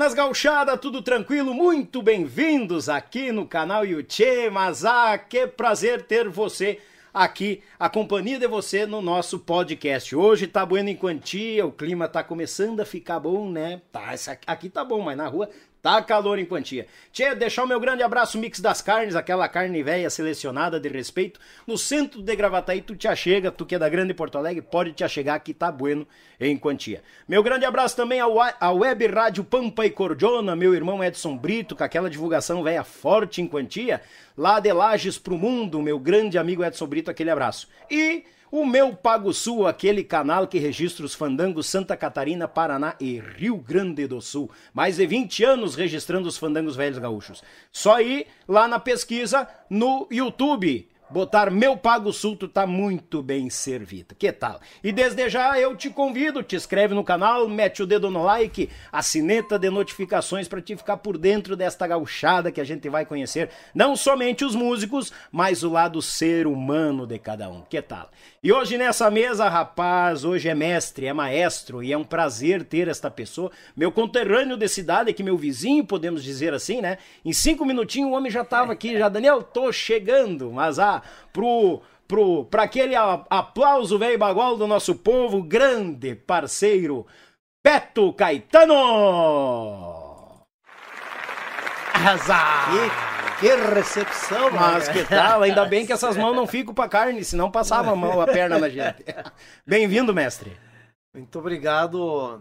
Buenas gauchada, tudo tranquilo? Muito bem-vindos aqui no canal Yuchê, mas ah, que prazer ter você aqui, a companhia de você no nosso podcast. Hoje tá bueno em quantia, o clima tá começando a ficar bom, né? Tá, aqui tá bom, mas na rua Tá calor em quantia. Tchê, deixar o meu grande abraço Mix das Carnes, aquela carne velha selecionada de respeito. No centro de Gravataí, tu te achega, tu que é da Grande Porto Alegre, pode te achegar que tá bueno em quantia. Meu grande abraço também ao, à Web Rádio Pampa e Cordiona, meu irmão Edson Brito, com aquela divulgação velha forte em quantia. Lá de Lages pro Mundo, meu grande amigo Edson Brito, aquele abraço. E o meu Pago Sul, aquele canal que registra os fandangos Santa Catarina, Paraná e Rio Grande do Sul. Mais de 20 anos registrando os fandangos velhos gaúchos. Só ir lá na pesquisa no YouTube botar Meu Pago Sul, tu tá muito bem servido. Que tal? E desde já eu te convido, te inscreve no canal, mete o dedo no like, a sineta de notificações para te ficar por dentro desta gauchada que a gente vai conhecer não somente os músicos, mas o lado ser humano de cada um. Que tal? E hoje nessa mesa, rapaz, hoje é mestre, é maestro e é um prazer ter esta pessoa, meu conterrâneo de cidade, que meu vizinho, podemos dizer assim, né? Em cinco minutinhos o homem já tava aqui, já, Daniel, tô chegando, mas ah, pro pro para aquele aplauso velho bagual do nosso povo, grande parceiro Beto Caetano. Azar. Que, recepção, Mas que tal? Ainda bem que essas mãos não ficam para carne, senão passava a mão, a perna na gente. Bem-vindo, mestre. Muito obrigado,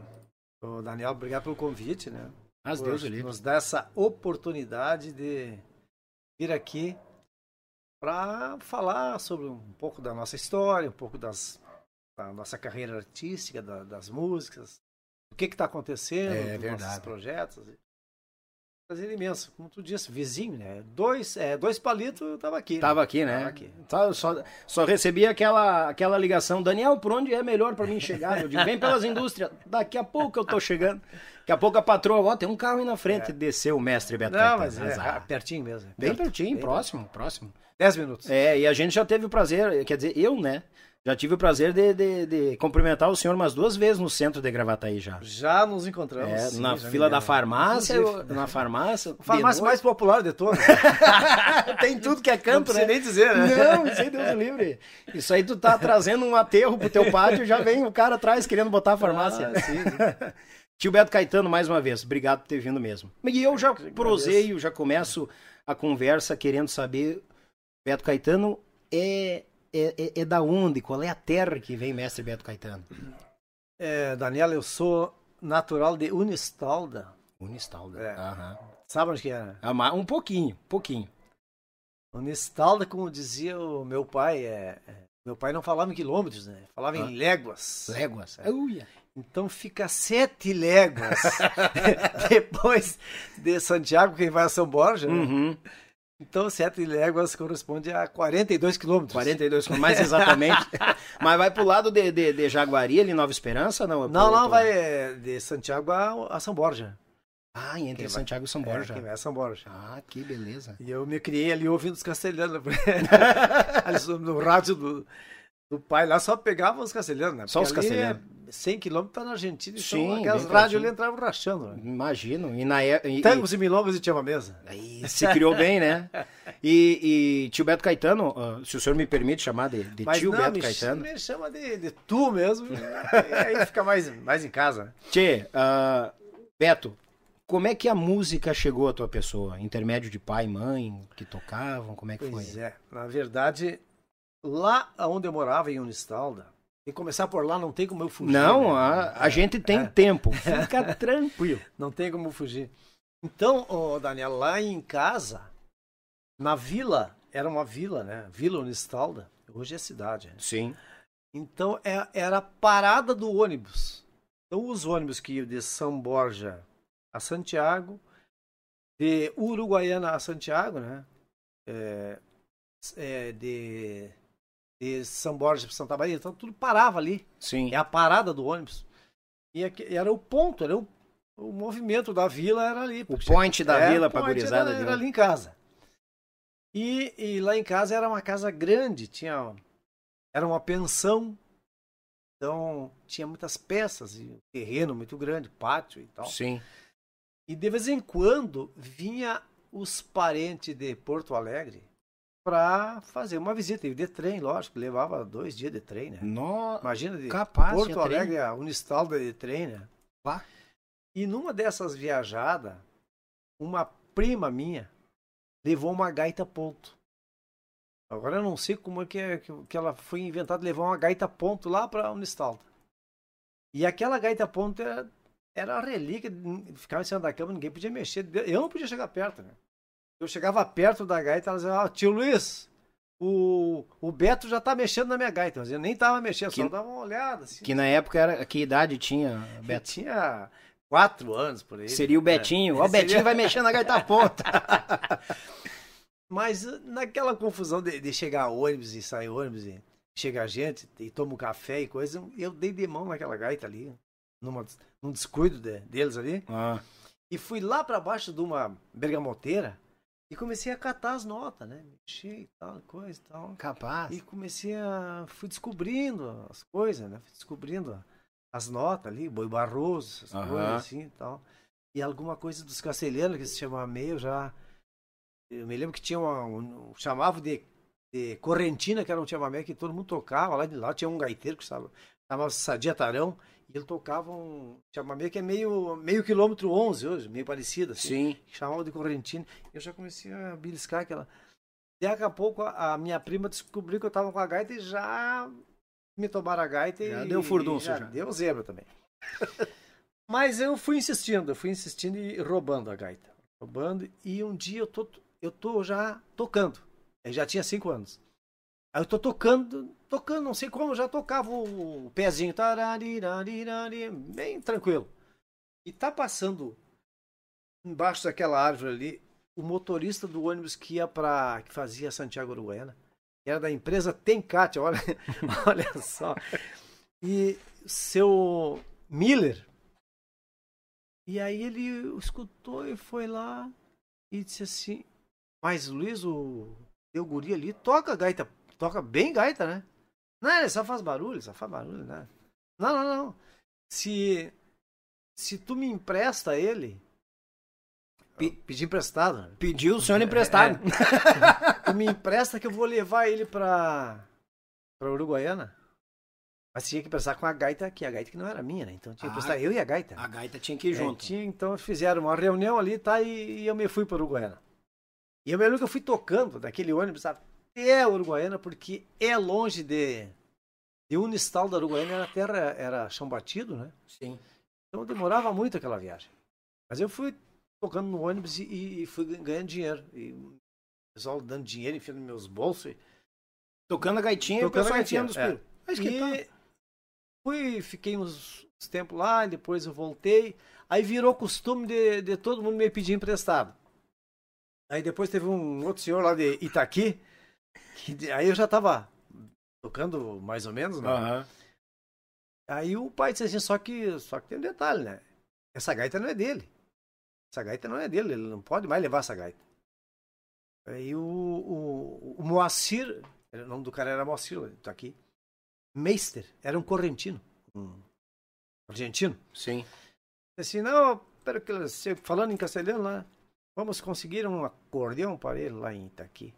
Daniel, obrigado pelo convite, né? As Deus nos dá essa oportunidade de vir aqui para falar sobre um pouco da nossa história, um pouco das, da nossa carreira artística, da, das músicas, o que está acontecendo, é, dos nossos projetos. Prazer imenso, como tu disse, vizinho, né? Dois, é, dois palitos eu tava aqui. Né? Tava aqui, né? Tava aqui. Só, só, só recebi aquela, aquela ligação, Daniel, por onde é melhor para mim chegar? Eu digo, vem pelas indústrias, daqui a pouco eu tô chegando. Daqui a pouco a patroa, ó, tem um carro aí na frente, é. desceu o mestre Beto Não, mas é, é, pertinho mesmo. Bem pertinho, bem próximo, perto. próximo. Dez minutos. É, e a gente já teve o prazer, quer dizer, eu, né? Já tive o prazer de, de, de, cumprimentar o senhor umas duas vezes no centro de Gravataí já. Já nos encontramos. É, sim, na fila da farmácia, eu, na farmácia. A farmácia mais popular de todas. Tem tudo que é canto, não né? nem dizer, né? Não, sem Deus livre. Isso aí tu tá trazendo um aterro pro teu pátio, já vem o cara atrás querendo botar a farmácia. Ah, sim. Tio Beto Caetano, mais uma vez, obrigado por ter vindo mesmo. E eu já proseio, já começo a conversa querendo saber, Beto Caetano é é, é, é, da onde? Qual é a terra que vem mestre Beto Caetano? É, Daniela, eu sou natural de Unistalda. Unistalda, é. Aham. Sabe onde que é? Um pouquinho, pouquinho. Unistalda, como dizia o meu pai, é, é, meu pai não falava em quilômetros, né? Falava ah. em léguas. Léguas. É. Uia. Então fica sete léguas depois de Santiago, quem vai a São Borja, né? uhum. Então, sete léguas corresponde a 42 quilômetros. 42 quilômetros, mais exatamente. Mas vai pro lado de, de, de Jaguari, ali, Nova Esperança, não? É não, não, vai é, de Santiago a, a, São Borja. Ah, entre quem Santiago vai, e São Borja. É, quem vai a São Borja. Ah, que beleza. E eu me criei ali ouvindo os castelhanos. no rádio do, do pai lá só pegava os castelhanos, né? Só os castelhanos. É 100 quilômetros tá na Argentina, então Sim, aquelas rádios ali entravam rachando. Né? Imagino. E na e, Tangos e milongas e tinha uma mesa. Aí se criou bem, né? E, e, tio Beto Caetano, uh, se o senhor me permite chamar de, de tio não, Beto me Caetano. Me chama de, de tu mesmo. aí fica mais, mais em casa. Tchê, uh, Beto, como é que a música chegou à tua pessoa? Intermédio de pai e mãe que tocavam? Como é que pois foi? Pois é, na verdade, lá onde eu morava, em Unistalda, e começar por lá não tem como eu fugir. Não, né? a, a é, gente tem é. tempo. Fica tranquilo. Não tem como fugir. Então, oh, Daniel, lá em casa, na vila, era uma vila, né? Vila Unistalda. Hoje é cidade. Né? Sim. Então, é, era a parada do ônibus. Então, os ônibus que iam de São Borja a Santiago, de Uruguaiana a Santiago, né? É, é, de de São Borja para Santa Maria, então tudo parava ali. Sim. É a parada do ônibus. E era o ponto, era o, o movimento da vila era ali. O point da é, vila para gurizada. Era, era ali em casa. E, e, lá em casa era uma casa grande, tinha era uma pensão. Então tinha muitas peças e um terreno muito grande, pátio e tal. Sim. E de vez em quando vinha os parentes de Porto Alegre para fazer uma visita. E de trem, lógico, levava dois dias de trem, né? No... Imagina, de Capaz, Porto trem. Alegre a Unistalda de trem, né? Pá. E numa dessas viajadas, uma prima minha levou uma gaita ponto. Agora eu não sei como é que, é, que ela foi inventada, levar uma gaita ponto lá para Unistalda. E aquela gaita ponto era, era a relíquia, ficava em cima da cama, ninguém podia mexer. Eu não podia chegar perto, né? Eu chegava perto da gaita, ela dizia, ah, tio Luiz, o, o Beto já tá mexendo na minha gaita. Eu nem tava mexendo, Que- só dava uma olhada. Assim. Que na época era. Que idade tinha, Beto? tinha quatro anos por aí. Seria o Betinho. Ó, o Seria- Betinho vai mexer na gaita ponta. Mas uh, naquela confusão de, de chegar ônibus e sair ônibus e chega gente e toma um café e coisa, eu dei de mão naquela gaita ali, numa, num descuido de- deles ali, Ah, e fui lá para baixo de uma bergamoteira e comecei a catar as notas, né? Mexer e tal, coisa e tal. capaz. E comecei a. fui descobrindo as coisas, né? Fui descobrindo as notas ali, Boi Barroso, essas Aham. coisas assim e tal. E alguma coisa dos castelhanos que se chama meio já. Eu me lembro que tinha uma. Um, chamavam de, de Correntina, que era um chamamé que todo mundo tocava. Lá de lá tinha um gaiteiro que chamava, chamava Sadia Tarão. E ele tocava um chamamé que é meio, meio quilômetro 11 hoje, meio parecido assim Sim. chamava de correntina. Eu já comecei a beliscar aquela. Daqui a pouco a, a minha prima descobriu que eu tava com a gaita e já me tomaram a gaita Já e deu furdunço, já, já. deu zebra também. Mas eu fui insistindo, eu fui insistindo e roubando a gaita. Roubando e um dia eu tô, eu tô já tocando. Eu já tinha cinco anos. Aí eu tô tocando, tocando, não sei como, já tocava o pezinho, bem tranquilo. E tá passando embaixo daquela árvore ali, o motorista do ônibus que ia para que fazia Santiago Uruguaiana, era da empresa Tencate, olha, olha só. E seu Miller. E aí ele escutou e foi lá e disse assim: "Mas Luiz, o teu guri ali toca gaita, toca bem gaita, né?" Não, ele só faz barulho, só faz barulho, né? Não, não, não. Se se tu me empresta ele, Pe- pedir emprestado. né? Pediu o senhor emprestado. Tu me empresta que eu vou levar ele pra, pra Uruguaiana. Mas tinha que emprestar com a gaita, que a gaita que não era minha, né? Então tinha que Ah, emprestar eu e a gaita. A gaita tinha que ir É, junto. tinha, então fizeram uma reunião ali, tá? E, e eu me fui para Uruguaiana. E eu me lembro que eu fui tocando daquele ônibus até Uruguaiana, porque é longe de. De Unistal da Uruguaiana, era terra, era chão batido, né? Sim. Então demorava muito aquela viagem. Mas eu fui tocando no ônibus e, e fui ganhando dinheiro. E o pessoal dando dinheiro, enfiando nos meus bolsos. E, Tocando a gaitinha Tocando e a gaitinha, enfiando os é. Mas que e tal? fui, fiquei uns, uns tempos lá, depois eu voltei. Aí virou costume de, de todo mundo me pedir emprestado. Aí depois teve um outro senhor lá de Itaqui, que aí eu já tava tocando mais ou menos, né? Aham. Aí o pai disse assim, só que, só que tem um detalhe, né? Essa gaita não é dele. Essa gaita não é dele, ele não pode mais levar essa gaita. Aí o, o, o Moacir, o nome do cara era Moacir, tá aqui. Meister, era um correntino, um argentino. Sim. Disse assim, não, pera que falando em castelhano lá, vamos conseguir um acordeão para ele lá em Itaqui.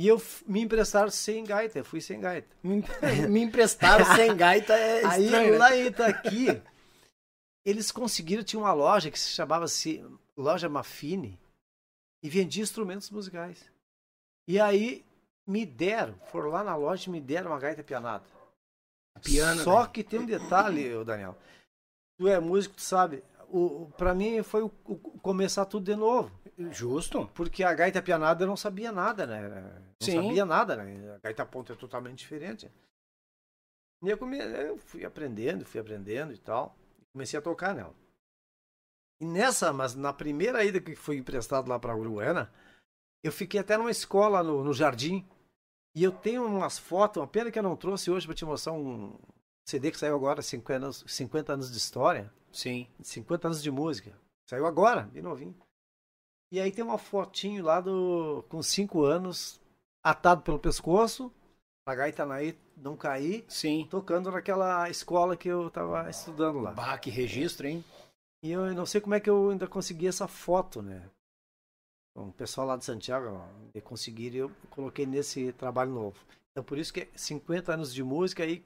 E eu me emprestaram sem gaita, eu fui sem gaita. Me, me emprestaram sem gaita é Aí estranho, né? lá em Itaqui, eles conseguiram, tinha uma loja que se chamava se Loja Mafine e vendia instrumentos musicais. E aí me deram, foram lá na loja e me deram uma gaita pianada. Piano, Só né? que tem um detalhe, Daniel. Tu é músico, tu sabe. O, o- pra mim foi o, o começar tudo de novo. Justo. Porque a gaita pianada eu não sabia nada, né? Não Sim. sabia nada, né? A gaita ponta é totalmente diferente. E eu, come... eu fui aprendendo, fui aprendendo e tal. Comecei a tocar nela. E nessa, mas na primeira ida que fui emprestado lá pra Uruguaiana, eu fiquei até numa escola no, no jardim. E eu tenho umas fotos, uma pena que eu não trouxe hoje pra te mostrar um CD que saiu agora, 50 anos, 50 anos de história. Sim. 50 anos de música. Saiu agora, bem novinho. E aí tem uma fotinho lá do com 5 anos, atado pelo pescoço, a gaita naí não cair, Sim. tocando naquela escola que eu tava estudando lá. Bah, que registro, hein? E eu não sei como é que eu ainda consegui essa foto, né? O pessoal lá de Santiago de conseguir, eu coloquei nesse trabalho novo. Então por isso que 50 anos de música aí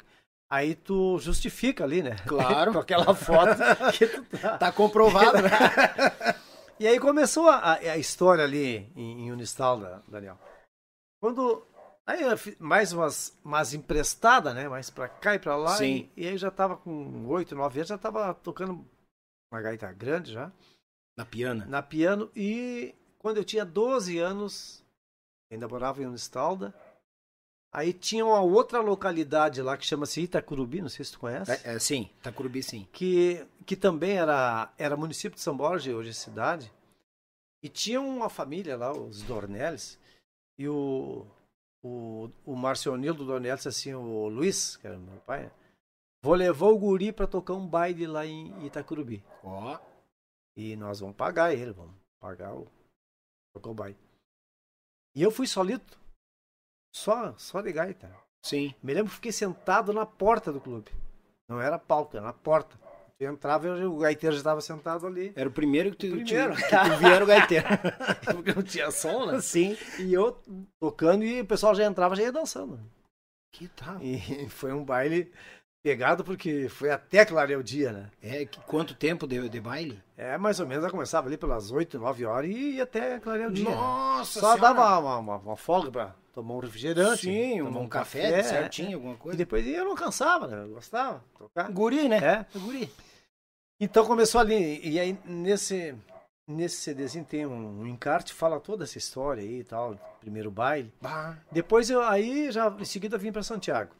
aí tu justifica ali, né? Claro. Com aquela foto que tu tá. tá comprovado, né? e aí começou a, a história ali em, em Unistal, Daniel. Quando Aí mais umas, umas emprestadas, né? Mais pra cá e pra lá. Sim. E, e aí já tava com 8, 9 anos, já tava tocando uma gaita grande já. Na piano? Na piano. E quando eu tinha 12 anos, ainda morava em Unistalda. Aí tinha uma outra localidade lá que chama-se Itacurubi, não sei se tu conhece. É, é, sim, Itacurubi sim. Que, que também era, era município de São Borja, hoje é cidade. E tinha uma família lá, os Dornelles. E o, o, o Marcionildo Dornelles assim, o Luiz, que era meu pai, vou levar o guri para tocar um baile lá em Itacurubi. Ó. E nós vamos pagar ele, vamos pagar o, tocar o baile. E eu fui solito. Só, só de gaita. Sim. Me lembro que fiquei sentado na porta do clube. Não era palco, era na porta. Eu entrava e o gaiteiro já estava sentado ali. Era o primeiro que tu, primeiro. que tu vieram o gaiteiro. Porque não tinha som, né? Sim. E eu tocando e o pessoal já entrava, já ia dançando. Que tal? E foi um baile pegado porque foi até clarear o dia, né? É, que, quanto tempo de, de baile? É, mais ou menos, eu começava ali pelas 8, 9 horas e ia até clarear o dia. Nossa Só senhora. dava uma, uma, uma folga pra tomar um refrigerante. Sim, tomar um, café, certinho, é. alguma coisa. E depois eu não cansava, né? Eu gostava tocar. Guri, né? É, guri. Então começou ali, e aí nesse, nesse CDzinho tem um, um encarte, fala toda essa história aí e tal, primeiro baile. Bah. Depois eu aí já em seguida vim para Santiago.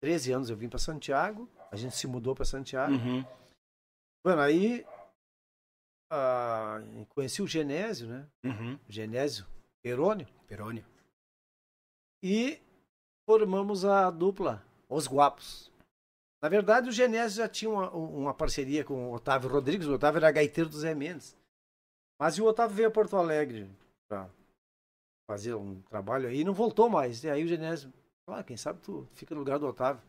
13 anos eu vim para Santiago, a gente se mudou para Santiago. Uhum. Bueno, aí ah, conheci o Genésio, né? Uhum. Genésio Perônio. Perônio. E formamos a dupla Os Guapos. Na verdade, o Genésio já tinha uma, uma parceria com o Otávio Rodrigues. O Otávio era gaiteiro do Zé Mendes. Mas o Otávio veio a Porto Alegre para fazer um trabalho aí e não voltou mais. E aí o Genésio, ah, quem sabe tu fica no lugar do Otávio.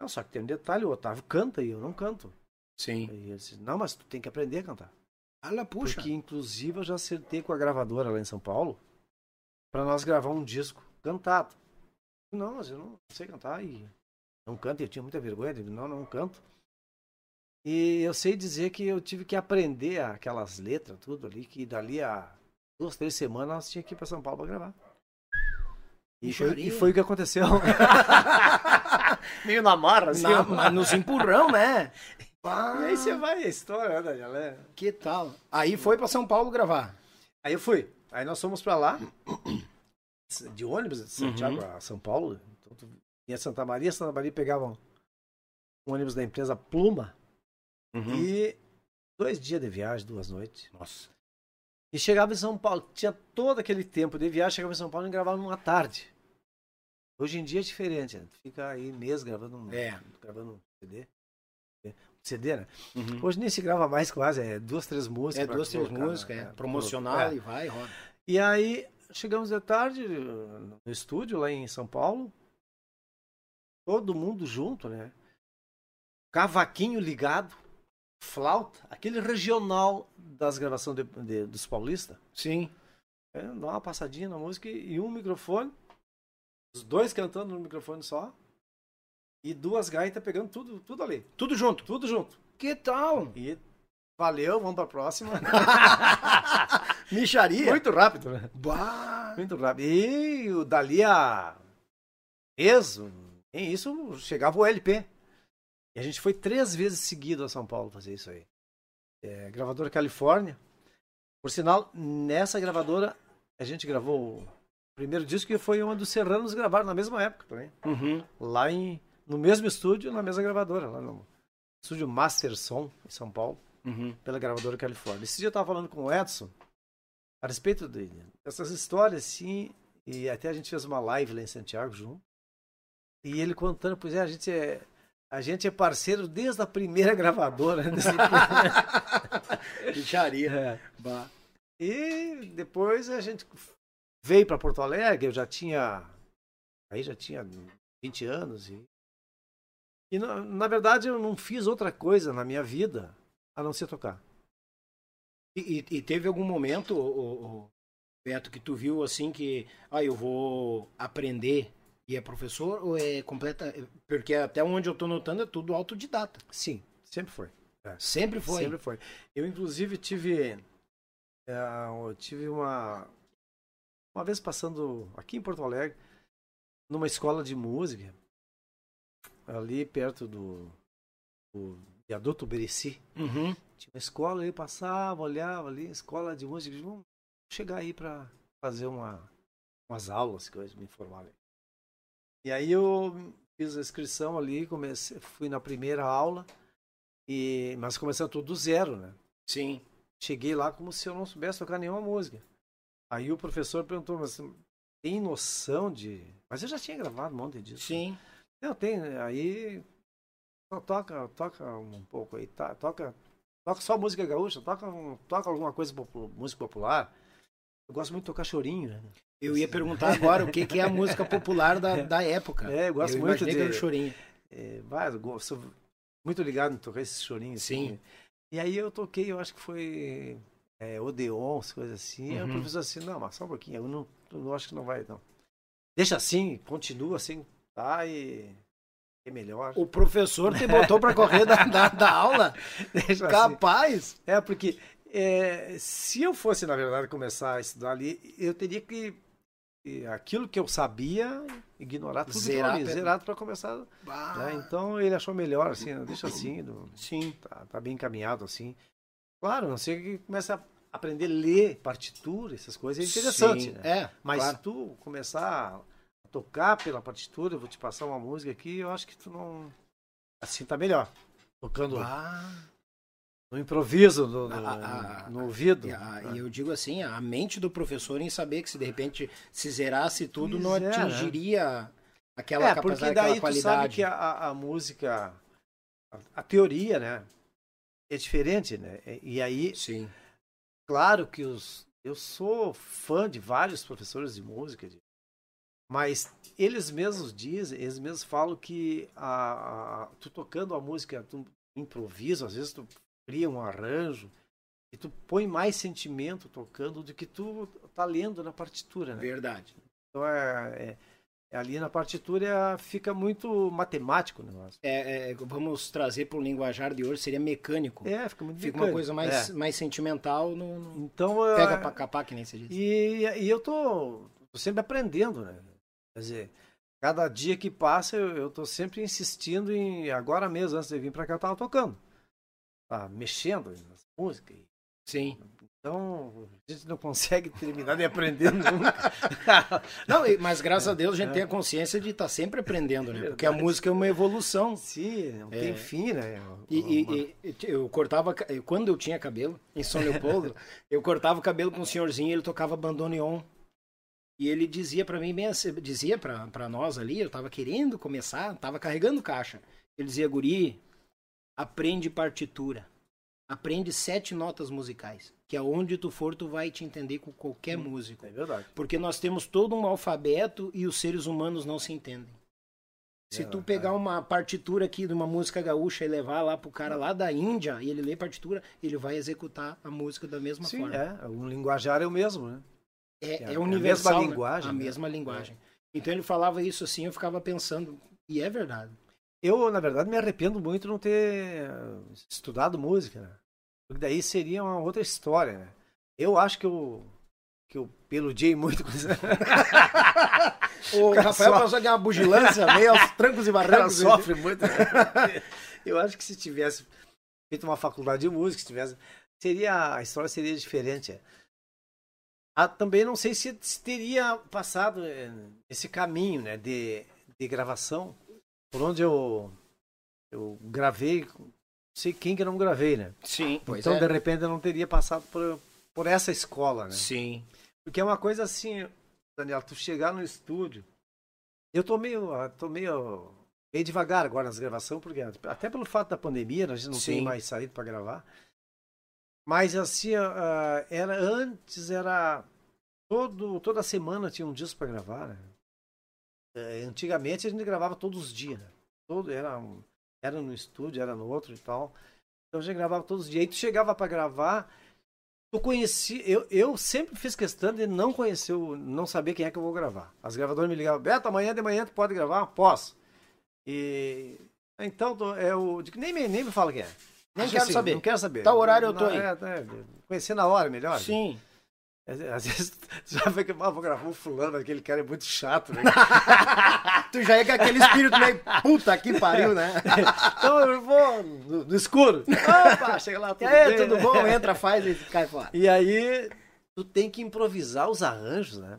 Não, só que tem um detalhe, o Otávio canta e eu não canto. Sim. E ele disse, não, mas tu tem que aprender a cantar. Ela puxa. Porque, inclusive, eu já acertei com a gravadora lá em São Paulo para nós gravar um disco cantado. Não, mas eu não sei cantar e não canto. Eu tinha muita vergonha, digo, não, não canto. E eu sei dizer que eu tive que aprender aquelas letras, tudo ali, que dali a duas, três semanas nós tínhamos que ir para São Paulo para gravar. E foi, e foi, o que aconteceu. Meio na marra, assim. Na, nos empurrão, né? E aí você vai, a história, né, Daniel? É. Que tal? Aí foi para São Paulo gravar. Aí eu fui. Aí nós fomos para lá, de ônibus, de Santiago uhum. a São Paulo. Então, ia Santa Maria, Santa Maria pegavam um ônibus da empresa Pluma. Uhum. E dois dias de viagem, duas noites. Nossa. E chegava em São Paulo. Tinha todo aquele tempo de viagem, chegava em São Paulo e gravava numa tarde. Hoje em dia é diferente, né? Fica aí mês gravando um, é. gravando um CD. CD, né? Uhum. Hoje nem se grava mais quase, é duas, três músicas. É duas, três músicas, é, promocional é. e vai, roda. E aí chegamos de tarde no estúdio lá em São Paulo. Todo mundo junto, né? Cavaquinho ligado, flauta, aquele regional das gravações de, de, dos paulistas. Sim. É, dá uma passadinha na música e um microfone, os dois cantando no microfone só. E duas gaitas pegando tudo, tudo ali. Tudo junto? Tudo junto. Que tal? E valeu, vamos pra próxima. Micharia? Muito rápido, né? Bah. Muito rápido. E o dali a peso, em isso chegava o LP. E a gente foi três vezes seguido a São Paulo fazer isso aí. É, gravadora Califórnia. Por sinal, nessa gravadora a gente gravou primeiro disco que foi uma dos Serranos gravaram na mesma época também. Uhum. Lá em no mesmo estúdio, na mesma gravadora, lá no estúdio Master Som, em São Paulo, uhum. pela gravadora Califórnia. Esse dia eu estava falando com o Edson a respeito de, dessas histórias, sim, e até a gente fez uma live lá em Santiago junto. E ele contando, pois é, a gente é, a gente é parceiro desde a primeira gravadora. Né? Bicharia. É. E depois a gente veio para Porto Alegre, eu já tinha. Aí já tinha 20 anos e e na, na, verdade eu não fiz outra coisa na minha vida a não ser tocar. E, e, e teve algum momento, o, o, Beto, que tu viu assim que, ah, eu vou aprender e é professor ou é completa? Porque até onde eu tô notando é tudo autodidata. Sim, sempre foi. É. Sempre foi. Sempre foi. Eu inclusive tive, é, eu tive uma uma vez passando aqui em Porto Alegre numa escola de música ali perto do, do viaduto Bereci. Uhum. Tinha uma escola, eu passava, olhava ali, escola de música, vamos chegar aí para fazer uma, umas aulas, coisas, me informar. E aí eu fiz a inscrição ali, comecei, fui na primeira aula, e mas começando tudo do zero, né? Sim. Cheguei lá como se eu não soubesse tocar nenhuma música. Aí o professor perguntou, mas tem noção de. Mas eu já tinha gravado um monte disso. Sim. Eu tenho, aí toca, toca um pouco aí, tá, toca, toca só música gaúcha, toca, toca alguma coisa música popular. Eu gosto muito de tocar chorinho, né? Eu ia perguntar agora o que, que é a música popular da, da época. É, eu gosto eu muito de chorinho. É, vai, eu sou muito ligado em tocar esses chorinhos. Assim. Sim. Assim. E aí eu toquei, eu acho que foi é, Odeon, coisas assim. Uhum. Aí o professor assim, não, mas só um pouquinho, eu não, eu acho que não vai, não. Deixa assim, continua assim, tá? E é melhor. O professor te botou para correr da, da, da aula? Deixa assim. Capaz! Assim. É, porque é, se eu fosse, na verdade, começar a estudar ali, eu teria que. Aquilo que eu sabia, ignorar tudo Zerar, ali, zerado para começar. Né? Então ele achou melhor, assim, deixa assim. Do, Sim. Tá, tá, bem encaminhado, assim. Claro, não sei que começa a aprender a ler partitura, essas coisas, é interessante. Sim, né? É, Mas claro. se tu começar a tocar pela partitura, eu vou te passar uma música aqui, eu acho que tu não. Assim tá melhor. Tocando. Ah no improviso, no, no, a, a, no ouvido. E, eu digo assim, a mente do professor em saber que se de repente se zerasse tudo, pois não é, né? atingiria né? aquela é, capacidade, porque daí qualidade. Tu sabe que a, a música, a, teoria, né, é diferente, né? E aí, Sim. Claro que os, eu sou fã de vários professores de música, mas eles mesmos dizem, eles mesmos falam que a, a, tu tocando a música, tu improviso, às vezes tu cria um arranjo e tu põe mais sentimento tocando do que tu tá lendo na partitura, né? Verdade. Então é, é, ali na partitura fica muito matemático o negócio. É, é vamos trazer para o linguajar de hoje seria mecânico. É, fica muito Fica mecânico. uma coisa mais, é. mais sentimental no, no... então pega para capar que nem se diz. E, e eu tô, tô sempre aprendendo, né? Quer dizer, cada dia que passa eu, eu tô sempre insistindo em agora mesmo antes de vir para cá eu tava tocando tá mexendo nas músicas. Sim. Então, a gente não consegue terminar de aprender nunca. não, mas graças a Deus a gente tem a consciência de estar tá sempre aprendendo, né? Porque a música é uma evolução. Sim, não tem é. fim, né? E, uma... e, e, eu cortava, quando eu tinha cabelo, em São Leopoldo, eu cortava o cabelo com um senhorzinho ele tocava bandoneon. E ele dizia para mim, dizia para nós ali, eu tava querendo começar, tava carregando caixa. Ele dizia, guri, aprende partitura. Aprende sete notas musicais, que aonde tu for tu vai te entender com qualquer hum, músico. É verdade. Porque nós temos todo um alfabeto e os seres humanos não se entendem. Se tu pegar uma partitura aqui de uma música gaúcha e levar lá pro cara lá da Índia e ele ler partitura, ele vai executar a música da mesma Sim, forma. é. O linguajar é o mesmo, né? É, é, é universal. A mesma né? linguagem. A né? mesma linguagem. Então ele falava isso assim, eu ficava pensando, e é verdade. Eu, na verdade, me arrependo muito de não ter estudado música, né? Porque daí seria uma outra história, né? Eu acho que eu, que eu peludei muito com isso. o Rafael passou aqui uma bugilância, meio aos trancos e barrancos. sofre muito. Né? eu acho que se tivesse feito uma faculdade de música, se tivesse, seria, a história seria diferente. Ah, também não sei se, se teria passado eh, esse caminho né, de, de gravação por onde eu, eu gravei, sei quem que eu não gravei, né? Sim, Então, é. de repente, eu não teria passado por, por essa escola, né? Sim. Porque é uma coisa assim, Daniel, tu chegar no estúdio, eu tô meio, tô meio, meio devagar agora nas gravações, porque até pelo fato da pandemia, né, a gente não Sim. tem mais saído para gravar. Mas assim, uh, era antes era todo toda semana tinha um disco para gravar, né? É, antigamente a gente gravava todos os dias, né? Todo, era, era no estúdio, era no outro e tal. Então já gravava todos os dias. Aí tu chegava para gravar, tu conhecia. Eu, eu sempre fiz questão de não conhecer, o, não saber quem é que eu vou gravar. As gravadoras me ligavam, Beto, amanhã de manhã tu pode gravar? Posso. E. Então, tô- é o. Nem me, nem me fala quem é. Nem quero assim, saber. Não quero saber. Tal horário eu tô aí. é, é, conhecer na hora, melhor. Sim. Às vezes tu já vê que ah, vou gravar o fulano, aquele cara é muito chato, né? Tu já é com aquele espírito meio puta que pariu, né? então eu vou no, no escuro. Opa, chega lá, tudo é, bem, tudo né? bom, entra, faz e cai fora. E aí, tu tem que improvisar os arranjos, né?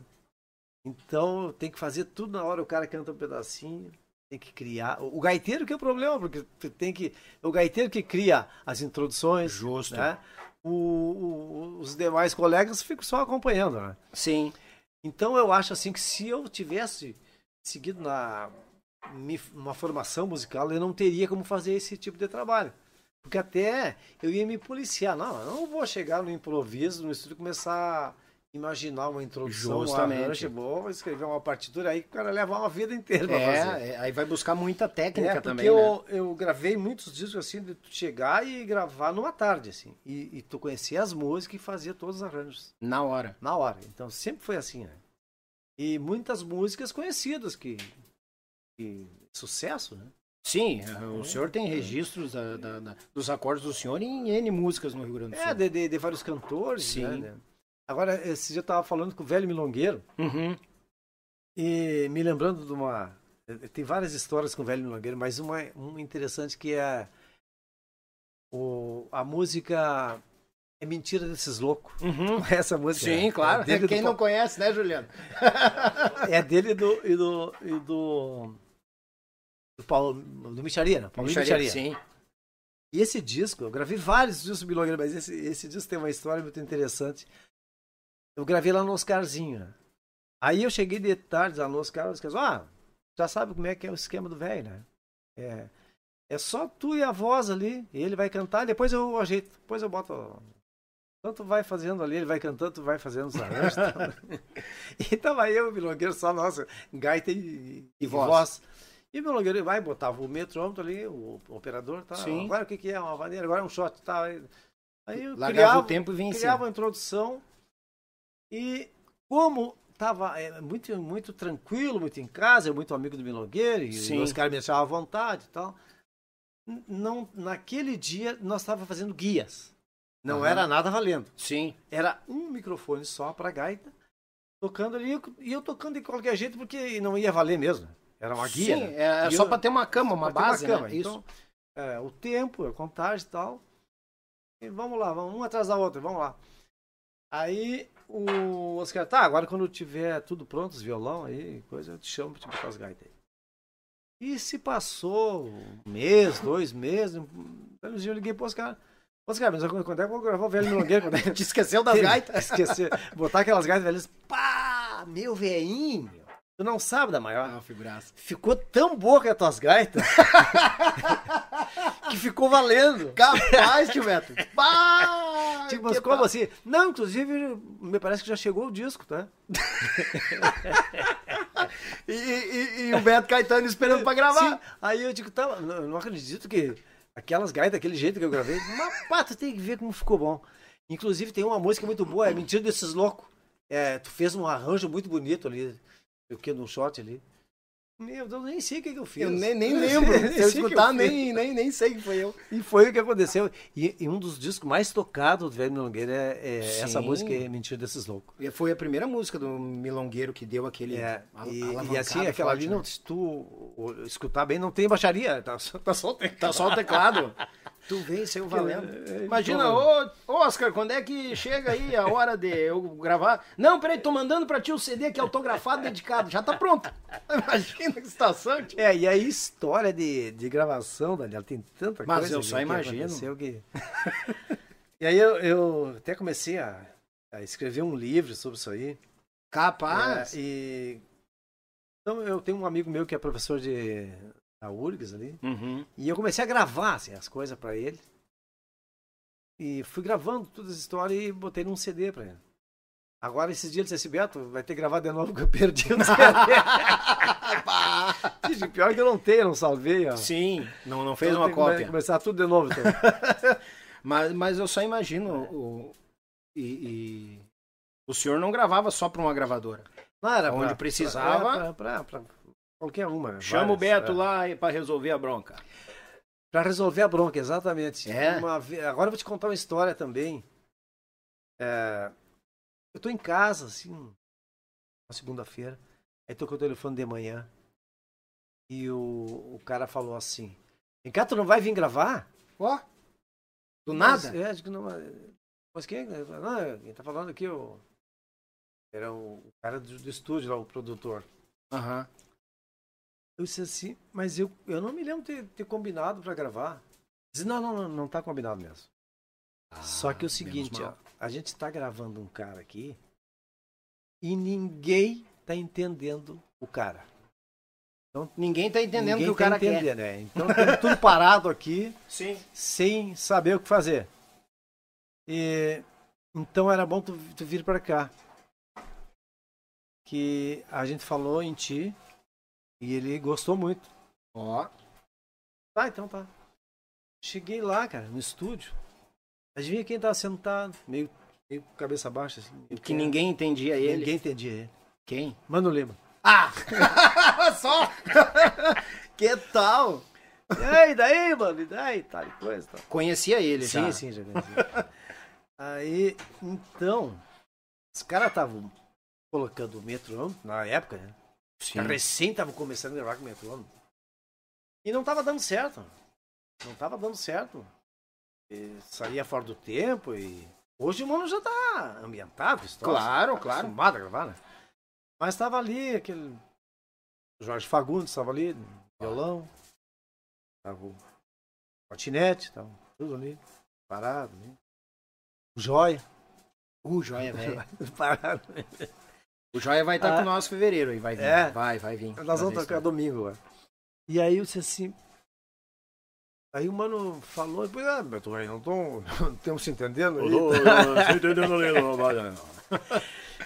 Então, tem que fazer tudo na hora. O cara canta um pedacinho, tem que criar. O o gaiteiro que é o problema, porque tu tem que. O gaiteiro que cria as introduções. Justo. Né? O- o- os demais colegas ficam só acompanhando, né? Sim. Então, eu acho assim que se eu tivesse seguido na uma formação musical, eu não teria como fazer esse tipo de trabalho. Porque até eu ia me policiar. Não, eu não vou chegar no improviso, no estúdio começar imaginar uma introdução, Justamente. um arranjo, vou escrever uma partitura aí que o cara leva uma vida inteira pra fazer. É, é, aí vai buscar muita técnica É, porque também, né? eu, eu gravei muitos discos assim, de tu chegar e gravar numa tarde, assim. E, e tu conhecia as músicas e fazia todos os arranjos Na hora. na hora. Então sempre foi assim, né? E muitas músicas conhecidas que, que sucesso, né? Sim, o senhor tem registros da- da- da- dos acordes do senhor em N músicas no Rio Grande do Sul. É, de, de, de vários cantores, Sim. né, né? Agora, esse dia eu tava falando com o velho Milongueiro Uhum. e me lembrando de uma... Tem várias histórias com o velho Milongueiro, mas uma, uma interessante que é o, a música É Mentira Desses Loucos. Uhum. Essa música. Sim, é claro. do Quem Pa- não conhece, né, Juliano? É dele e do. E do, e do, do Paulo. Do Micharia, né? Paulo Micharia. Sim. E esse disco, eu gravei vários discos do Milongueiro, mas esse, esse disco tem uma história muito interessante. Eu gravei lá no Oscarzinho, né? Aí eu cheguei de tarde lá no Oscar, os caras, ah, já sabe como é que é o esquema do velho, né? É, é só tu e a voz ali, e ele vai cantar, depois eu ajeito, depois eu boto. Tanto vai fazendo ali, ele vai cantando, tu vai fazendo os arranjos. e tava eu, o Milongueiro, só nossa, gaita e, E e voz. voz. E o Milongueiro vai, botava o metrômetro ali, o operador, tá? Sim. Agora o que, que é? Uma vaneira, agora é um shot, tá? Aí eu Largava criava, o tempo e vinha criava a introdução e como tava é, muito, muito tranquilo, muito em casa, eu muito amigo do Milongueiro, e Sim. os caras me deixavam à vontade e tal. Não, naquele dia nós estávamos fazendo guias. Não Aham. era nada valendo. Sim. Era um microfone só para gaita, tocando ali, e eu tocando de qualquer jeito, porque não ia valer mesmo. Era uma guia. Sim, né? é, E só pra ter uma cama, uma Pra ter base, cama. né? Isso. Então, é, o tempo, a contagem e tal. E vamos lá, vamos um atrás da outra, vamos lá. Aí o Oscar, tá, agora quando tiver tudo pronto, os violão aí, coisa, eu te chamo pra te botar as gaitas aí. E se passou um mês, dois meses, um belo dia eu liguei pro Oscar. Oscar, mas quando é que eu vou gravar o velho milongueiro? Quando é que Te esqueceu das gaitas? Esquecer, botar aquelas gaitas velhas. Pá, meu veinho. Tu não sabe da maior. Ah, figuraça. Ficou tão boa que as tuas gaitas que ficou valendo. Capaz, tio Beto. Bah, Tipo, mas como pa- assim? Não, inclusive, me parece que já chegou o disco, tá? E, e- e o Beto Caetano esperando pra gravar. Sim. Aí eu digo, tá, não, eu não acredito que aquelas gaitas daquele jeito que eu gravei. Mas, pá, tu tem que ver como ficou bom. Inclusive, tem uma música muito boa, é Mentira desses Loucos. É, tu fez um arranjo muito bonito ali, o que, no shot ali. Meu Deus, eu nem sei o que, que eu fiz. Eu nem, nem lembro. Se eu escutar, nem, nem, nem sei que foi eu. E foi o que aconteceu. E, e um dos discos mais tocados do Velho Milongueiro é, é essa música, é Mentira desses Loucos. E Foi a primeira música do Milongueiro que deu aquele. É, e, e assim, aquela forte, ali, né? não, se tu escutar bem, não tem baixaria, tá, tá só o teclado. Tá só o teclado. tu vem saiu valendo. é, Imagina, então, ô Oscar, quando é que chega aí a hora de eu gravar? Não, peraí, tô mandando pra ti o CD que é autografado, dedicado. Já tá pronto. Imagina que situação, tio. É, e a história de, de gravação, Daniel, tem tanta Mas coisa eu que- só que imagino. aconteceu que... e aí eu, eu até comecei a, a escrever um livro sobre isso aí. Capaz. É, e... Então eu tenho um amigo meu que é professor de da URGS ali. Uhum. E eu comecei a gravar assim, as coisas pra ele. E fui gravando toda essa história e botei num CD pra ele. Agora, esses dias ele disse assim, Beto, vai ter que gravar de novo que eu perdi o CD. Pior que eu não tenho, não salvei. Ó. Sim, não, não fez Então uma cópia. começar tudo de novo. Então. Mas, mas eu só imagino o. E, e- o senhor não gravava só para uma gravadora. Não, era Onde pra- precisava. Pra- pra qualquer uma. Chama o várias, Beto é. lá para resolver a bronca. Pra resolver a bronca, exatamente. É? Uma Agora eu vou te contar uma história também. É, Eu tô em casa, assim, na segunda-feira. Aí tocou o telefone de manhã. E o, o cara falou assim: Vem cá, tu não vai vir gravar? Ó. Do Mas, nada? é, acho que não. Mas quem? é? Não, quem tá falando aqui o. Era o cara do, do estúdio lá, o produtor. Aham. Eu disse assim, mas eu, eu não me lembro de ter, ter combinado pra gravar. Disse, não, não, não, não tá combinado mesmo. Só que é o Ah, seguinte, ó, a gente tá gravando um cara aqui e ninguém tá entendendo o cara. Ninguém tá entendendo o ninguém que o cara tá quer. entendendo, é. Então estamos tudo parado aqui, Sim. sem saber o que fazer. E então era bom tu, tu vir pra cá. Que a gente falou em ti e ele gostou muito. Ó. Tá, então tá. Cheguei lá, cara, no estúdio. Adivinha quem tava sentado? Meio, meio cabeça baixa, assim. Que ninguém entendia ele. Ninguém entendia ele. Quem? Mano Lima. Ah! Só! que tal? E aí, daí, mano? E daí? Tal coisa, tal. Conhecia ele Sim, já. sim, já conhecia. aí, então, os caras estavam colocando o metrônomo, na época, né? Sim. Recém estavam começando a gravar com o metrônomo. E não tava dando certo. Não tava dando certo. E saía fora do tempo e... Hoje o mano já tá ambientado, história. Claro, tá claro. acostumado a gravar, né? Mas tava ali aquele... Jorge Fagundes estava ali, violão. Tava o patinete, tava tudo ali, parado. Né? O Joia. O Joia, velho. parado. O Joia vai estar Ah. com nós em fevereiro aí, vai vir. É. Vai, vai vir. Nós vamos tocar isso. domingo agora. E aí eu disse assim. Aí o mano falou, depois, ah, Beto, aí não tô, não estamos se entendendo aí.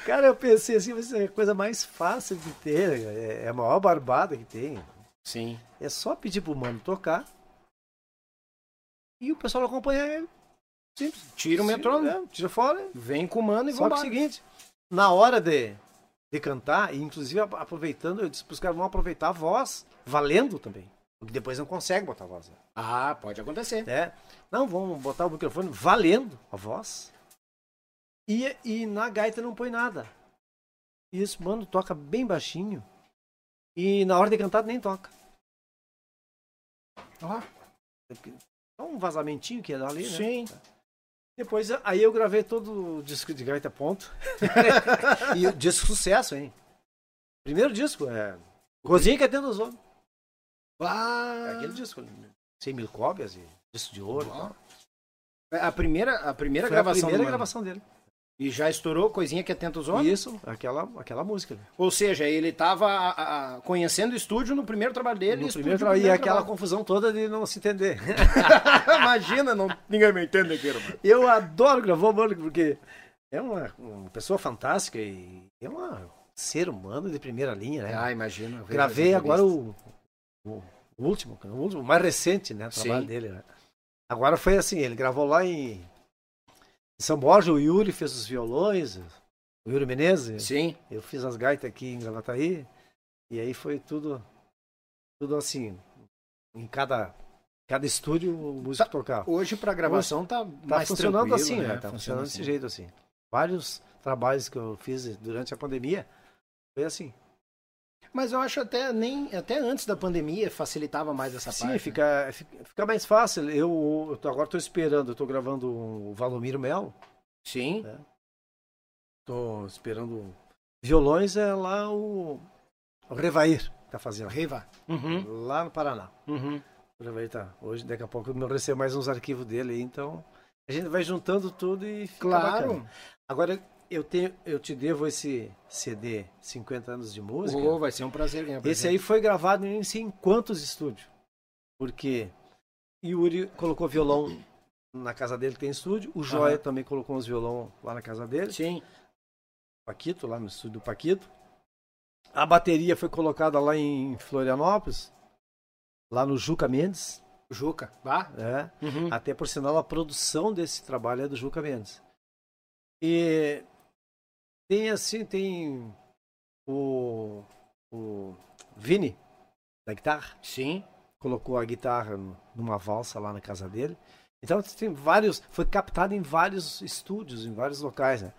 Cara, eu pensei assim, vai ser a coisa mais fácil de ter, é, é a maior barbada que tem. Sim. É só pedir pro mano tocar e o pessoal acompanhar ele. Simples. Tira o Sim, metrônomo. é, tira fora. Vem com o mano e Só que é o vamos seguinte, na hora de, de cantar, e inclusive aproveitando, eu disse pros caras vão aproveitar a voz, valendo também. Porque depois não consegue botar a voz. né? Ah, pode acontecer. É. Não, vamos botar o microfone valendo a voz. E, e na gaita não põe nada. E esse mano toca bem baixinho. E na hora de cantar nem toca. Ó. É um vazamentinho que é dali, né? Sim. Depois, aí eu gravei todo o disco de gaita ponto. e o disco sucesso, hein? Primeiro disco, é. Cozinha que é dentro dos homens. É Ah, aquele disco. 100 mil cópias e disco de ouro. tal. a primeira, a primeira Foi gravação a primeira gravação dele. E já estourou coisinha que atenta os homens? Isso, aquela, aquela música. Ou seja, ele tava a- a- conhecendo o estúdio no primeiro trabalho dele. No primeiro no tra- e primeiro aquela trabalho. confusão toda de não se entender. Imagina, não, ninguém me entende aqui, mano. Eu adoro gravar o Mano, porque é uma, uma pessoa fantástica e é um ser humano de primeira linha, né? Ah, vejo Gravei agora o, o, último, o último, o mais recente, né? O trabalho Sim. dele, né? Agora foi assim, ele gravou lá em, em São Borja, o Yuri fez os violões, o Yuri Menezes, Sim. eu fiz as gaitas aqui em Gravataí, e aí foi tudo, tudo assim, em cada, cada estúdio o músico tocava. Hoje pra gravação tá, Tá mais funcionando assim, né? né? Tá funcionando desse jeito assim. Vários trabalhos que eu fiz durante a pandemia foi assim. Mas eu acho até nem até antes da pandemia facilitava mais essa Sim, parte. fica, fica, fica mais fácil. Eu, eu agora estou esperando, tô gravando o Valdomiro Melo. Sim. É. Tô esperando. Violões é lá o, o Revair tá fazendo. Reva. Uhum. Lá no Paraná. Uhum. O Revair tá. Hoje, daqui a pouco eu recebo mais uns arquivos dele então. A gente vai juntando tudo e fica Claro. bacana. Agora eu tenho, eu te devo esse CD 50 anos de música. Oh, vai ser um prazer ganhar Esse presente. aí foi gravado em em quantos estúdios. Porque Yuri colocou violão na casa dele, tem estúdio. O Joia Aham. também colocou uns violão lá na casa dele. Sim. Paquito, lá no estúdio do Paquito. A bateria foi colocada lá em Florianópolis, lá no Juca Mendes. Juca, vá? É. Uhum. Até por sinal, a produção desse trabalho é do Juca Mendes. E tem assim, tem o, o Vini, da guitarra, Sim. colocou a guitarra numa valsa lá na casa dele. Então tem vários, foi captado em vários estúdios, em vários locais, né?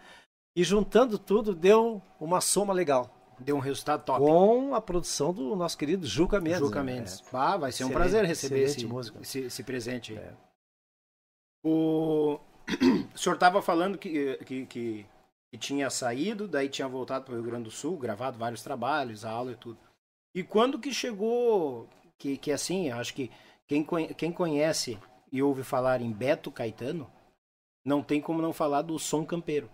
E juntando tudo deu uma soma legal. Deu um resultado top. Com a produção do nosso querido Juca Mendes. Juca né? Mendes. Bah, vai ser um Excelente- prazer receber esse, esse, esse presente. É. O... o senhor estava falando que, que, que, que tinha saído, daí tinha voltado para o Rio Grande do Sul, gravado vários trabalhos, aula e tudo. E quando que chegou, que, que assim, acho que quem, quem conhece e ouve falar em Beto Caetano, não tem como não falar do som campeiro.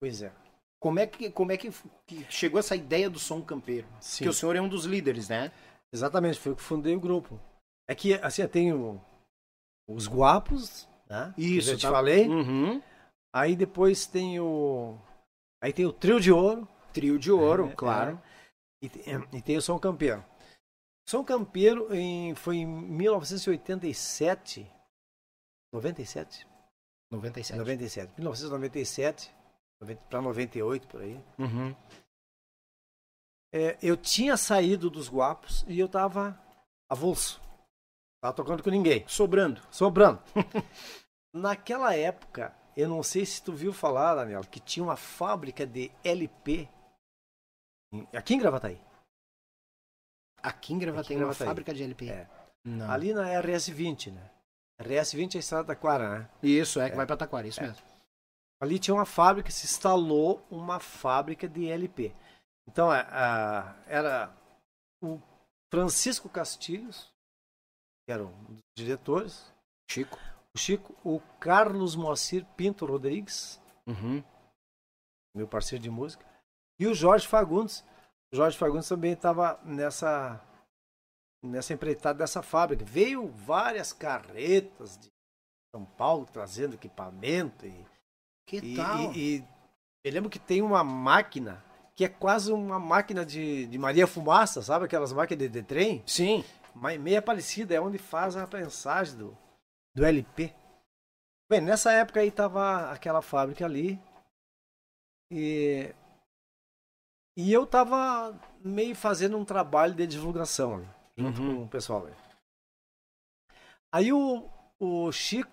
Pois é. Como é que, como é que, que chegou essa ideia do som campeiro? Sim. Porque o senhor é um dos líderes, né? Exatamente, foi eu que fundei o grupo. É que, assim, tem o- os guapos, né? que eu já te tá- falei. Uhum. Aí depois tem o. Aí tem o trio de ouro. Trio de ouro, É, claro. E, tem- e tem o Som Campeiro. Som Campeiro em, foi em 1987. 97? 97. 97. 1997 para 98 por aí. Uhum. É, eu tinha saído dos guapos e eu tava avulso. Tava tocando com ninguém. Sobrando. Sobrando. Naquela época, eu não sei se tu viu falar, Daniel, que tinha uma fábrica de LP aqui em Gravataí. Aqui em Gravataí, Aqui em uma Gravataí. fábrica de LP. É. Ali na RS20, né? RS20 é a Estrada da Quara, né? Isso, é que vai pra Taquara, isso É. mesmo. Ali tinha uma fábrica, se instalou uma fábrica de LP. Então, a- a- era o Francisco Castilhos, que era um dos diretores, Chico. O Chico, o Carlos Moacir Pinto Rodrigues, Uhum. meu parceiro de música, e o Jorge Fagundes. O Jorge Fagundes também estava nessa nessa empreitada dessa fábrica. Veio várias carretas de São Paulo trazendo equipamento e Que e, tal? e- e eu lembro que tem uma máquina que é quase uma máquina de, de Maria Fumaça, sabe aquelas máquinas de, de trem? Sim. Mas meia parecida, é onde faz a prensagem do, do LP. Bem, nessa época aí tava aquela fábrica ali. E, e eu tava meio fazendo um trabalho de divulgação ali, junto Uhum. com o pessoal ali. Aí o, o Chico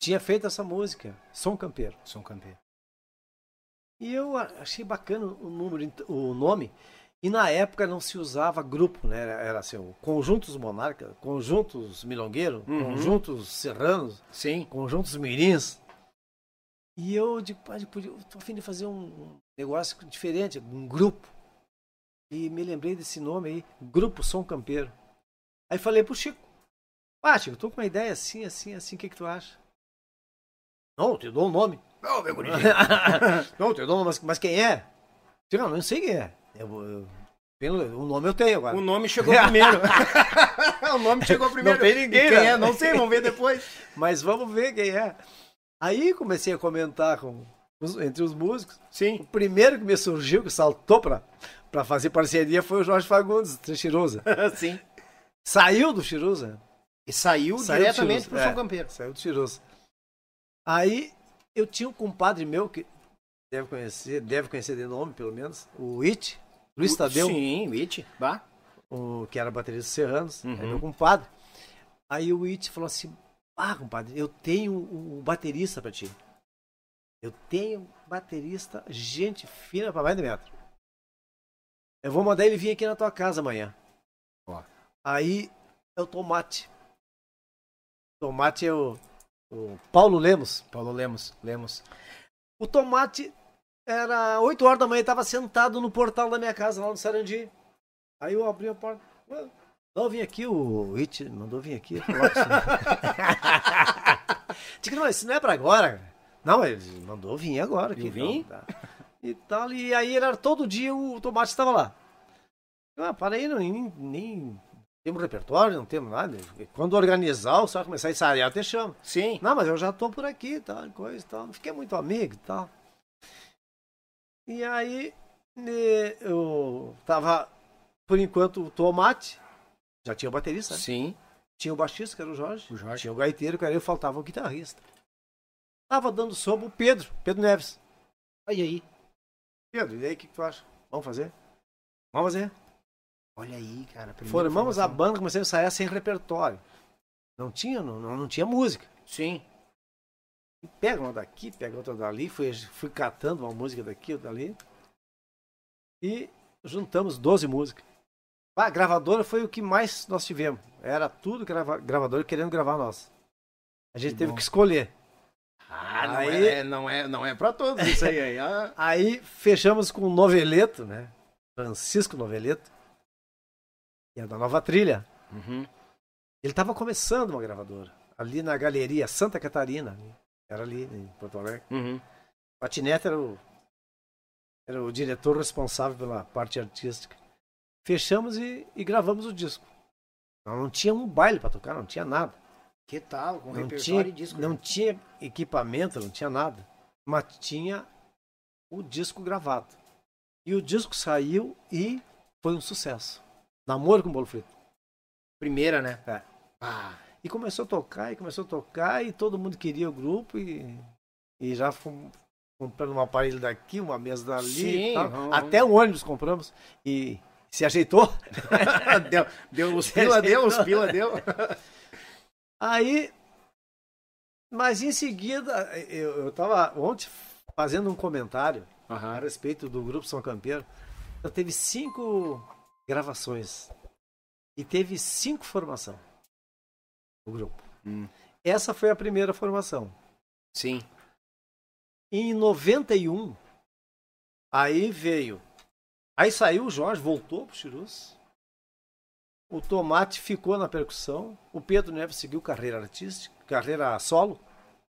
tinha feito essa música, Som Campeiro. São campeão. E eu achei bacana o número, o nome. E na época não se usava grupo, né? Era, assim, Conjuntos Monarca, Conjuntos Milongueiro, Uhum. Conjuntos Serranos, Sim. Conjuntos Mirins. E eu digo, pai, eu tô a fim de fazer um negócio diferente, um grupo. E me lembrei desse nome aí, Grupo Som Campeiro. Aí falei pro Chico, ah, Chico, tô com uma ideia assim, assim, assim, o que que tu acha? Não, te dou um nome. Ô, meu gurizinho. não, te dou um nome, mas, mas quem é? Não, não sei quem é. Eu, eu- o nome eu tenho agora. O nome chegou primeiro. o nome chegou primeiro. Não tem ninguém, E quem né? é? Não sei, vamos ver depois. Mas vamos ver quem é. Aí comecei a comentar com entre os músicos. O Sim. primeiro que me surgiu, que saltou pra, pra fazer parceria, foi o Jorge Fagundes, do Chirusa. Sim. Saiu do Chirusa. E saiu, Saiu diretamente pro é. São Campeiro. Saiu do Chirusa. Aí eu tinha um compadre meu que deve conhecer, deve conhecer de nome, pelo menos, o It, Luiz Tadeu. Sim, o It. Bah. o, que era baterista dos Serranos, Uhum. é meu compadre. Aí o It falou assim: Ah, compadre, eu tenho um baterista pra ti. Eu tenho baterista, gente fina pra mais de metro. Eu vou mandar ele vir aqui na tua casa amanhã. Ó. Aí é o Tomate. Tomate é o, o Paulo Lemos. Paulo Lemos. Lemos. O Tomate era 8 horas da manhã, estava sentado no portal da minha casa lá no Sarandi. Aí eu abri a porta. "Ué, Não, vim aqui, o It mandou vir aqui. falar com você." Digo, não, isso não é pra agora. cara." Não, ele mandou vir agora. Aqui, Eu vim? então, tá. E tal, e aí era todo dia o Tomate estava lá. Ah, para aí, não, nem, nem temos repertório, não temos nada. Quando organizar, o senhor começar a ensaiar, eu te chamo. Sim. Não, mas eu já tô por aqui, tal, coisa e tal. Não fiquei muito amigo e tal. E aí eu tava, por enquanto, o Tomate, já tinha o baterista, né? Sim. tinha o baixista, que era o Jorge, O Jorge. tinha o gaiteiro, que era eu, faltava o guitarrista. Tava dando sombra o Pedro, Pedro Neves. Olha aí. Pedro, e aí o que, que tu acha? Vamos fazer? Vamos fazer. Olha aí, cara. Formamos a formação. banda, começamos a ensaiar sem repertório. Não tinha, não, não, não tinha música. Sim. Pega uma daqui, pega outra dali, fui, fui catando uma música daqui, outra dali. E juntamos 12 músicas. A gravadora foi o que mais nós tivemos. Era tudo grava, gravadora querendo gravar nós. A gente Que teve bom. que escolher. Ah, não, Aí- é, não, é, não é pra todos isso aí. aí. Ah, Aí fechamos com o Noveleto, né? Francisco Noveleto. Que é da nova trilha. uhum. Ele estava começando uma gravadora. Ali na galeria Santa Catarina. Era ali em Porto Alegre. Uhum. Patinete era o, era o diretor responsável pela parte artística. Fechamos e, e gravamos o disco. Não, não tinha um baile para tocar, não tinha nada. Que tal? Com Não repertório tinha, e disco. não tinha equipamento, não tinha nada. Mas tinha o disco gravado. E o disco saiu e foi um sucesso. Namoro com bolo frito. Primeira, né? É. Ah, E começou a tocar, e começou a tocar, e todo mundo queria o grupo, e, e já fomos comprando um aparelho daqui, uma mesa dali. Sim, vamos- Até o ônibus compramos. E se ajeitou. deu, deu os pila, deu, os pila, deu. Aí, mas em seguida, eu, eu tava ontem fazendo um comentário a Aham. respeito do grupo São Campeiro. Eu teve cinco gravações e teve cinco formação. O grupo. Hum. Essa foi a primeira formação. Sim. Em 91, aí veio. Aí saiu o Jorge, voltou pro Chirus. O Tomate ficou na percussão. O Pedro Neves seguiu carreira artística, carreira solo.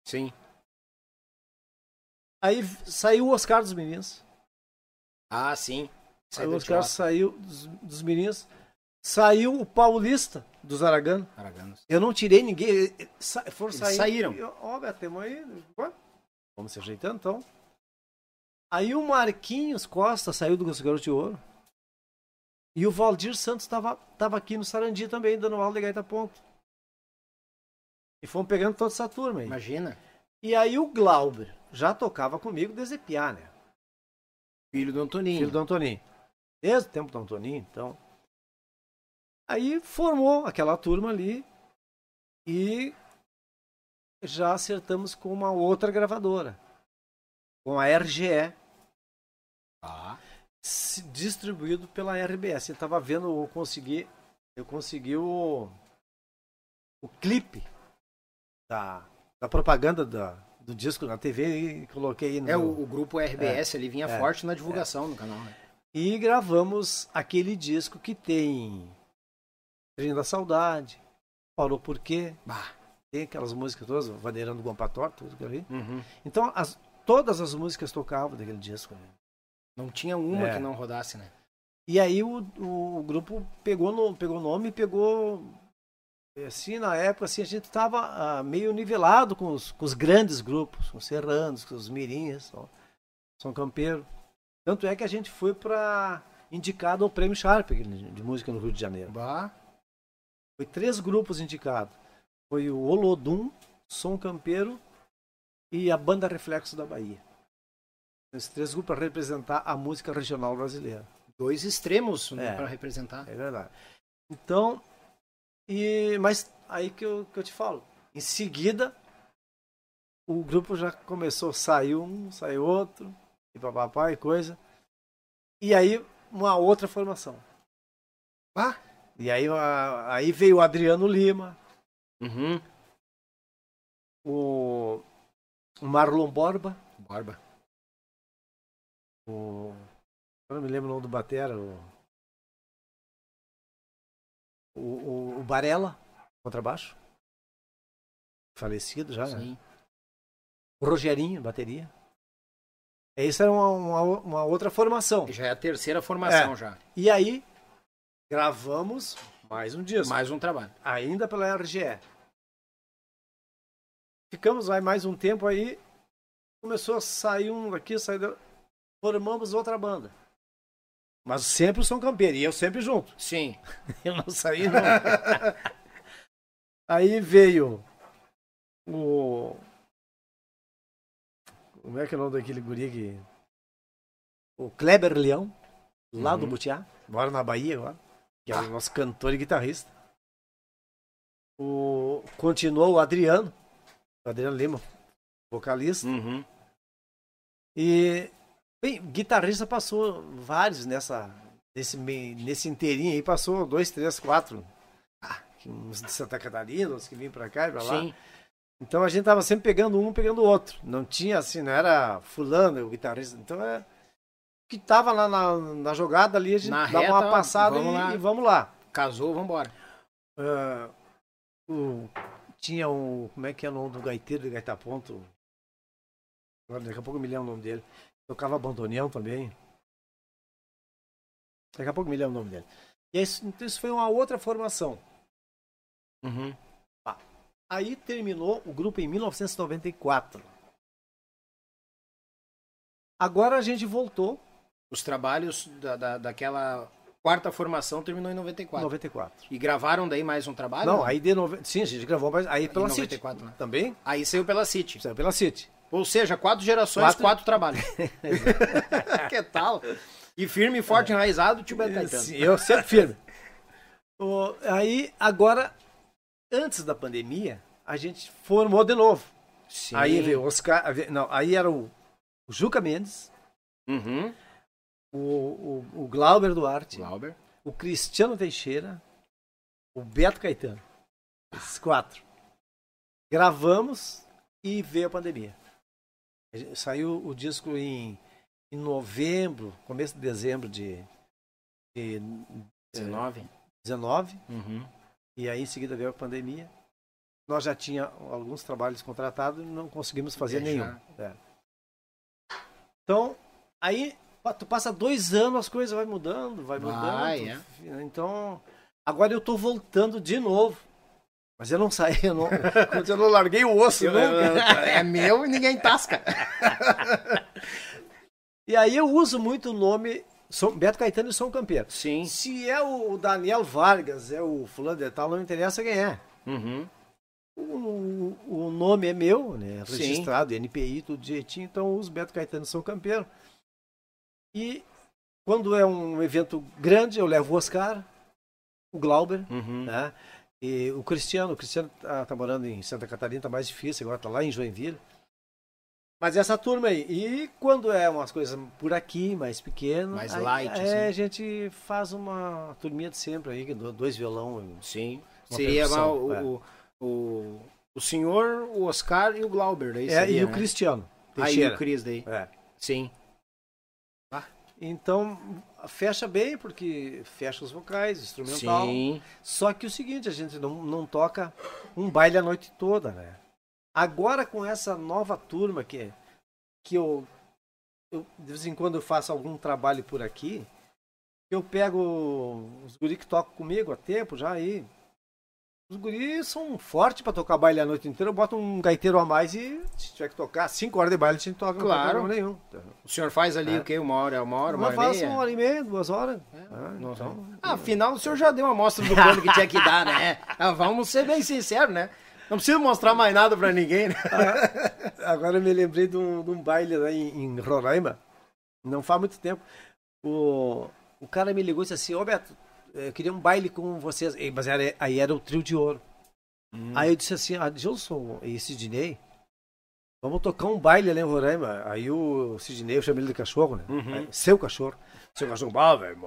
Sim. Aí saiu o Oscar dos Meninos. Ah, sim. Aí o do Oscar saiu dos, dos Meninos. Saiu o Paulista dos Aragano. Araganos. Eu não tirei ninguém. Sa foram Eles sair. saíram. Eu, Ó, Beto, temos aí. Vamos se ajeitando então. Aí o Marquinhos Costa saiu do Garoto de Ouro. E o Valdir Santos estava tava aqui no Sarandi também, dando aula de gaita ponto. E fomos pegando toda essa turma aí. Imagina. E aí o Glauber já tocava comigo desde piá, né? Filho do Antoninho. Filho do Antoninho. Desde o tempo do Antoninho, então. Aí formou aquela turma ali e já acertamos com uma outra gravadora, com a RGE, Ah. se- distribuído pela RBS. Eu tava vendo, eu consegui, eu consegui o, o clipe da, da propaganda da, do disco na TV e coloquei no, É, o, o grupo RBS ali vinha É. forte na divulgação do canal. né? E gravamos aquele disco que tem Trem da Saudade, Parou Por Quê, Bah. tem aquelas músicas todas, Vaneirando Guampator, tudo aquilo ali. Uhum. Então, as- todas as músicas tocavam daquele disco. né? Não tinha uma É. que não rodasse, né? E aí o, o, o grupo pegou no pegou nome e pegou. Assim, na época, assim, a gente estava meio nivelado com os, com os grandes grupos, com os Serranos, com os Mirins, São, São Campeiro. Tanto é que a gente foi para indicado ao Prêmio Sharp de música no Rio de Janeiro. Bah. Foi três grupos indicados. Foi o Olodum, Som Campeiro e a Banda Reflexo da Bahia. Esses três grupos para representar a música regional brasileira. Dois extremos né, É. para representar. É verdade. Então, e, mas aí que eu, que eu te falo. Em seguida, o grupo já começou, saiu um, saiu outro, e papapá e coisa. E aí, uma outra formação. Ah. E aí, a- aí veio o Adriano Lima, Uhum. o, o Marlon Borba, Borba. o. Eu não me lembro o nome do Batera, o. O, o, o Barella, contrabaixo. Falecido já, né? Sim. O Rogerinho, bateria. É, Isso era uma, uma, uma outra formação. Já é a terceira formação É. já. E aí, gravamos mais um disco. Mais um trabalho. ainda pela RGE. Ficamos aí mais um tempo aí. Começou a sair um daqui, sair da... formamos outra banda. Mas sempre o São Campeiro, e eu sempre junto. Sim. Eu não saí, não. Aí veio o. Como é que é o nome daquele guri que. O Kleber Leão, lá do Uhum. Butiá, mora na Bahia agora, que é o nosso cantor e guitarrista. O... Continuou o Adriano, o Adriano Lima, vocalista. Uhum. E, bem, guitarrista passou vários nessa, nesse, nesse inteirinho aí, passou dois, três, quatro. Ah, uns de Santa Catarina, uns que vinham pra cá e pra lá. Sim. Então a gente tava sempre pegando um, pegando o outro. Não tinha assim, não era fulano, o guitarrista. Então é. Que tava lá na, na jogada ali, a gente Na dava reta, uma passada vamos e, e vamos lá. Casou, vambora. Ah, o- tinha um. Como é que é o nome do gaiteiro de Gaita Ponto? Agora, daqui a pouco eu me lembro o nome dele. Tocava bandoneão também. Daqui a pouco eu me lembro o nome dele. E isso, então isso foi uma outra formação. Uhum. Aí terminou o grupo em 1994. Agora a gente voltou Os trabalhos da, da, daquela quarta formação terminou em em 94. 94. E gravaram daí mais um trabalho? Não, aí de nove... Sim, a gente gravou, mas aí pela City. 94, né? Também? Aí saiu pela City. Saiu pela City. Ou seja, quatro gerações, quatro, Quatro- trabalhos. que tal? E firme forte, enraizado, tio Beto Caetano. Sim, eu sempre firme. O- aí, agora, antes da pandemia, a gente formou de novo. Sim. Aí veio o Oscar. Não, aí era o Juca Mendes, Uhum. O, o, o Glauber Duarte, Glauber. o Cristiano Teixeira, o Beto Caetano. Esses quatro. Gravamos e veio a pandemia. Saiu o disco em, em novembro, começo de dezembro de, de 19. 19. Uhum. E aí em seguida veio a pandemia. Nós já tinha alguns trabalhos contratados e não conseguimos fazer Viajar. nenhum. É. Então, aí tu passa dois anos, as coisas vai mudando, vai mudando. Vai, é. Então, agora eu tô voltando de novo. Mas eu não saí, eu não, eu não larguei o osso Eu- nunca. é meu e ninguém tasca. E aí eu uso muito o nome São, Beto Caetano e São Campeiro. Sim. Se é o Daniel Vargas, é o fulano de tal, não interessa quem é. Uhum. O, o nome é meu, né? Sim. Registrado, NPI, tudo direitinho, então eu uso Beto Caetano e São Campeiro. E quando é um evento grande, eu levo o Oscar, o Glauber, Uhum. né? E o Cristiano, o Cristiano tá, tá morando em Santa Catarina, tá mais difícil, agora tá lá em Joinville. Mas essa turma aí, e quando é umas coisas por aqui, mais pequeno, Mais aí- light, é, assim. a gente faz uma turminha de sempre aí, do- dois violão. Sim. Seria percussão, o, é. o, o, o senhor, o Oscar e o Glauber. Daí É, seria, e o né? Cristiano Aí o Cris daí. É. Sim. Então, fecha bem, porque fecha os vocais, instrumental. Sim. Só que o seguinte, a gente não, não toca um baile a noite toda, né? Agora com essa nova turma que, que eu, eu de vez em quando eu faço algum trabalho por aqui, eu pego os guris que tocam comigo há tempo já aí. Os guris são fortes pra tocar baile a noite inteira, eu boto um gaiteiro a mais e se tiver que tocar 5 horas de baile, a gente toca, Claro. não tem nenhum. O senhor faz ali É. o quê? Uma hora, uma hora, uma Uma hora e faço meia? uma hora e meia, duas horas. É, Ah, não- então, Ah, afinal, o senhor já deu uma amostra do plano que tinha que dar, né? Ah, vamos ser bem sinceros, né? Não precisa mostrar mais nada pra ninguém, né? Agora eu me lembrei de um, de um baile lá em, em Roraima, não faz muito tempo. O, o cara me ligou e disse assim: Ô Beto, eu queria um baile com vocês. Mas era, aí era o trio de ouro. Aí eu disse assim: Ah, Gilson e Sidney, vamos tocar um baile ali em Roraima. Aí o Sidney, eu chamei ele de cachorro, né? Uhum. Aí, seu cachorro. Seu cachorro, ah, velho,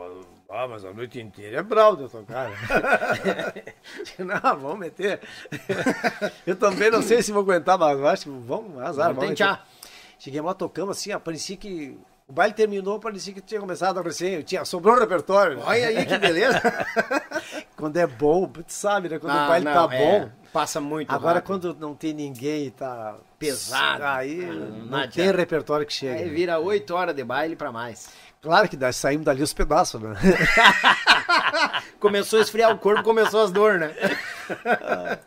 ah, mas a noite inteira é bravo de eu tocar. né?" Disse, não, vamos meter. eu também não sei se vou aguentar, mas acho que vamos, azar. Vamos vamos tentar. meter. Cheguei lá, tocamos assim, ó, parecia que. O baile terminou, parecia que tinha começado a recém. Tinha, sobrou o repertório. né? Olha aí que beleza. Quando é bom, tu sabe, né? Quando Ah, o baile não, tá é, bom. passa muito Agora, rápido. quando não tem ninguém e tá Pesado. aí Ah, não, não tem repertório que chega. Aí né? vira oito horas de baile pra mais. Claro que nós saímos dali os pedaços, né? Começou a esfriar o corpo, começou as dores, né?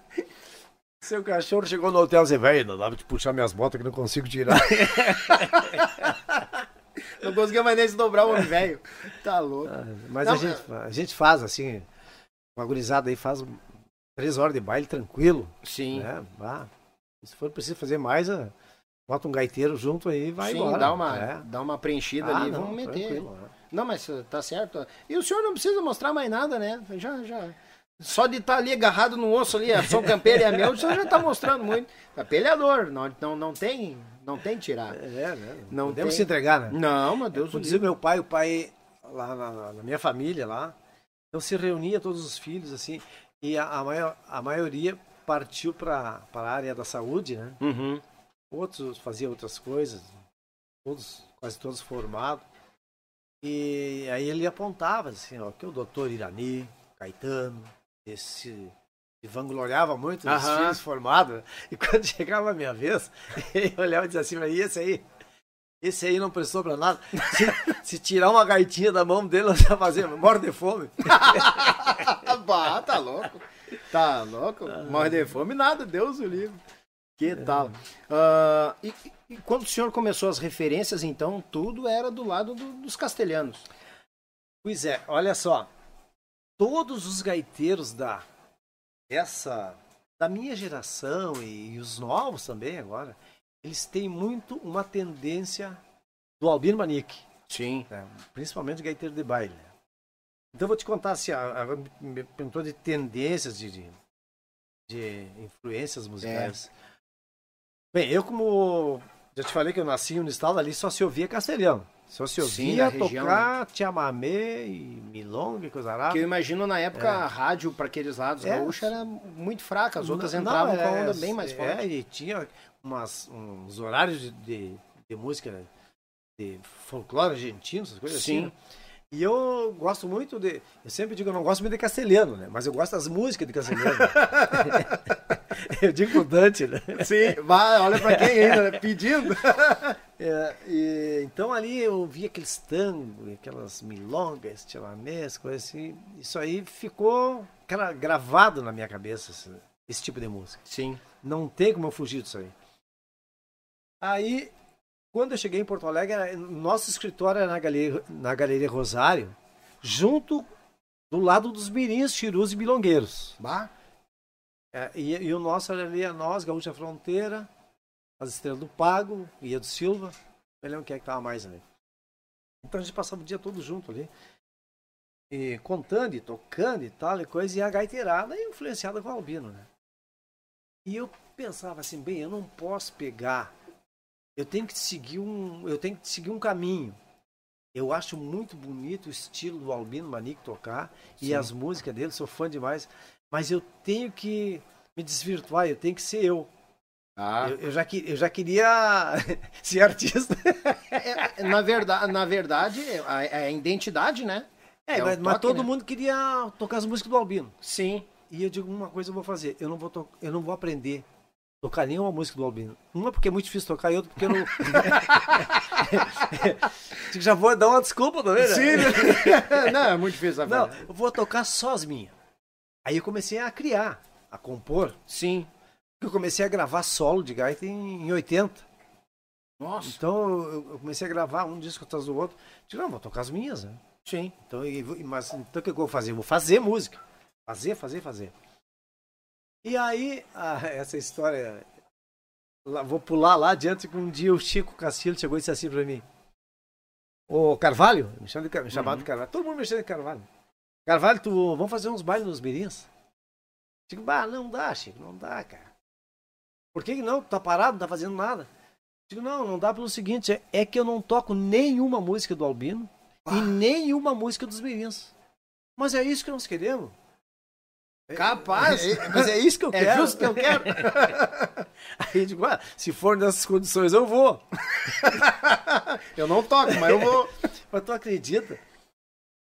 Seu cachorro chegou no hotel e disse, velho, não dá pra te puxar minhas botas que não consigo tirar. Não conseguia mais nem se dobrar o homem velho. Tá louco. Ah, Mas Não, a, gente, a gente faz assim, uma gurizada aí faz três horas de baile tranquilo. Sim. Né? Ah, se for preciso fazer mais, ah, bota um gaiteiro junto aí e vai Sim, embora. dá uma, É. dá uma preenchida Ah, ali, não, vamos meter. né? Não, mas tá certo. E o senhor não precisa mostrar mais nada, né? Já, já. Só de estar ali agarrado no osso ali, a São Campeiro e a meu, o senhor já tá mostrando muito. É peleador, não, não, não tem, não tem tirar. É, né? Não Podemos tem- se entregar, né? Não, meu Deus do Como dizia meu pai, o pai lá na, na- na minha família lá, então se reunia todos os filhos assim, e a, a, maior, a maioria partiu para a área da saúde, né? Uhum. Outros faziam outras coisas, todos, quase todos formados. E aí ele apontava assim, ó, que o doutor Irani, Caetano, esse se vangloriava muito dos Aham. filhos formados. né? E quando chegava a minha vez, ele olhava e dizia assim, e esse aí? Esse aí não prestou pra nada. Se, se tirar uma gaitinha da mão dele, nós ia fazer, morre de fome. bah, tá louco. Tá louco? Morre de fome nada, Deus o livre. Que tal? Ah, e, e quando o senhor começou as referências, então, tudo era do lado do- dos castelhanos. Pois é, olha só. Todos os gaiteiros da essa da minha geração e, os novos também agora, eles têm muito uma tendência do Albino Manique, Sim. né? principalmente o gaiteiro de baile. Então vou te contar assim, a- a- me perguntou de tendências de, de, de influências musicais. Bem, eu como já te falei que eu nasci no estado ali só se ouvia castelhano. Só se Sim, ouvia região, tocar chamamé e milonga e coisa Porque eu arada. imagino na época É. a rádio para aqueles lados É. gaúcha era muito fraca, as outras Não, entravam com a é, onda bem mais forte. É, e tinha umas, uns horários de, de, de música de folclore argentino, essas coisas Sim. assim. né? E eu gosto muito de. Eu sempre digo, eu não gosto muito de castelhano, né? Mas eu gosto das músicas de castelhano. eu digo pro Dante, né? Sim, vai, olha pra quem ainda, né? pedindo. É, e, então ali eu vi aqueles tangos, aquelas milongas, chamamés, coisas assim. Isso aí ficou cara, gravado na minha cabeça, esse, esse tipo de música. Sim. Não tem como eu fugir disso aí. Aí, quando eu cheguei em Porto Alegre, nosso escritório era na Galeria, na Galeria Rosário, junto do lado dos mirins, chirus e bilongueiros. Bah, É, e, e o nosso era ali, a nós, Gaúcha Fronteira, as Estrelas do Pago, Ia do Silva, não lembro quem é que tava mais ali. Então a gente passava o dia todo junto ali. E contando e tocando e tal e coisa, e a gaiteirada influenciada com o Albino, né? E eu pensava assim, bem, eu não posso pegar, eu tenho que seguir um, eu tenho que seguir um caminho. Eu acho muito bonito o estilo do Albino Manique tocar Sim. e as músicas dele, sou fã demais, mas eu tenho que me desvirtuar, eu tenho que ser eu. ah. Eu, eu já, eu já queria ser artista. É, é, na, verdade, na verdade, a, a identidade, né? É, É mas, mas toque, todo né? mundo queria tocar as músicas do Albino. Sim. E eu digo, uma coisa eu vou fazer, eu não vou, to- eu não vou aprender a tocar nenhuma música do Albino. Uma porque é muito difícil tocar e outra porque eu não... Já vou dar uma desculpa também, né? Sim? Não, é muito difícil. Não, eu vou tocar só as minhas. Aí eu comecei a criar, a compor. Sim. Eu comecei a gravar solo de gaita em, em 80. Nossa. Então eu, eu comecei a gravar um disco atrás do outro. Digo, não, vou tocar as minhas, né? Sim. Então, e vou- mas então o que eu vou fazer? Eu vou fazer música. Fazer, fazer, fazer. E aí, ah, essa história. lá- vou pular lá adiante que um dia o Chico Castilho chegou e disse assim pra mim. Ô Carvalho, me, chama de, me chamava de Carvalho. Todo mundo me chama de Carvalho. Carvalho, tu, vamos fazer uns bailes nos mirins? Digo, bah, não dá, Chico, não dá, cara. Por que que não? Tu tá parado, não tá fazendo nada. Digo, não, não dá pelo seguinte, é, é que eu não toco nenhuma música do Albino e nenhuma música dos mirins. Mas é isso que nós queremos. É- Capaz. é- mas é isso que eu É quero. justo que eu quero. Aí eu digo, ah, se for nessas condições eu vou. Eu não toco, mas eu vou. Mas tu acredita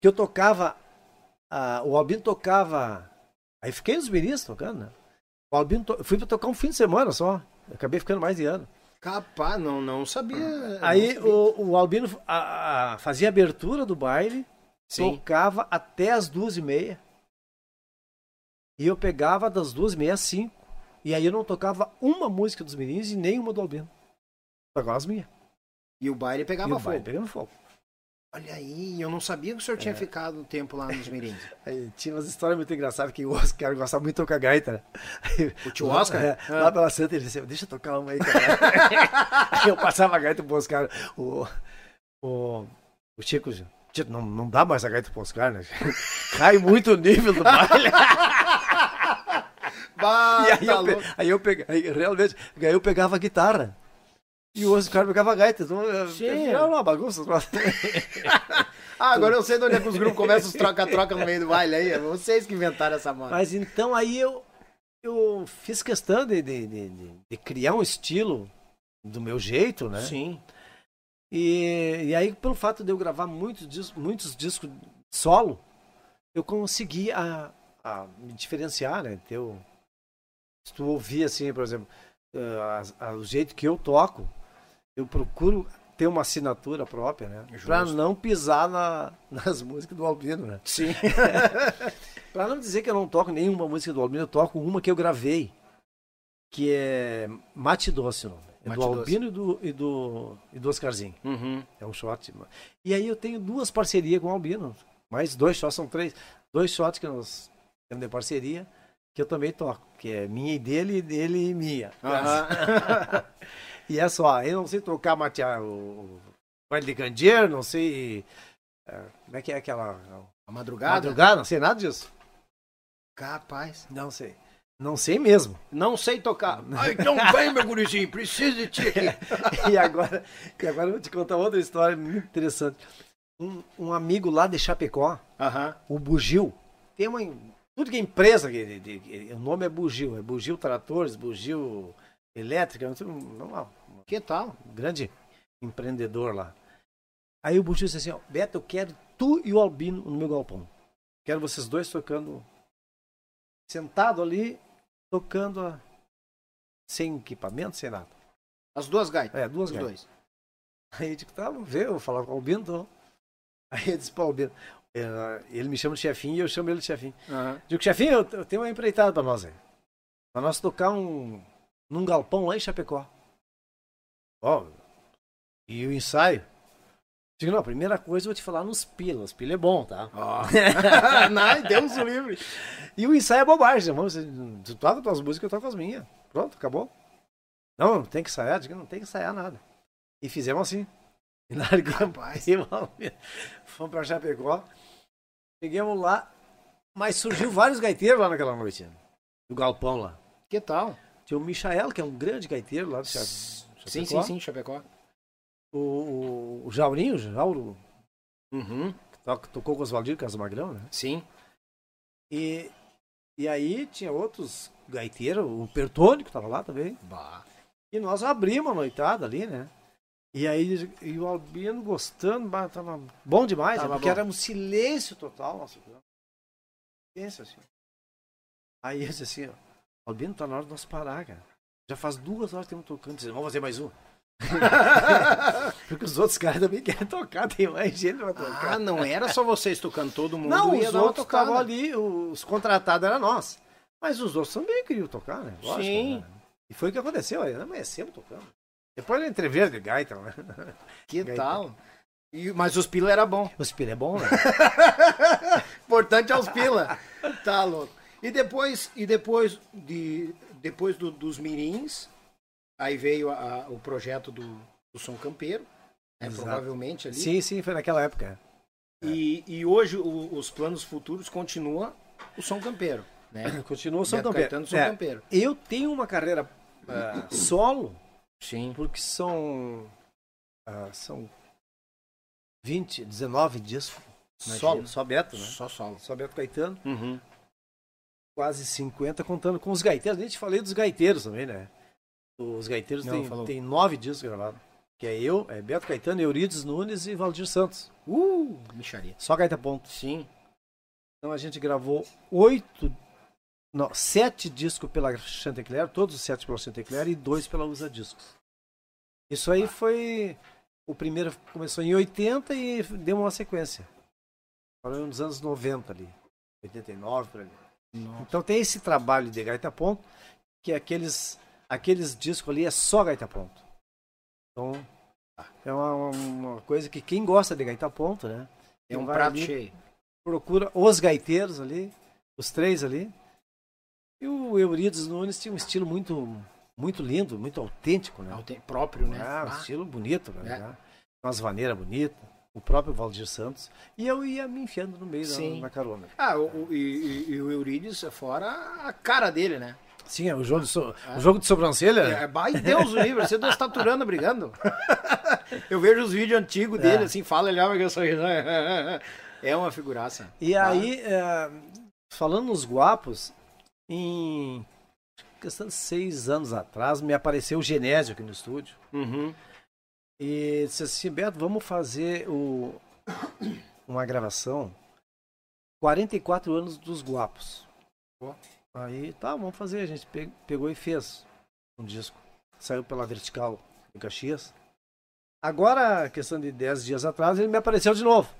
que eu tocava, ah, o Albino tocava, aí fiquei nos mirins tocando, né? O Albino, to... fui pra tocar um fim de semana só, eu acabei ficando mais de ano. Capaz, não, não sabia. Aí não sabia. o, o Albino ah, ah, fazia a abertura do baile, Sim. tocava até as duas e meia. E eu pegava das duas e meia às cinco. E aí eu não tocava uma música dos meninos e nenhuma do Albino. Tocava as minhas. E o baile E pegava o fogo. baile pegando fogo. Olha aí, eu não sabia que o senhor tinha ficado um tempo lá nos Mirins. Tinha umas histórias muito engraçadas que o Oscar gostava muito de tocar gaita. né? O tio Oscar? é, Ah. Lá pela Santa, ele disse, deixa eu tocar uma aí, cara. aí eu passava a gaita pro Oscar. O, o, o Chico, Chico, não, não dá mais a gaita pro Oscar, né? Cai muito o nível do baile. Bah, E aí, tá eu, aí eu aí, realmente, aí eu pegava a guitarra. E o Oscar pegava a gaita. Então, eu- Sim. Era uma bagunça. Ah, agora eu sei de onde é que os grupos começam os troca-troca no meio do baile aí. é Vocês que inventaram essa moda. Mas então aí eu, eu fiz questão de, de, de, de- criar um estilo do meu jeito, né? Sim. E, e aí, pelo fato de eu gravar muitos discos, muitos discos solo, eu consegui a, a me diferenciar, né? Ter o- se tu ouvir assim, por exemplo, eh, a- a- o jeito que eu toco, eu procuro ter uma assinatura própria, né? Pra não pisar na, nas músicas do Albino, né? Sim. Pra não dizer que eu não toco nenhuma música do Albino, eu toco uma que eu gravei, que é Mate Doce, o nome. É Mate do Doce. Albino e do, e do, e do Oscarzinho. Uhum. É um shot. E aí eu tenho duas parcerias com o Albino. Mais dois shots, são três. Dois shots que nós temos de parceria, que eu também toco. Que é minha e dele, e dele e minha. Aham. E é só, eu não sei tocar matear o baile de candeeiro, não sei. é, como é que é aquela. A madrugada? Madrugada, não sei nada disso. Capaz. Não sei. Não sei mesmo. Não sei tocar. Ah, então vem, meu gurizinho, preciso de ti aqui. e agora, e agora eu vou te contar outra história muito interessante. Um, um amigo lá de Chapecó, Aham. o Bugil, tem uma. Tudo que é empresa, que, de- de- o nome é Bugil, é Bugil Tratores, Bugil Elétrica, não sei, não, Que tal? grande empreendedor lá. Aí o Bugil disse assim: ó, Beto, eu quero tu e o Albino no meu galpão. Quero vocês dois tocando, sentado ali, tocando a- sem equipamento, sem nada. As duas gaitas. É, duas gaitas. dois. Aí eu digo, tá, vamos ver, eu vou falar com o Albino, então. Aí eu disse para o Albino, eh, ele me chama de chefinho e eu chamo ele de chefinho. Aham. Digo, chefinho, eu, eu tenho uma empreitada para nós aí. Para nós tocar um, num galpão lá em Chapecó. Ó, e o ensaio? Digo, não, a primeira coisa eu vou te falar nos pila. Os pila é bom, tá? Ó. Não, Deus o livre. E o ensaio é bobagem. Vamos, tu toca as tuas músicas, eu toco as minhas. Pronto, acabou. Não, não tem que ensaiar. Digo, não tem que ensaiar nada. E fizemos assim. E largamos. Fomos pra Chapecó. Chegamos lá. Mas surgiu vários gaiteiros lá naquela noite. Do galpão lá. Que tal? Tinha o Michael, que é um grande gaiteiro lá do Cha- Chapecó. Sim, sim, sim, Chapecó. O, o, o Jaurinho, o Jauro, Uhum. que to- tocou com os Valdir Casamagrão, né? Sim. E, e aí tinha outros gaiteiros, o Pertônico tava lá também. Bah. E nós abrimos a noitada ali, né? E aí e o Albino gostando, tava bom demais, Tava né? porque bom. era um silêncio total programa. Silêncio assim. Aí eu disse assim, ó, Albino, tá na hora de nós parar, cara. Já faz duas horas que estamos tocando, Disse, vamos fazer mais um. porque os outros caras também querem tocar, tem mais gente pra tocar. Ah, não era só vocês tocando, todo mundo Não, os outros tocada. estavam ali, os contratados eram nós. Mas os outros também queriam tocar, né? Lógico, Sim. né? E foi o que aconteceu, aí amanhecemos tocando. Depois da entrevista de gaita, né? Que Gaita. tal? E- mas os pila era bom. O espelho é bom, né? Importante é os pila. Tá louco. E depois, e depois, de, depois do- dos mirins, aí veio a- a- o projeto do, do Som Campeiro, né, provavelmente ali. sim, sim, foi naquela época. E, e hoje o- os planos futuros continua o Som Campeiro. Né? Continua o Beto Campeiro. Caetano, Som É, Campeiro. eu tenho uma carreira ah, solo, Sim. porque são, ah, são 20, 19 discos. Imagina. Solo, só Beto, né? Só solo. Só Beto Caetano. Uhum. Quase 50, contando com os gaiteiros. A gente falei dos gaiteiros também, né? Os gaiteiros Não, falou. tem nove discos gravados. Que é eu, é Beto Caetano, Eurides Nunes e Valdir Santos. Uh, micharia. Só gaita ponto. Sim. Então a gente gravou oito, não, sete discos pela Chantecler, todos os sete pela Chantecler e dois pela Usa Discos. Isso aí foi. O primeiro começou em 80 e deu uma sequência. Foi nos anos 90 ali. 89 por ali. Então tem esse trabalho de gaita ponto, que é aqueles, aqueles discos ali é só gaita ponto. Então É uma, uma coisa que quem gosta de gaita ponto, né? É um prato ali, cheio. Procura os gaiteiros ali, os três ali. E o Eurides Nunes tinha um estilo muito, muito lindo, muito autêntico, né? Aute- Próprio, né? Ah, um Ah, estilo bonito, né? É. Umas vaneiras bonitas. O próprio Valdir Santos. E eu ia me enfiando no meio da, Sim. na carona. Ah, o, o- e, e- o Eurides, fora a cara dele, né? Sim, é o jogo de, so- o jogo de sobrancelha. É, vai Deus o livre, você duas taturando brigando. Eu vejo os vídeos antigos dele, É. assim, fala, ele olha que eu sou. É uma figuraça. E aí, é, falando nos guapos, em questão de seis anos atrás, me apareceu o Genésio aqui no estúdio. Uhum. E disse assim, Beto, vamos fazer o, uma gravação 44 anos dos guapos. Ó. Aí, tá, vamos fazer. A gente pe- pegou e fez um disco. Saiu pela Vertical em Caxias. Agora, questão de 10 dias atrás, ele me apareceu de novo.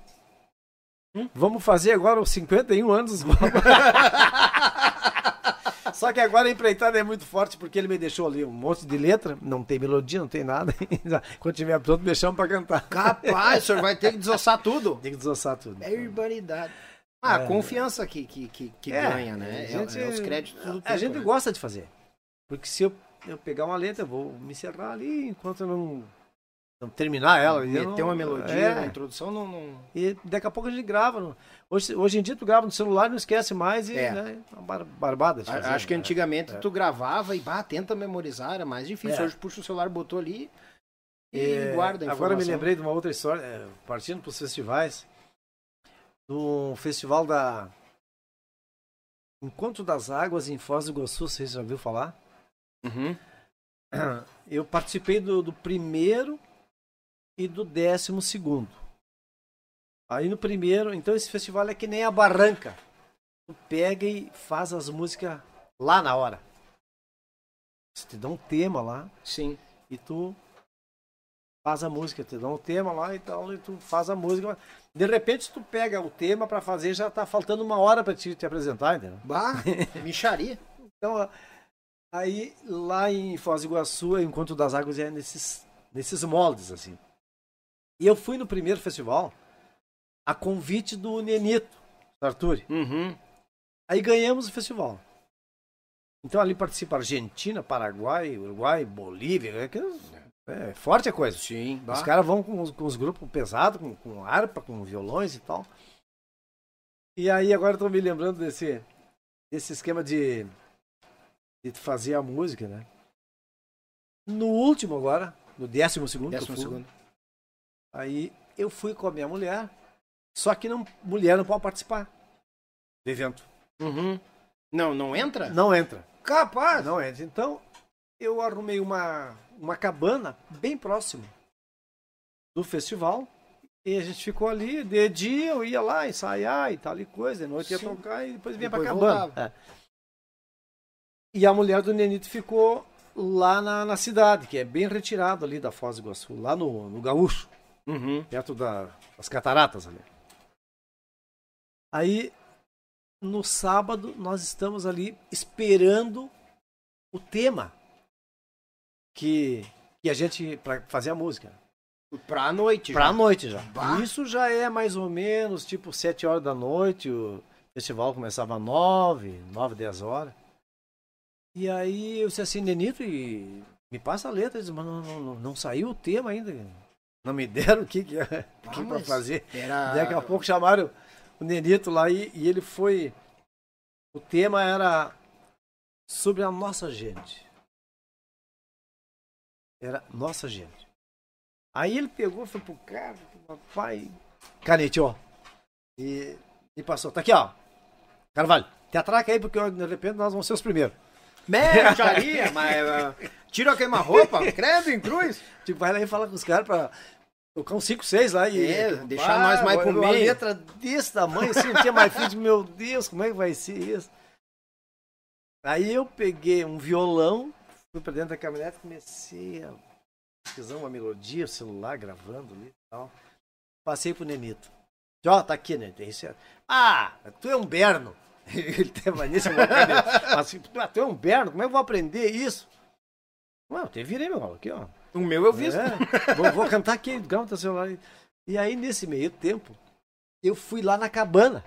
Hum? Vamos fazer agora os 51 anos dos guapos. Só que agora a empreitada é muito forte porque ele me deixou ali um monte de letra, não tem melodia, não tem nada. Quando tiver pronto, me chama pra cantar. Capaz, o senhor vai ter que desossar tudo. Tem que desossar tudo. É urbanidade. Ah, É. confiança que, que, que, que É, ganha, né? É- gente- é os créditos do A gente né? gosta de fazer. Porque se eu, eu pegar uma letra, eu vou me encerrar ali enquanto eu não, não terminar ela. e Meter não- uma melodia, é. uma introdução, não. não... E daqui a pouco a gente grava. no- Hoje, hoje em dia tu grava no celular, não esquece mais e É. né, é uma bar- barbada fazer, Acho que né? antigamente É. tu gravava e bah, tenta memorizar, era mais difícil. É. Hoje puxa o celular, botou ali e É, guarda a Agora me lembrei de uma outra história, é, partindo para os festivais, do festival da Encontro das Águas em Foz do Iguaçu, você já ouviu falar? Uhum. Eu participei do, do primeiro e do décimo segundo. Aí no primeiro, então esse festival é que nem a Barranca. Tu pega e faz as músicas lá na hora. Você te dá um tema lá Sim. e tu faz a música, te dá um tema lá e tal, e tu faz a música. De repente tu pega o tema pra fazer, já tá faltando uma hora pra te, te apresentar, entendeu? Bah, micharia. Então, aí lá em Foz do Iguaçu, o Encontro das Águas é nesses, nesses moldes, assim. E eu fui no primeiro festival a convite do Nenito, do Arthur. Uhum. Aí ganhamos o festival. Então ali participa Argentina, Paraguai, Uruguai, Bolívia. É, é forte a coisa. Sim. Bah. Os caras vão com os, com os grupos pesados, com, com harpa, com violões e tal. E aí agora tô me lembrando desse, desse esquema de, de fazer a música, né? No último agora, no décimo segundo, Décimo segundo. aí eu fui com a minha mulher, só que não, mulher não pode participar do evento. Uhum. Não, não entra? Não entra. Capaz. Não entra. Então, eu arrumei uma, uma cabana bem próximo do festival. E a gente ficou ali, de dia eu ia lá ensaiar e tal e coisa, de noite ia Sim. tocar e depois vinha Depois pra cabana. É. E a mulher do Nenito ficou lá na, na cidade, que é bem retirado ali da Foz do Iguaçu, lá no, no Gaúcho, Uhum. perto da- das cataratas ali. Aí, no sábado, nós estamos ali esperando o tema que, que a gente, para fazer a música. Pra noite. Pra já. noite já. Bah. Isso já é mais ou menos tipo 7 horas da noite. O festival começava 9, 9, 10 horas. E aí eu disse assim, Nenito, e me passa a letra. Ele disse, mas não, não, não, não saiu o tema ainda. Não me deram o que, que, o que pra fazer. Era... Daqui a pouco chamaram o Nenito lá e, e ele foi. O tema era sobre a nossa gente. Era nossa gente. Aí ele pegou, foi pro cara, papai, caneteou. E, e passou. Tá aqui, ó. Carvalho, te atraca aí, porque de repente nós vamos ser os primeiros. Mecharia, mas... ah, Tira a queima-roupa, credo em cruz. Tipo, vai lá e fala com os caras pra tocar uns 5, 6 lá e. É, deixar nós mais pro uma meio. letra desse tamanho, assim, não tinha mais filho. Meu Deus, como é que vai ser isso? Aí eu peguei um violão, fui pra dentro da caminhonete e comecei a pesquisar uma melodia, o celular gravando ali e tal. Passei pro Nenito. Ó, tá aqui, né? Tem. Ah, tu é um berno. Ele tem mania Assim, "Ah, tu é um berno, como é que eu vou aprender isso? Não, eu te virei, meu irmão, aqui, ó. O meu eu fiz. É, vou, vou cantar aqui, grava teu celular. E aí, nesse meio tempo, eu fui lá na cabana,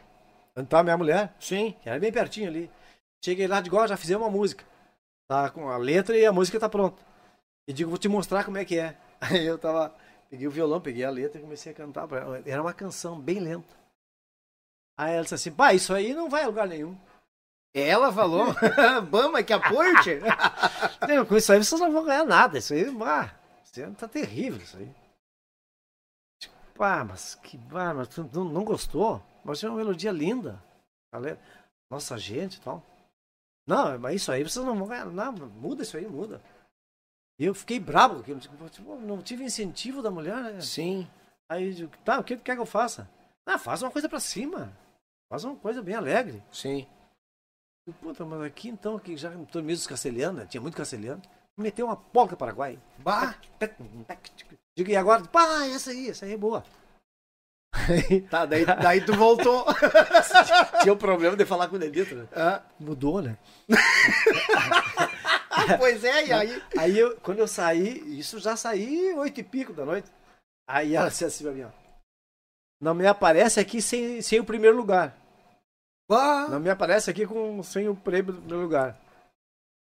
onde tá minha mulher, Sim. que era bem pertinho ali. Cheguei lá, digo, ó, já fizemos uma música. Tá com a letra e a música tá pronta. E digo, vou te mostrar como é que é. Aí eu tava, peguei o violão, peguei a letra e comecei a cantar pra ela. Era uma canção bem lenta. Aí ela disse assim, pá, isso aí não vai a lugar nenhum. Ela falou. Bama, que aporte. Não, com isso aí vocês não vão ganhar nada. Isso aí, ah, isso aí tá terrível isso aí. Tipo, pá, mas que ah, mas tu não, não gostou? Mas é uma melodia linda. A Nossa gente e tal. Não, mas isso aí vocês não vão ganhar. Não, muda isso aí, muda. E eu fiquei bravo, porque tipo, tipo, não tive incentivo da mulher, né? Sim. Aí eu digo, tá, o que tu quer que eu faça? Ah, faz uma coisa pra cima. Faz uma coisa bem alegre. Sim. Puta, mas aqui então, que já meio dos castelhano, né? tinha muito castelhano, meteu uma polca paraguai. Bah. Digo, e agora? Pá, essa aí, essa aí é boa. Tá, daí, daí tu voltou. tinha o problema de falar com o Nenito, né? Ah, Mudou, né? pois é, e aí? Aí eu, quando eu saí, isso já saí oito e pico da noite. Aí ela disse assim pra mim, ó. Não me aparece aqui sem, sem o primeiro lugar. Bah. Não me aparece aqui com, sem o prêmio do primeiro lugar.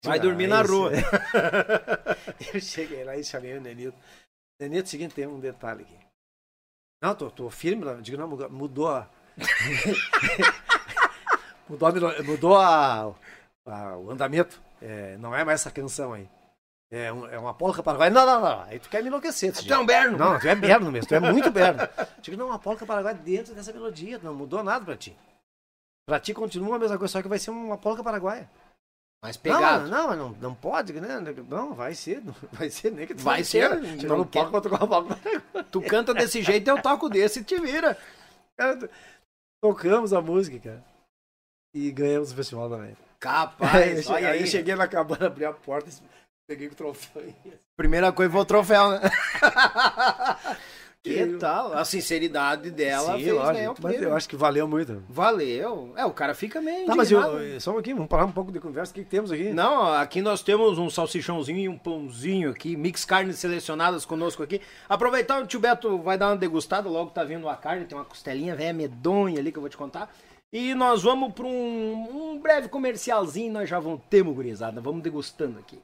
Vai Ah, dormir na esse- rua. eu cheguei lá e chamei o Nenito. Nenito, seguinte, tem um detalhe aqui. Não, tô, tô firme, não. digo, não, mudou, mudou a. mudou a, mudou a, a- o andamento. É, não é mais essa canção aí. É, um- é uma polca paraguaia. Não, não, não. Aí tu quer me enlouquecer. Tu é um berno. Não, tu é berno mesmo, tu é muito berno. Digo, não, uma polca paraguaia dentro dessa melodia, não mudou nada pra ti. Pra ti continua a mesma coisa, só que vai ser uma polca paraguaia. Mas pegado. Não, não, não, não pode, né? Não, vai ser, não, vai ser, nem que tu Vai não ser, queira. não Chegar no quer. palco pra tocar uma paraguaia. Tu canta desse jeito, eu toco desse e te vira. Cara, Tocamos a música, cara. E ganhamos o festival também. Capaz, Aí, aí cheguei na cabana, abri a porta, peguei o troféu Primeira coisa foi o troféu, né? que tal? A sinceridade dela Sim, fez lógico, ganhar o mas eu acho que valeu muito. Valeu. É, o cara fica meio Tá, mas eu, eu- só um pouquinho, vamos parar um pouco de conversa. O que, que temos aqui? Não, aqui nós temos um salsichãozinho e um pãozinho aqui, mix carnes selecionadas conosco aqui. Aproveitar o tio Beto vai dar uma degustada, logo tá vindo a carne, tem uma costelinha velha medonha ali que eu vou te contar. E nós vamos para um, um breve comercialzinho, nós já vamos ter, gurizada, vamos degustando aqui.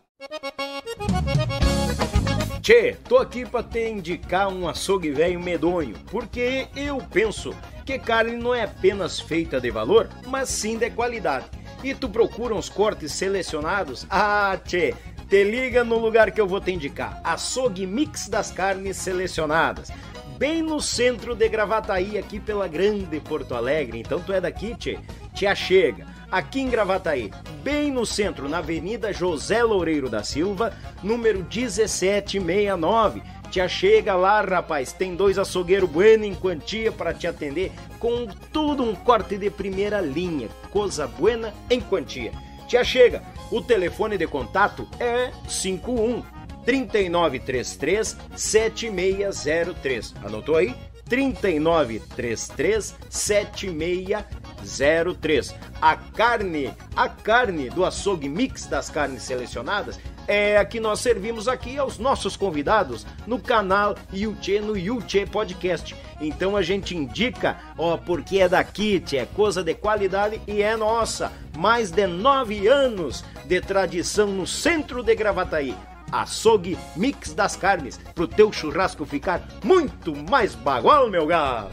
Tchê, tô aqui pra te indicar um açougue velho medonho, porque eu penso que carne não é apenas feita de valor, mas sim de qualidade. E tu procura uns cortes selecionados? Ah, tchê, te liga no lugar que eu vou te indicar. Açougue Mix das Carnes Selecionadas. Bem no centro de Gravataí, aqui pela Grande Porto Alegre. Então tu é daqui, tchê? Te achega aqui em Gravataí, bem no centro, na Avenida José Loureiro da Silva, número 1769. Te achega lá, rapaz. Tem dois açougueiros bueno em quantia para te atender com tudo um corte de primeira linha. Coisa buena em quantia. Te achega. O telefone de contato é 51 3933 7603. Anotou aí? 3933 7603. A carne, a carne do açougue mix das carnes selecionadas é a que nós servimos aqui aos nossos convidados no canal Yuchê no Yuchê Podcast. Então a gente indica, ó, porque é daqui, tchê, é coisa de qualidade e é nossa. Mais de nove anos de tradição no centro de Gravataí açougue mix das carnes, pro teu churrasco ficar muito mais bagual, meu galo.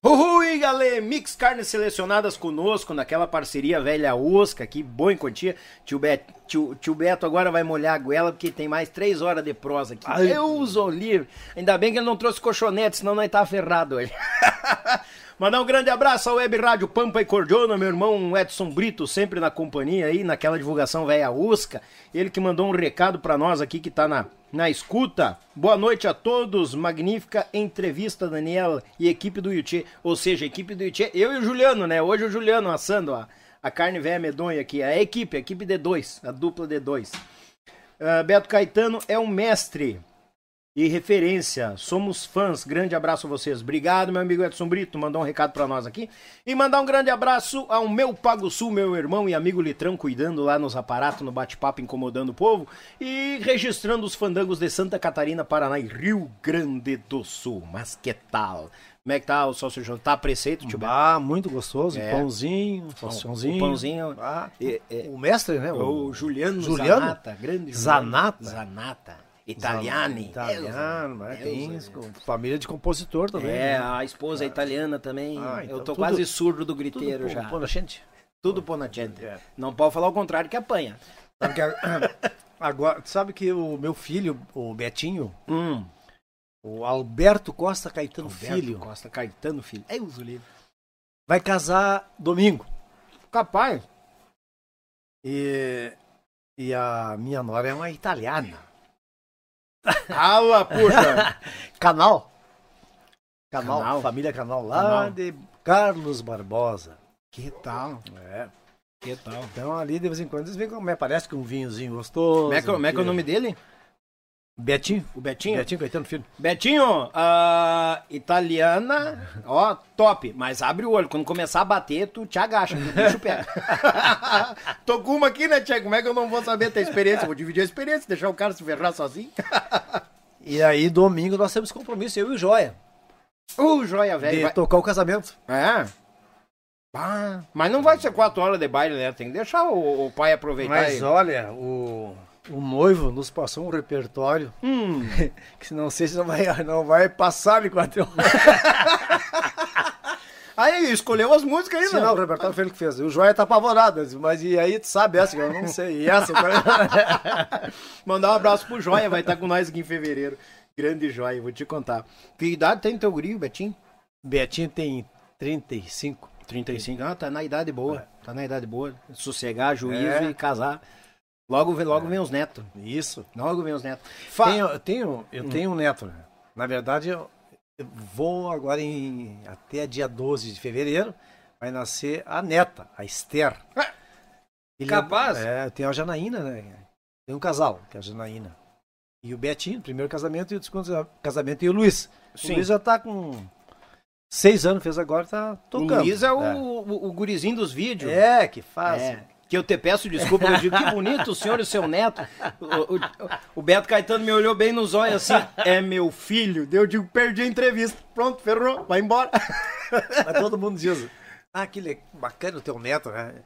Ui, galera, mix carnes selecionadas conosco naquela parceria velha osca aqui, boa em quantia. Tio Beto, tio, tio Beto agora vai molhar a goela porque tem mais três horas de prosa aqui. Ai. Deus o livre. Ainda bem que ele não trouxe colchonete, senão nós tá ferrado hoje. Mandar um grande abraço ao Web Rádio Pampa e Cordiona, meu irmão Edson Brito, sempre na companhia aí, naquela divulgação velha Usca. Ele que mandou um recado pra nós aqui que tá na, na escuta. Boa noite a todos, magnífica entrevista, Daniela e equipe do Yuchê. Ou seja, equipe do Yuchê, eu e o Juliano, né? Hoje o Juliano assando a, a carne velha medonha aqui. A equipe, a equipe de dois, a dupla de dois. Ah, Beto Caetano é um mestre e referência. Somos fãs. Grande abraço a vocês. Obrigado, meu amigo Edson Brito. Mandou um recado para nós aqui. E mandar um grande abraço ao meu Pago Sul, meu irmão e amigo Litrão, cuidando lá nos aparatos, no bate-papo, incomodando o povo. E registrando os fandangos de Santa Catarina, Paraná e Rio Grande do Sul. Mas que tal? Como é que tá o sócio João? Tá preceito, tio? Ah, muito gostoso. É. Pãozinho, salsichãozinho. O pãozinho. Ah, É, é, o mestre, né? o Juliano, Juliano? Zanata, grande Juliano. Zanata? Zanata. Italiani. Italiano, mas Deus, tem Deus. família de compositor também. É, né? a esposa é italiana também. Ah, Eu então tô tudo- quase surdo do Tudo griteiro pô- já. pô gente. Tudo pô na gente. É. Não pode falar o contrário que apanha. Sabe que agora, sabe que o meu filho, o Betinho, Hum. o Alberto Costa Caetano Alberto Filho, Costa Caetano Filho. É uso livre. vai casar domingo. Capaz. E, e a minha nora é uma italiana. Fala, puxa. Canal. Canal, Canal. família Canal lá Canal. de Carlos Barbosa. que tal? É. Que tal? Então ali de vez em quando eles vêm como é, parece que um vinhozinho gostoso. Como é, que, como é que é o nome dele? Betinho. O Betinho? Betinho Caetano Filho. Betinho, ah, italiana, ó, top. Mas abre o olho, quando começar a bater, tu te agacha, que o bicho pega. Tô com uma aqui, né, Tia? Como é que eu não vou saber ter experiência? Vou dividir a experiência, deixar o cara se ferrar sozinho. E aí domingo nós temos compromisso, eu e o Joia, Ô, joia, de velho. vai- tocar o casamento. É. Pá, Mas não vai ser quatro horas de baile, né? Tem que deixar o, o pai aproveitar. Mas e- olha, o, o noivo nos passou um repertório Hum, que não sei se não vai, não vai passar de quatro horas. aí escolheu as músicas aí, Sim, não, o repertório foi ele que fez. O Joia tá apavorado, mas e aí tu sabe essa, que eu não sei. E essa, Mandar um abraço pro Joia, vai estar com nós aqui em fevereiro. Grande Joia, vou te contar. Que idade tem teu guri, Betinho? Betinho tem 35. 35. Ah, tá na idade boa. Tá na idade boa. Sossegar, juízo É. e casar. Logo, vem- logo vem os netos. Isso. Logo vem os netos. Fa- Tenho, eu tenho, eu tenho um neto. né? Na verdade, eu, eu vou agora em até dia 12 de fevereiro. Vai nascer a neta, a Esther. Ele- capaz? É, tem a Janaína, né? Tem um casal, que é a Janaína. E o Betinho, primeiro casamento, e o segundo casamento, e o Luiz. Sim. O Luiz já tá com seis anos, fez agora, tá O tocando. Luiz é o, o, o gurizinho dos vídeos. É, que faz. É. Que eu te peço desculpa, eu digo que bonito o senhor e o seu neto. O, o- o Beto Caetano me olhou bem nos olhos assim, é meu filho. Daí Eu digo, perdi a entrevista. Pronto, ferrou, vai embora. Mas todo mundo diz, ah, que le- bacana o teu neto, né?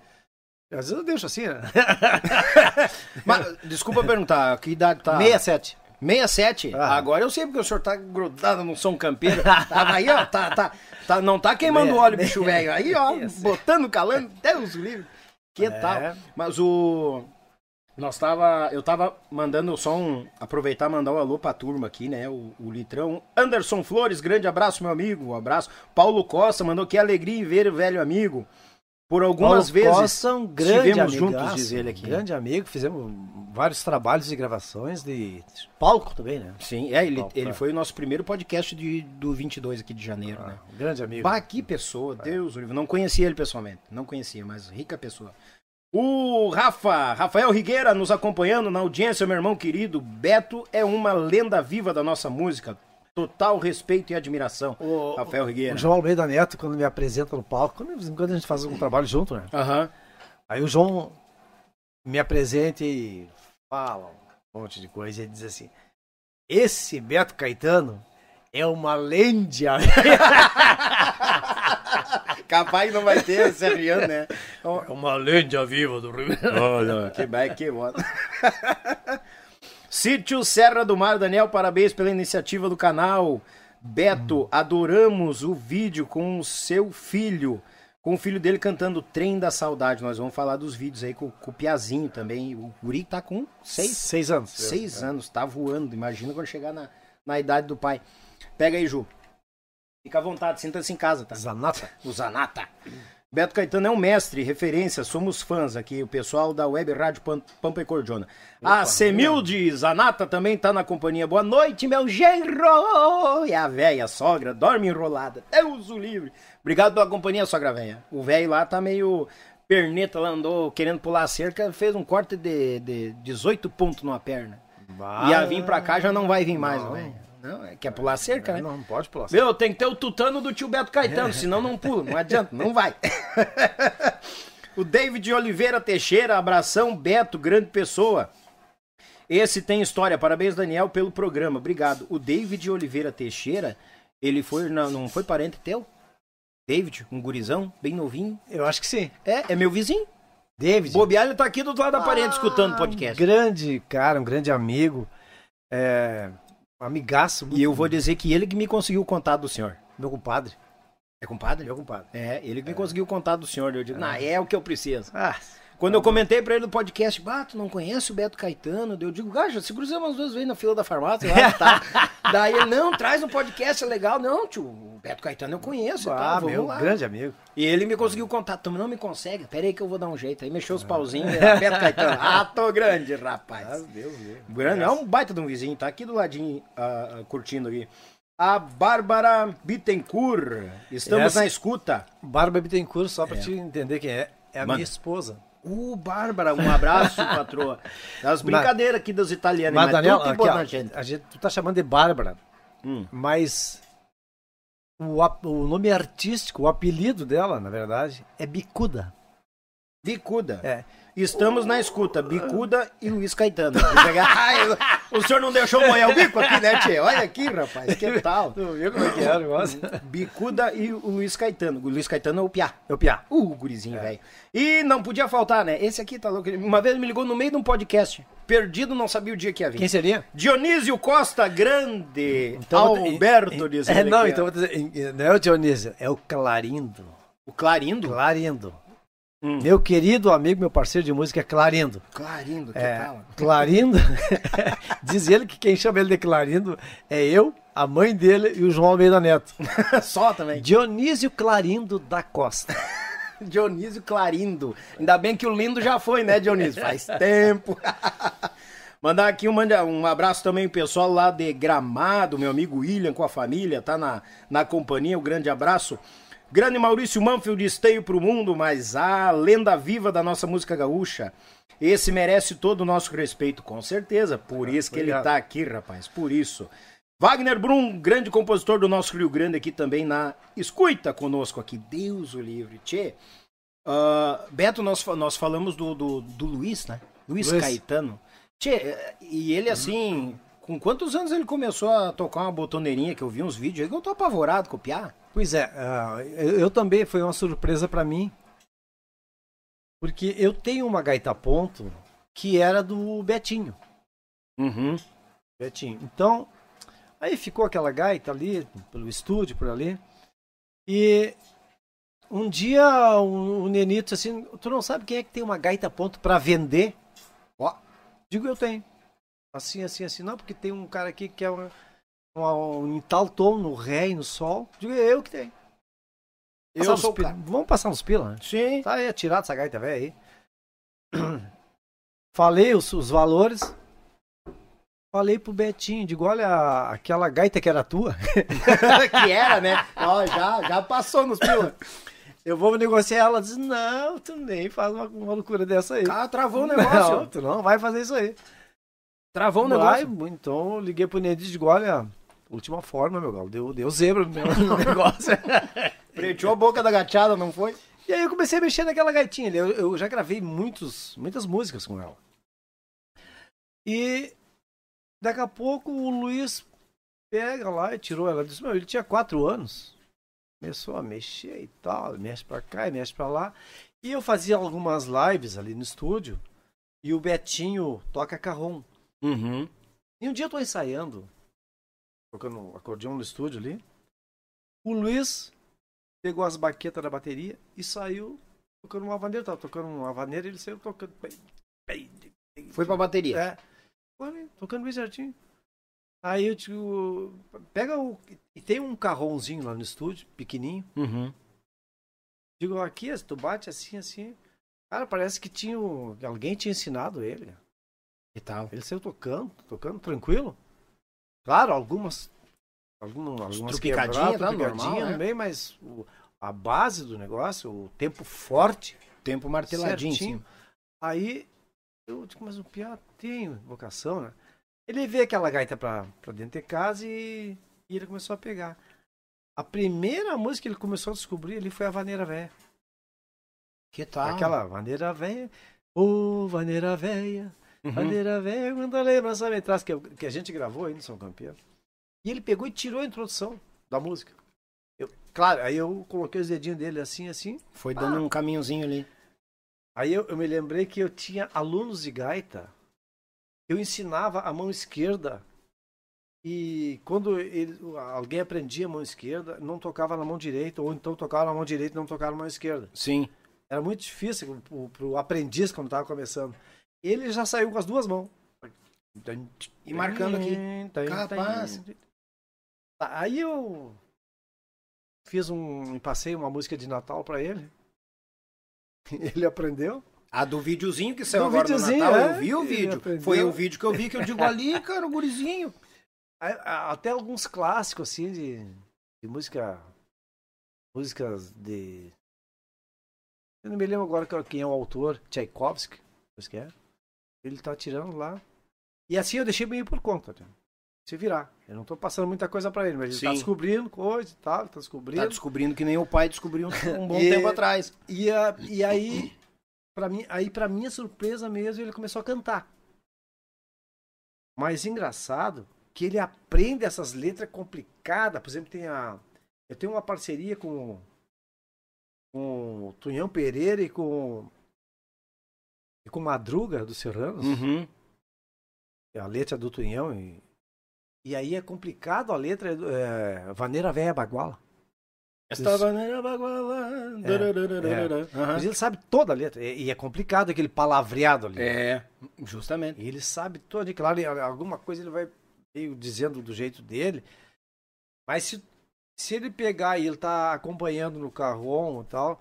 Às vezes eu deixo assim, né? Mas, desculpa perguntar, que idade tá? 67. 67? Ah. Agora eu sei porque o senhor tá grudado no São Campeiro. Tava aí, ó, tá, tá, tá, não tá queimando óleo, bicho velho. Aí, ó, botando, calando, Deus livre. Que É. tal? Mas o... Nós tava, eu tava mandando só um, aproveitar e mandar um alô pra turma aqui, né, o, o Litrão. Anderson Flores, grande abraço, meu amigo, um abraço. Paulo Costa mandou que alegria em ver o velho amigo. Por algumas Paulo vezes Costa, um grande amigaço, juntos, diz ele aqui. Grande amigo, fizemos vários trabalhos de gravações de palco também, né? Sim, é, ele, Paulo, ele é. foi o nosso primeiro podcast de, do 22 aqui de janeiro, né? Um grande amigo. Bah, que pessoa, Deus, o livre. Não conhecia ele pessoalmente, não conhecia, mas rica pessoa. O Rafa, Rafael Rigueira nos acompanhando na audiência, meu irmão querido. Beto é uma lenda viva da nossa música. Total respeito e admiração. O- Rafael Rigueira. O João Almeida Neto, quando me apresenta no palco, quando, de quando a gente faz um trabalho junto, né? Aham. Aí o João me apresenta e fala um monte de coisa e diz assim: Esse Beto Caetano é uma lenda. Capaz não vai ter esse Rian, né? É uma lenda viva do Rio Grande. Olha, que bem, que bom. Sítio Serra do Mar, Daniel, parabéns pela iniciativa do canal. Beto, adoramos o vídeo com o seu filho, com o filho dele cantando Trem da Saudade. Nós vamos falar dos vídeos aí com, com o Piazinho também. O Guri tá com seis, Seis anos. seis anos, tá voando. Imagina quando chegar na, na idade do pai. Pega aí, Ju. Fica à vontade, sinta-se em casa, tá? Zanata. O Zanata. Beto Caetano é um mestre, referência, somos fãs aqui, o pessoal da Web Rádio Pam- Pampa e Cordiona. A Semilde Zanata também tá na companhia. Boa noite, meu genro! E a véia, sogra, dorme enrolada. Deus o livre. Obrigado pela companhia, sogra véia. O velho lá tá meio perneta, lá andou querendo pular a cerca, fez um corte de, de 18 pontos numa perna. Ia vir pra cá, já não vai vir mais, velho. Não, é, quer pular cerca, né? Não, não pode pular cerca. Meu, tem que ter o tutano do tio Beto Caetano, senão não pula, não adianta, não vai. o David Oliveira Teixeira, abração, Beto, grande pessoa. Esse tem história, parabéns Daniel pelo programa, obrigado. O David Oliveira Teixeira, ele foi, não, não foi parente teu? David, um gurizão, bem novinho. Eu acho que sim. É, é meu vizinho. David. Bobear, ele tá aqui do outro lado da parede Ah, escutando o podcast. Grande cara, um grande amigo. É, um amigaço. E eu vou dizer que ele que me conseguiu o contato do senhor. Meu compadre. É compadre? Meu compadre. É, ele que me conseguiu o contato do senhor. Eu digo, não, é o que eu preciso. Ah, Quando eu comentei pra ele no podcast, bah, tu não conhece o Beto Caetano? Eu digo, gaja, se cruzamos umas duas vezes na fila da farmácia, lá, tá. Daí ele, não, traz um podcast, é legal. Não, tio, o Beto Caetano eu conheço, e ah, vamos meu lá. grande amigo. E ele me conseguiu contato, não me consegue? Pera aí que eu vou dar um jeito. Aí mexeu os pauzinhos, era Beto Caetano. Ah, tô grande, rapaz. Deus meu. Grande, é um baita de um vizinho, tá aqui do ladinho, ah, ah, curtindo aqui. A Bárbara Bittencourt, estamos Essa- na escuta. Barba Bittencourt, só pra te entender quem é, é a Manda. minha esposa. Ô, Bárbara, um abraço, patroa. Das brincadeiras aqui dos italianos, Mas, mas, Daniel, tudo tem aqui, ó, na gente. a gente, tu tá chamando de Bárbara, Hum. mas o, o nome artístico, o apelido dela, na verdade, é Bicuda. Bicuda. É. Estamos na escuta, Bicuda e Luiz Caetano. Ai, o senhor não deixou molhar o bico aqui, né, tchê? Olha aqui, rapaz, que tal? Viu como é que é o negócio? Bicuda e o Luiz Caetano. O Luiz Caetano é o Piá. É o Piá. Uh, gurizinho, velho. E não podia faltar, né? Esse aqui tá louco. Uma vez me ligou no meio de um podcast. Perdido, não sabia o dia que ia vir. Quem seria? Dionísio Costa Grande. Então, Alberto, diz é, Não, então não é o Dionísio, é o Clarindo. O Clarindo? Clarindo. Hum. Meu querido amigo, meu parceiro de música é Clarindo. Clarindo, que É, tal? Clarindo, diz ele que quem chama ele de Clarindo é eu, a mãe dele e o João Almeida Neto. Só também. Dionísio Clarindo da Costa. Dionísio Clarindo. Ainda bem que o lindo já foi, né, Dionísio? Faz tempo. Mandar aqui um, um abraço também pro pessoal lá de Gramado, meu amigo William com a família, tá na, na companhia, um grande abraço. Grande Maurício Manfield, esteio pro mundo, mas a lenda viva da nossa música gaúcha. Esse merece todo o nosso respeito, com certeza. Por isso que ele obrigado. tá aqui, rapaz, por isso. Wagner Brum, grande compositor do nosso Rio Grande aqui também na escuta conosco aqui. Deus o livre. Tchê, ah, Beto, nós, nós falamos do, do, do Luiz, né? Luiz, Luiz. Caetano. Tchê, e ele assim, com quantos anos ele começou a tocar uma botoneirinha que eu vi uns vídeos aí que eu tô apavorado o Piá? Pois é, ah, eu, também foi uma surpresa pra mim, porque eu tenho uma gaita ponto que era do Betinho. Uhum. Betinho. Então, aí ficou aquela gaita ali, pelo estúdio, por ali. E um dia o, o Nenito disse assim, tu não sabe quem é que tem uma gaita ponto pra vender? Ó. Digo, eu tenho. Assim, assim, assim. Não, porque tem um cara aqui que é uma, um em tal tom, no ré e no sol. Digo, é eu que tenho. Eu Passar sou pila- cara. Vamos passar uns pila, né? Sim. Tá aí, tirado essa gaita velha aí. Falei os, os valores. Falei pro Betinho, digo, olha aquela gaita que era tua. que era, né? Ó, já, já passou nos pila. Eu vou negociar. Ela diz, não, tu nem faz uma, uma loucura dessa aí. Ah, travou o Não, negócio. tu não vai fazer isso aí. Travou o Vai, negócio. então eu liguei pro Nenê e digo, olha, última forma, meu galo, deu, deu zebra no meu no negócio. Preteou a boca da gachada, não foi? E aí eu comecei a mexer naquela gaitinha. Eu, eu já gravei muitos, muitas músicas com ela. E daqui a pouco o Luiz pega lá e tirou ela. Disse, meu, ele tinha quatro anos. Começou a mexer e tal, mexe pra cá e mexe pra lá. E eu fazia algumas lives ali no estúdio. E o Betinho toca carrom. Uhum. E um dia eu tô ensaiando, tocando acordeão no estúdio ali. O Luiz pegou as baquetas da bateria e saiu tocando uma vaneira. Tava tocando uma vaneira e ele saiu tocando. Foi pra bateria. É. Tocando bem certinho. Aí eu digo, pega o. E tem um carrãozinho lá no estúdio, pequenininho. Uhum. Digo, aqui, tu bate assim, assim. Cara, parece que tinha. Alguém tinha ensinado ele. Que tal? Ele saiu tocando, tocando tranquilo. Claro, algumas. Algumas, algumas Trupicadinha, tá? Normal, né? também, mas o- a base do negócio, o tempo forte, Tempo marteladinho, certinho. Aí eu digo, mas o Piá tem vocação, né? Ele veio aquela gaita pra, pra dentro de casa e, e ele começou a pegar. A primeira música que ele começou a descobrir ali foi a Vaneira Véia. Que tal? Aquela Vaneira Véia. Ô, Vaneira Véia, Uhum. Vaneira Véia, quando a lembrança me traz, que, que a gente gravou aí no São Campeão. E ele pegou e tirou a introdução da música. Eu, claro, aí eu coloquei os dedinhos dele assim, assim. Foi dando um caminhozinho ali. Aí eu, eu me lembrei que eu tinha alunos de gaita. Eu ensinava a mão esquerda. E quando ele, alguém aprendia a mão esquerda, não tocava na mão direita, ou então tocava na mão direita e não tocava na mão esquerda. Sim. Era muito difícil para o aprendiz quando estava começando. Ele já saiu com as duas mãos. E marcando aqui. Capaz. Aí eu fiz um passei uma música de Natal para ele. Ele aprendeu. A do videozinho que saiu Do agora no videozinho, Natal, é. eu vi o vídeo. Foi o vídeo que eu vi que eu digo ali, cara, o gurizinho. Até alguns clássicos assim de, de música músicas de eu não me lembro agora quem é o autor, Tchaikovsky, acho que é. Ele tá tirando lá. E assim eu deixei meio por conta, né? se virar. Eu não tô passando muita coisa pra ele, mas ele tá Sim. descobrindo coisa e tal, tá descobrindo. Tá descobrindo que nem o pai descobriu um bom E- tempo atrás. E, a- e aí, para mim, aí para minha surpresa mesmo, ele começou a cantar. Mas engraçado que ele aprende essas letras complicadas. Por exemplo, tem a eu tenho uma parceria com com o Tunhão Pereira e com e com Madruga dos Serranos. Uhum. A letra do Tunhão e e aí é complicado a letra é, Vaneira Véia Baguala. Esta maneira baguala. darararara. Aham. Mas ele sabe toda a letra e é complicado aquele palavreado ali. É, justamente. E ele sabe todo, e claro, alguma coisa ele vai meio dizendo do jeito dele. Mas se, se ele pegar e ele tá acompanhando no carrom e tal,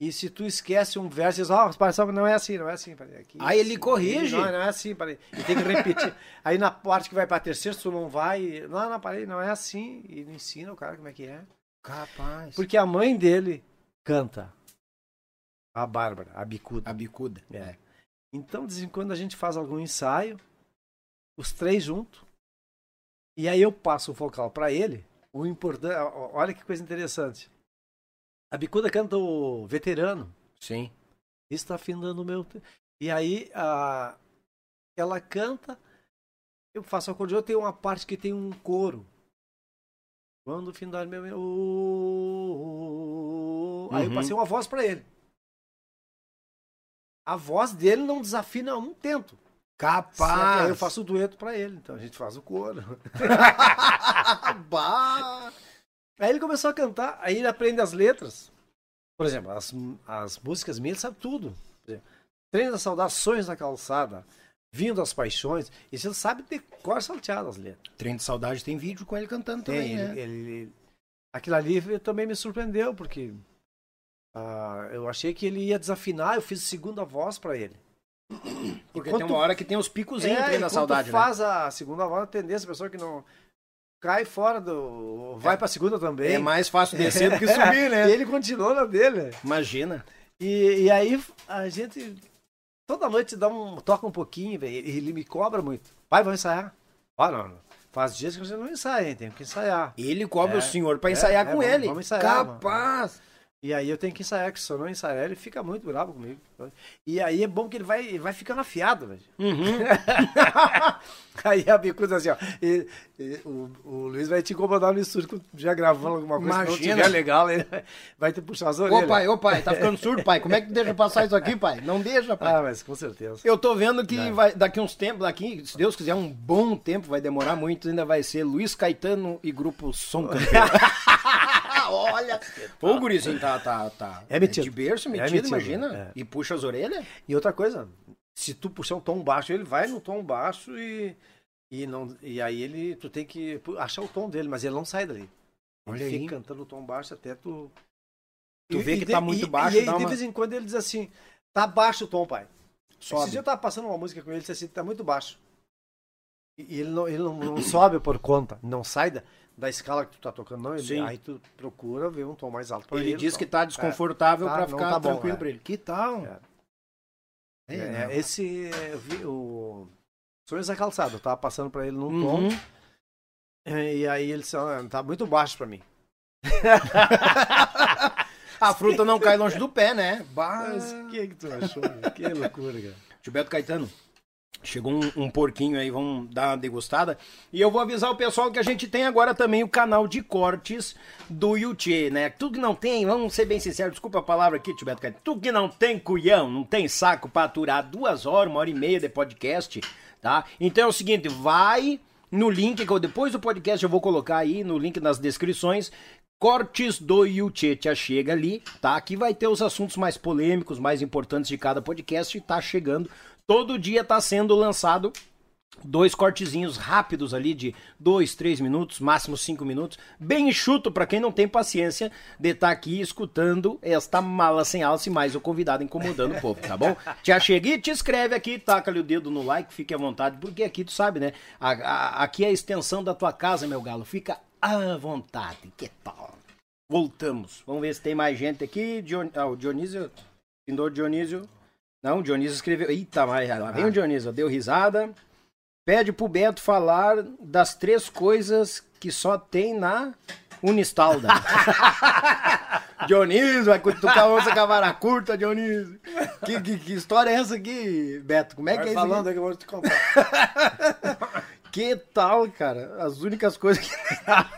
e se tu esquece um verso, diz, ó, oh, não é assim, não é assim, aqui. Aí ele corrige. Não, não é assim, peraí. E tem que repetir. Aí na parte que vai pra terceira, se tu não vai, não, não, peraí, não é assim. E ele ensina o cara como é que é. Capaz. Porque a mãe dele canta. A Bárbara, a bicuda. A bicuda. É. Então, de vez em quando a gente faz algum ensaio, os três juntos, e aí eu passo o vocal para ele. O importante, olha que coisa interessante. A bicuda canta o veterano. Sim. Está findando o meu. E aí a, ela canta, eu faço acordeão, tem uma parte que tem um coro. Quando findar meu. meu- Aí eu Uhum. passei uma voz para ele. A voz dele não desafina um tento. Capaz. Eu faço o dueto pra ele, então a gente faz o coro. Bah. Aí ele começou a cantar, aí ele aprende as letras. Por exemplo, as, as músicas minhas ele sabe tudo. Treino das saudações na calçada, vindo das paixões. Isso ele sabe de cor salteado as letras. Trem de saudade tem vídeo com ele cantando também, ele, né? ele- aquilo ali também me surpreendeu, porque ah, eu achei que ele ia desafinar, eu fiz segunda voz pra ele. Porque tem uma hora que tem os picozinhos É, trem da saudade, né? faz a segunda voz, a tendência, a pessoa que não cai fora do. vai pra segunda também. É mais fácil descer do que subir, né? E ele continuou na dele. Imagina. E, e aí a gente toda noite dá um, toca um pouquinho, velho. Ele, ele me cobra muito. Pai, vamos ensaiar? Não, não. Faz dias que gente não ensaia, hein? Tem que ensaiar. Ele cobra É. o senhor pra É, ensaiar é, com vamos- ele. vamos ensaiar, Capaz. E aí eu tenho que ensaiar, que se eu não ensaiar, ele fica muito bravo comigo. E aí é bom que ele vai, vai ficando afiado, velho. Uhum. Aí a bicuda assim, ó. e- e o, o Luiz vai te incomodar no estúdio já gravando alguma coisa. Se não Imagina. tiver legal, ele vai te puxar as Ô orelhas. pai, ô pai, tá ficando surdo, pai. Como é que deixa passar isso aqui, pai? Não deixa, pai. Ah, mas com certeza. Eu tô vendo que Não. vai, daqui uns tempos, daqui, se Deus quiser, um bom tempo, vai demorar muito, ainda vai ser Luiz Caetano e grupo Som Campeiro. Olha! Ô, o gurizinho tá, tá, tá. É metido. de berço, É metido, metido, imagina. é. E puxa as orelhas. E outra coisa, se tu puxar um tom baixo, ele vai no tom baixo e, e, não, e aí ele, tu tem que achar o tom dele, mas ele não sai dali. Ele Olha aí. fica cantando o tom baixo até tu. Tu vê que de- tá muito baixo, E, aí, dá de uma- vez em quando ele diz assim: tá baixo o tom, pai. Sobe. Esse dia eu tava passando uma música com ele, ele disse assim: tá muito baixo. E e ele não, ele não, não sobe por conta, não sai da, da escala que tu tá tocando, não. Ele- Sim. aí tu procura ver um tom mais alto pra Ele ele. diz que então. tá desconfortável Tá, pra ficar tá bom, tranquilo é. pra ele. Que tal? É. É, É, esse eu vi, o Sonhos da calçada. Eu tava passando pra ele num Uhum. tom. E aí ele disse, "Ah, tá muito baixo pra mim. A fruta não cai longe do pé, né? Mas o que que tu achou? Que loucura, cara. Gilberto Caetano. Chegou um, um porquinho aí, vamos dar uma degustada. E eu vou avisar o pessoal que a gente tem agora também o canal de cortes do Yuchê, né? Tudo que não tem, vamos ser bem sinceros, desculpa a palavra aqui, Caetano. Tudo que não tem cuião, não tem saco pra aturar duas horas, uma hora e meia de podcast, tá? Então é o seguinte, vai no link que eu, depois do podcast eu vou colocar aí no link nas descrições. Cortes do Yuchê, já chega ali, tá? Aqui vai ter os assuntos mais polêmicos, mais importantes de cada podcast tá chegando. Todo dia tá sendo lançado dois cortezinhos rápidos ali de dois, três minutos, máximo cinco minutos, bem enxuto para quem não tem paciência de estar aqui escutando esta mala sem alça e mais o convidado incomodando o povo, tá bom? Te chega e te inscreve aqui, taca-lhe o dedo no like, fique à vontade, porque aqui tu sabe, né? A- a- aqui é a extensão da tua casa, meu galo, fica à vontade, que tal? Voltamos, vamos ver se tem mais gente aqui, Dion... ah, o Dionísio, Pindor Dionísio, não, o Dionísio escreveu, eita, mas lá vem o Dionísio, deu risada, Pede pro Beto falar das três coisas que só tem na Unistalda. Dionísio, vai cutucar onça com a vara curta, Dionísio. Que, que, que história é essa aqui, Beto? Como é que Vai é isso? falando aí que eu vou te contar. Que tal, cara? As únicas coisas que.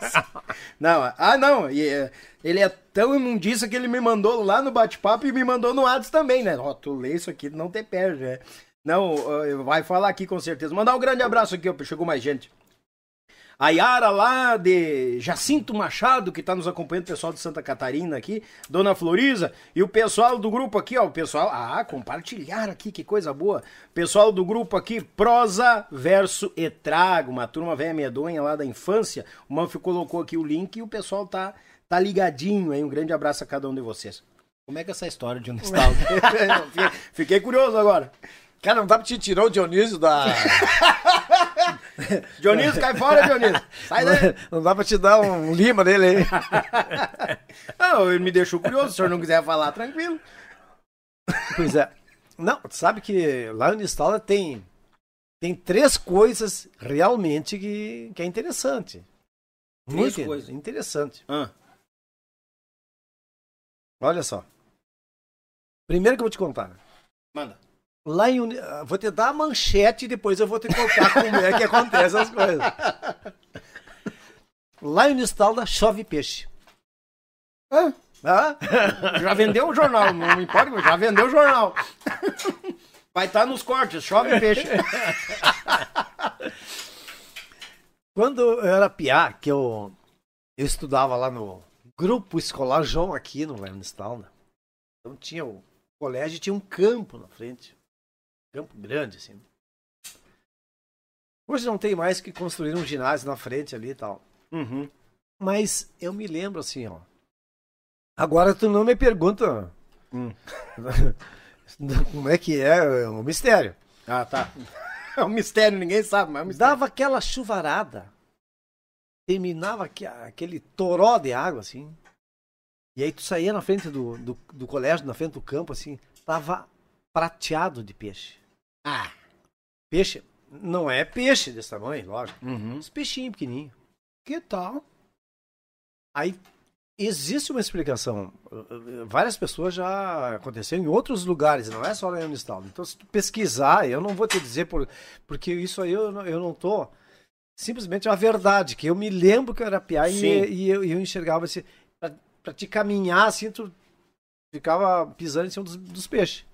não, ah, não. e, é, ele é tão imundiça que ele me mandou lá no bate-papo e me mandou no Whats também, né? Ó, tu lê isso aqui, não te perde, né? Não, vai falar aqui com certeza. Mandar um grande abraço aqui, ó, chegou mais gente. A Yara lá de Jacinto Machado, que tá nos acompanhando, o pessoal de Santa Catarina aqui, Dona Floriza, e o pessoal do grupo aqui, ó, o pessoal, ah, compartilhar aqui, que coisa boa. Pessoal do grupo aqui, Prosa Verso Etrago, uma turma velha medonha lá da infância. O Manfio colocou aqui o link e o pessoal tá, tá ligadinho aí. Um grande abraço a cada um de vocês. Como é que é essa história de Unistaldo? fiquei, fiquei curioso agora. Cara, não dá pra te tirar o Dionísio da. Dionísio, cai fora, Dionísio. Sai daí. Não dá pra te dar um lima nele aí. Não, ele me deixou curioso. Se o senhor não quiser falar, tranquilo. Pois é. Não, tu sabe que lá no Unistalda tem, tem três coisas realmente que, que é interessante. Três Muito coisas? interessante. Ah, Olha só. Primeiro que eu vou te contar. manda. Lá em Uni... ah, Vou te dar a manchete e depois eu vou te contar como é que acontece as coisas. Lá em Unistalda chove peixe. Ah, Ah? já vendeu o jornal, não me importa, já vendeu o jornal. Vai estar nos cortes, chove peixe. Quando eu era piá, que eu, eu estudava lá no Grupo Escolar João Aquino, lá em Unistalda. Então tinha o colégio tinha um campo na frente. Campo grande, assim. Hoje não tem mais que construir um ginásio na frente ali e tal. Uhum. Mas eu me lembro assim, ó. Agora tu não me pergunta Hum. como é que é, é um mistério. Ah, tá. É um mistério, ninguém sabe, mas é um mistério. Dava aquela chuvarada. Terminava aque- aquele toró de água, assim. E aí tu saía na frente do, do, do colégio, na frente do campo, assim, tava prateado de peixe. Ah. Peixe, não é peixe desse tamanho, lógico. Uhum. Uns peixinhos pequenininhos. Que tal? Aí existe uma explicação. Várias pessoas já aconteceram em outros lugares, não é só lá em Unistaldo. Então, se tu pesquisar, eu não vou te dizer por, porque isso aí eu, não- eu não tô. Simplesmente é a verdade, que eu me lembro que eu era piá e, e eu, e eu enxergava assim, pra, pra te caminhar assim, tu ficava pisando em cima dos, dos peixes.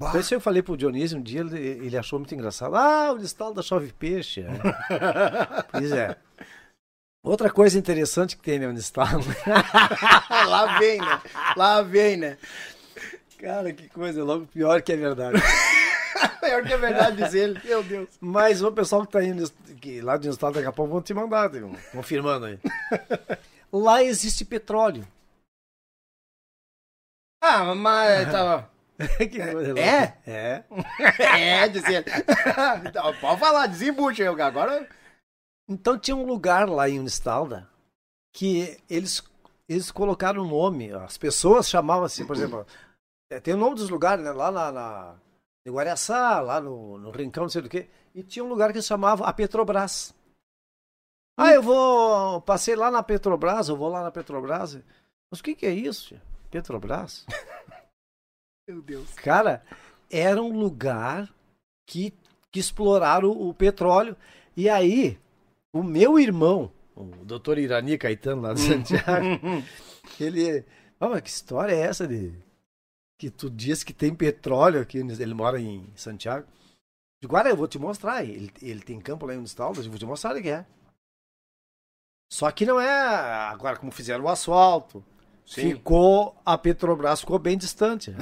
Então, isso eu falei pro Dionísio um dia, ele, ele achou muito engraçado. Ah, o Unistaldo chove peixe. É. pois é. Outra coisa interessante que tem na Unistaldo. Lá vem, né? Lá vem, né? Cara, que coisa, logo pior que é verdade. Pior que é verdade dizer ele. Meu Deus. Mas o pessoal que tá indo que lá do estado daqui a pouco vão te mandar, um- confirmando aí. Lá existe petróleo. Ah, mas tá. Louca. É? É. É, dizer. Então, pode falar, desembucha eu agora. Então tinha um lugar lá em Unistalda que eles, eles colocaram o nome, as pessoas chamavam assim, por exemplo, é, tem o nome dos lugares, né? Lá na, na em Guaraçá, lá no, no Rincão, não sei do que. e tinha um lugar que se chamava a Petrobras. Ah, eu vou. Passei lá na Petrobras, eu vou lá na Petrobras. Mas o que, que é isso? Petrobras? Meu Deus. Cara, era um lugar que, que exploraram o, o petróleo. E aí, o meu irmão, o doutor Irani Caetano lá de Santiago, ele. Ah, mas que história é essa de. Que tu diz que tem petróleo aqui, ele mora em Santiago. Digo, olha, eu vou te mostrar. Ele, ele tem campo lá em Unistaldas, eu vou te mostrar o que é. Só que não é agora como fizeram o asfalto. Sim. Ficou, a Petrobras ficou bem distante.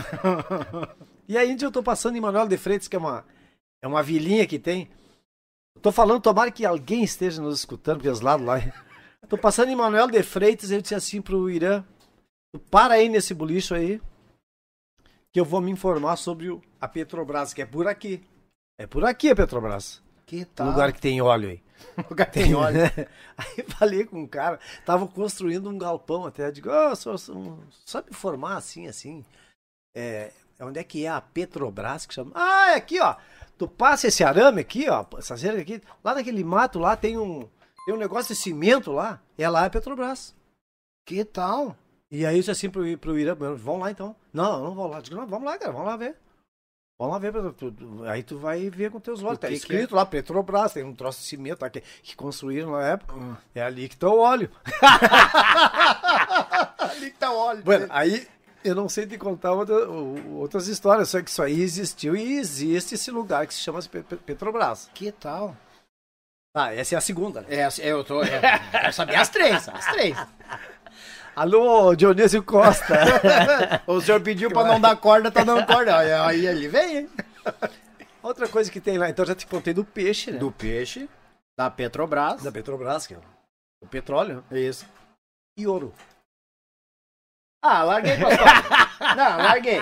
e aí, eu tô passando em Manuel de Freitas, que é uma, é uma vilinha que tem. Tô falando, tomara que alguém esteja nos escutando, porque os lados lá. Tô passando em Manuel de Freitas, eu disse assim pro Irã: para aí nesse bolicho aí, que eu vou me informar sobre o- a Petrobras, que é por aqui. É por aqui a Petrobras. Que tal? lugar que tem óleo aí. lugar tem óleo. Aí falei com um cara, tava construindo um galpão até. Digo, oh, só, só- sabe formar assim, assim? É, onde é que é a Petrobras que chama? Ah, é aqui, ó. Tu passa esse arame aqui, ó, essa cerca aqui. Lá naquele mato lá tem um, tem um negócio de cimento lá. É lá a Petrobras. Que tal? E aí eu disse assim pro, pro Irã, vamos lá então. Não, não vou lá. Eu Digo, não, vamos lá, cara, vamos lá ver. Vamos lá ver, aí tu vai ver com teus olhos. Tá escrito lá, Petrobras, tem um troço de cimento lá que, que construíram na época. Hum. É ali que tá o óleo. Ali que tá o óleo. Bueno, aí eu não sei te contar outra- outras histórias, só que isso aí existiu e existe esse lugar que se chama Pe- Pe- Petrobras. Que tal? Ah, essa é a segunda. né? É, eu tô. É, quero saber as três, as três. Alô, Dionísio Costa. o senhor pediu pra não dar corda, tá dando corda. Aí, ele vem, hein? Outra coisa que tem lá, então já te contei do peixe, né? Do peixe, da Petrobras. Da Petrobras, que é o petróleo. Isso. E ouro. Ah, larguei, pastor. Não, larguei.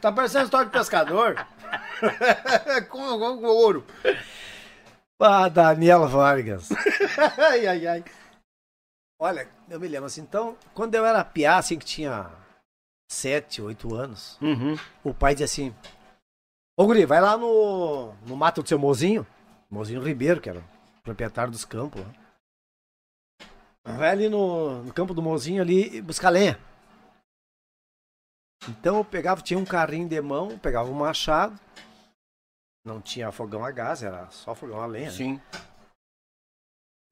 Tá parecendo história de pescador. com, com, com ouro. Ah, Daniela Vargas. Ai, ai, ai. Olha, eu me lembro assim, então, quando eu era piá, assim, que tinha sete, oito anos, Uhum. o pai dizia assim, ô guri, vai lá no, no mato do seu mozinho, mozinho Ribeiro, que era o proprietário dos campos lá. Vai ali no, no campo do mozinho ali e buscar lenha. Então eu pegava, tinha um carrinho de mão, pegava um machado, não tinha fogão a gás, era só fogão a lenha. né? Sim.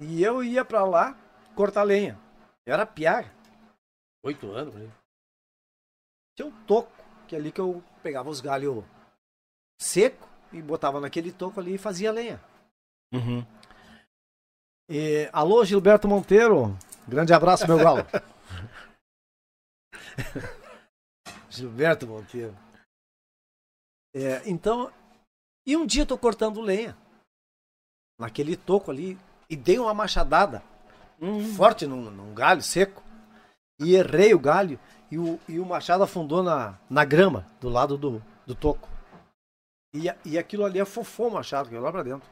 E eu ia pra lá cortar lenha. Eu era piar. Oito anos, aí. Tinha um toco, que é ali que eu pegava os galhos seco e botava naquele toco ali e fazia lenha. Uhum. E, alô, Gilberto Monteiro. Grande abraço, meu galo. Gilberto Monteiro. É, então, e um dia eu tô cortando lenha. Naquele toco ali. E dei uma machadada Uhum. forte num, num galho seco. E errei o galho. E o, e o machado afundou na, na grama, do lado do, do toco. E, e aquilo ali afofou o machado, que lá pra dentro.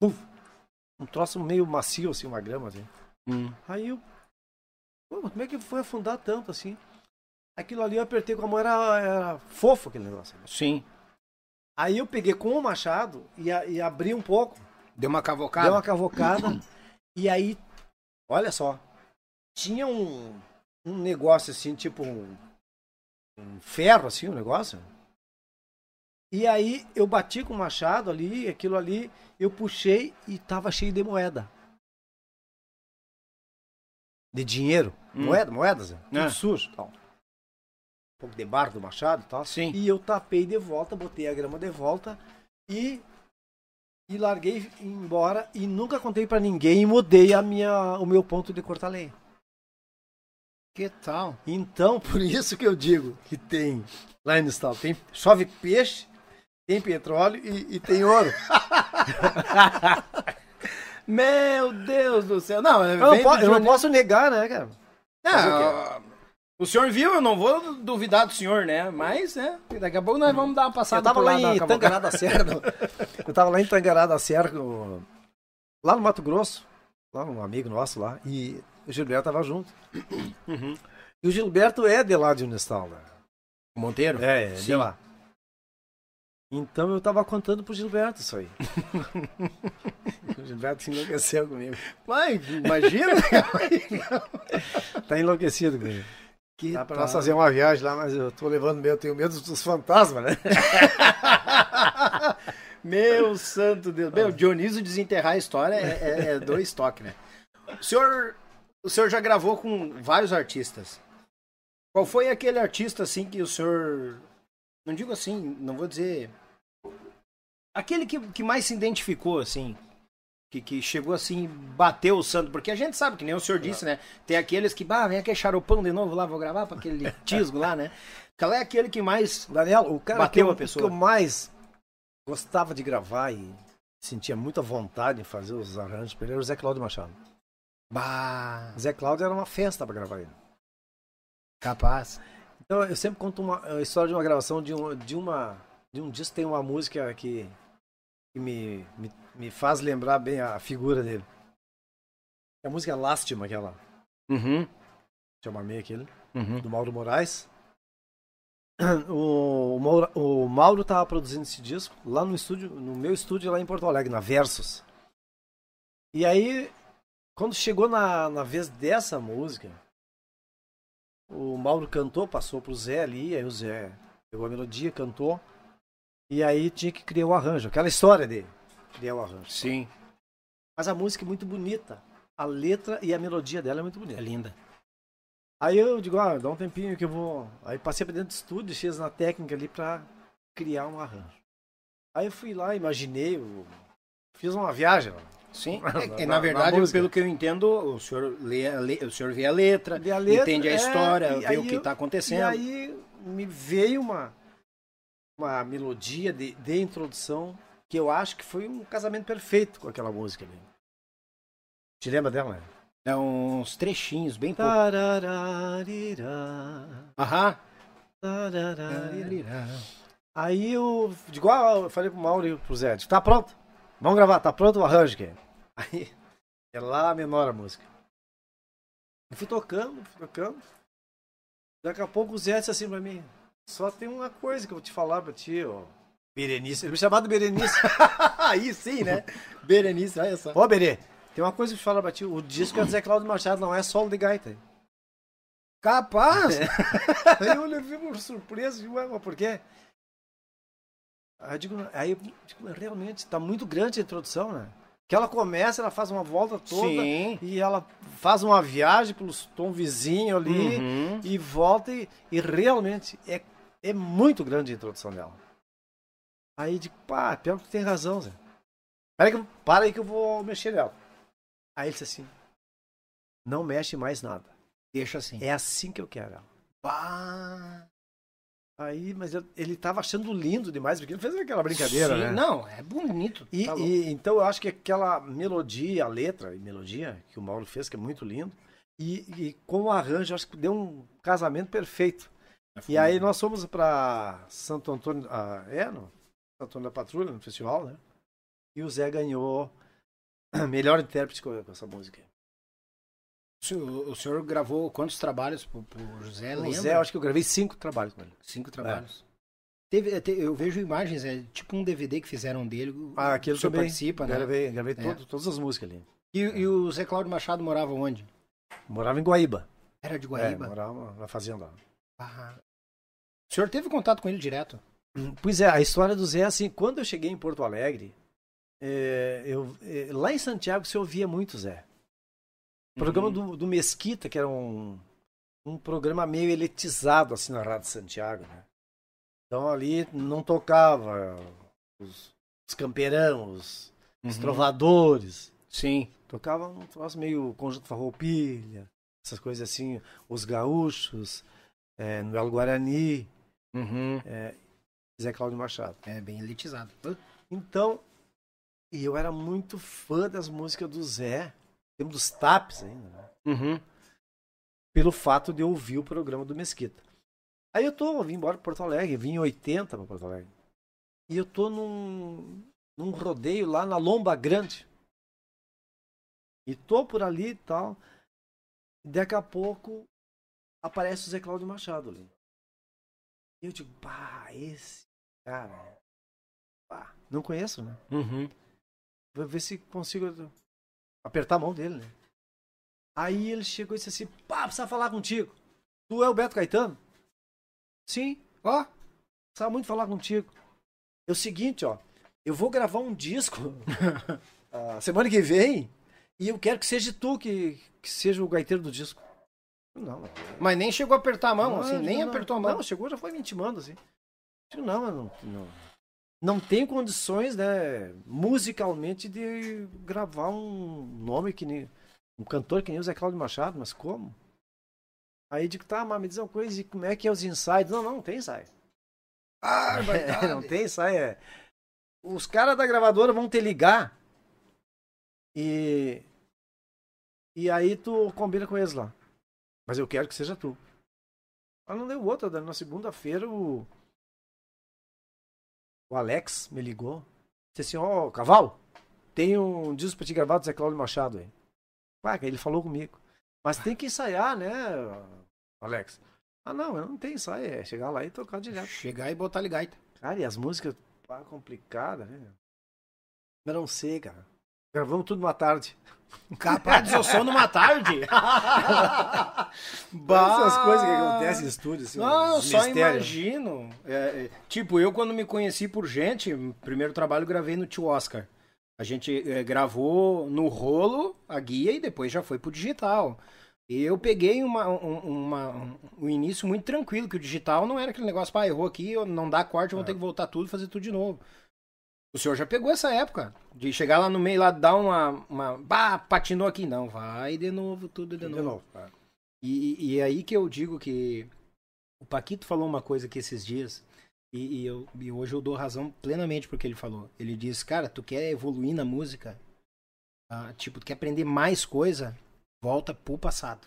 Puf! Um troço meio macio, assim, uma grama, assim. Uhum. Aí eu. Como é que foi afundar tanto assim? Aquilo ali eu apertei com a mão, era, era fofo aquele negócio. Sim. Aí eu peguei com o machado e, e abri um pouco, Deu uma cavocada. dei uma cavocada, e aí, olha só, tinha um, um negócio assim, tipo um, um ferro assim, um negócio. E aí eu bati com o machado ali, aquilo ali, eu puxei e tava cheio de moeda. De dinheiro. Hum. Moeda, moedas, né? tudo É. sujo. Tal. Um pouco de barro do machado e tal. Sim. E eu tapei de volta, botei a grama de volta e e larguei embora e nunca contei pra ninguém e mudei a minha o meu ponto de cortar lenha. Que tal? Então, por isso que eu digo que tem lá no estado, tem chove peixe, tem petróleo e, e tem ouro. Meu Deus do céu. Não, Eu não, vem po- do eu não posso negar, né, cara? Não, o senhor viu, eu não vou duvidar do senhor, né? Mas, né? Daqui a pouco nós vamos dar uma passada Eu tava lá uma em. Tangará da Serra. no- Eu tava lá em Tangará da Serra, no- lá no Mato Grosso, lá um amigo nosso lá, e o Gilberto tava junto. Uhum. E o Gilberto é de lá de Unestal, né? Monteiro? É, é Sim. de lá. Então eu tava contando pro Gilberto isso aí. o Gilberto se enlouqueceu comigo. Mas, imagina! tá enlouquecido comigo. Que Dá pra tal? nós fazer uma viagem lá, mas eu tô levando medo, eu tenho medo dos fantasmas, né? Meu santo Deus. Meu, Dionísio desenterrar a história é, é, é dois toques, né? O senhor, o senhor já gravou com vários artistas. Qual foi aquele artista, assim, que o senhor... Não digo assim, não vou dizer... Aquele que, que mais se identificou, assim... Que, que chegou assim, bateu o santo. Porque a gente sabe, que nem o senhor disse, né? Tem aqueles que, bah, vem aquele xaropão de novo lá, vou gravar pra aquele tisgo lá, né? Qual é aquele que mais... Daniel, o cara Bateu que, eu, a pessoa. que eu mais gostava de gravar e sentia muita vontade em fazer os arranjos pra ele era o Zé Cláudio Machado. Bah, O Zé Cláudio era uma festa pra gravar ele. capaz. Então eu sempre conto uma a história de uma gravação de, um, de uma de um disco tem uma música que, que me, me, me faz lembrar bem a figura dele. É a música Lástima, aquela Uhum, chama meio aquele, uhum. do Mauro Moraes. O, o, Mauro, o Mauro tava produzindo esse disco lá no estúdio, no meu estúdio lá em Porto Alegre, na Versus. E aí, quando chegou na, na vez dessa música, o Mauro cantou, passou pro Zé ali, aí o Zé pegou a melodia, cantou, e aí tinha que criar o arranjo, aquela história dele, o arranjo. Sim, Mas a música é muito bonita, a letra e a melodia dela é muito bonita. é linda. Aí eu digo, ah, dá um tempinho que eu vou. Aí passei pra dentro do estúdio, fiz na técnica ali pra criar um arranjo. Aí eu fui lá, imaginei, eu fiz uma viagem. Sim, Na- é, na- na verdade, na pelo que eu entendo, o senhor, lê, o senhor vê a letra, a letra, entende a é, história, e vê o que está E acontecendo. aí me veio uma, uma melodia de, de introdução que eu acho que foi um casamento perfeito com aquela música ali. Te lembra dela? né? É uns trechinhos bem pouco. Aham. Aí eu digo, ah, eu falei pro Mauro e pro Zé, tá pronto? Vamos gravar, tá pronto o arranjo, que Aí é lá menor a música. Eu fui tocando, fui tocando. Daqui a pouco o Zé disse assim pra mim, só tem uma coisa que eu vou te falar pra ti, ó. Berenice, ele me chamava de Berenice. Aí sim, né? Berenice, olha só. Ô, Berê, tem uma coisa que falar pra ti, o disco é do Zé Cláudio Machado, não é solo de gaita. Capaz! Aí eu levei uma surpresa, ué, mas por quê? Aí eu digo, aí eu digo, realmente, tá muito grande a introdução, né? Que ela começa, ela faz uma volta toda Sim. e ela faz uma viagem pelos tom vizinho ali Uhum. e volta e, e realmente é, é muito grande a introdução dela. Aí digo, pá, pior que tu tem razão, Zé. Para aí, que, eu- para aí que eu vou mexer nela. Aí ele disse assim, não mexe mais nada. Deixa assim. É assim que eu quero ela. Pá. Aí, mas eu- ele tava achando lindo demais, porque ele fez aquela brincadeira, Sim, né? Não, é bonito. E, tá e- então eu acho que aquela melodia, a letra e melodia que o Mauro fez, que é muito lindo, e, e com o arranjo, eu acho que deu um casamento perfeito. E aí nós fomos para Santo Antônio, ah, é, no Antônio da Patrulha, no festival, né? E o Zé ganhou melhor intérprete com, essa música. O senhor, gravou quantos trabalhos pro, pro José? o eu acho que eu gravei cinco trabalhos com ele. Cinco trabalhos. Teve, te- eu vejo imagens, é tipo um DVD que fizeram dele. Ah, aquele também. participa, né? Gravei, gravei É. todo- todas as músicas ali. E, e o Zé Cláudio Machado morava onde? Morava em Guaíba. Era de É, Guaíba? morava na fazenda. Ah. O senhor teve contato com ele direto? Pois é, a história do Zé é assim, quando eu cheguei em Porto Alegre, é, eu, é, lá em Santiago se ouvia muito Zé. O programa Uhum. do, do Mesquita, que era um, um programa meio elitizado assim na Rádio Santiago, né? Então ali não tocava os, os campeirão, os, os Uhum. trovadores. Sim. Tocava um troço meio conjunto farroupilha, essas coisas assim, os gaúchos, é, Noel Guarani, Uhum. Zé Cláudio Machado. É bem elitizado. Então, e eu era muito fã das músicas do Zé, temos dos taps ainda, né? Uhum. Pelo fato de eu ouvir o programa do Mesquita. Aí eu tô, eu vim embora para Porto Alegre, vim em 80 para Porto Alegre. E eu tô num, num rodeio lá na Lomba Grande. E tô por ali e tal. E daqui a pouco aparece o Zé Cláudio Machado ali. E eu digo, pá, esse cara. Não conheço, né? Uhum. Vou ver se consigo apertar a mão dele, né? Aí ele chegou e disse assim, pá, precisa falar contigo. Tu é o Beto Caetano? Sim, ó, precisava muito falar contigo. É o seguinte, ó, eu vou gravar um disco a semana que vem e eu quero que seja tu que, que seja o gaiteiro do disco. Não, não. Mas nem chegou a apertar a mão, Não, assim, nem não, apertou a mão. Não, chegou, já foi me intimando, assim. Não, não, não, não tem condições, né, musicalmente, de gravar um nome que nem. Um cantor que nem o Zé Cláudio Machado, mas como? Aí digo, tá, mas me diz uma coisa, e como é que é os ensaios? Não, não, não tem ensaio. Ah, É, não tem ensaio, é. Os caras da gravadora vão te ligar e. E aí tu combina com eles lá. Mas eu quero que seja tu. Mas não deu outra, na segunda-feira o. O Alex me ligou. Disse assim, ó, Cavalo, tem um disco pra te gravar do Zé Cláudio Machado aí. Ué, ele falou comigo. Mas tem que ensaiar, né, Alex? Ah, não, eu não tenho ensaio, é chegar lá e tocar direto. Chegar e botar ligaita. Cara, e as músicas pá, complicadas, né? Eu não sei, cara. Gravamos tudo numa tarde. Capaz de eu sou numa tarde. Essas coisas que acontecem em estúdio, assim, Não, só mistérios. imagino. É, é, tipo, eu quando me conheci por gente, primeiro trabalho eu gravei no Tio Oscar. A gente é, gravou no rolo a guia e depois já foi pro digital. E eu peguei uma, um, uma- um- um início muito tranquilo, que o digital não era aquele negócio, pá, errou aqui, não dá corte, eu vou ter que voltar tudo e fazer tudo de novo. O senhor já pegou essa época, de chegar lá no meio, lá, dar uma, uma, bah, patinou aqui, não, vai de novo, tudo de De novo. novo. E, e é aí que eu digo que o Paquito falou uma coisa aqui esses dias, e, e eu, e hoje eu dou razão plenamente porque ele falou. Ele disse, cara, tu quer evoluir na música? Ah, tipo, tu quer aprender mais coisa? Volta pro passado.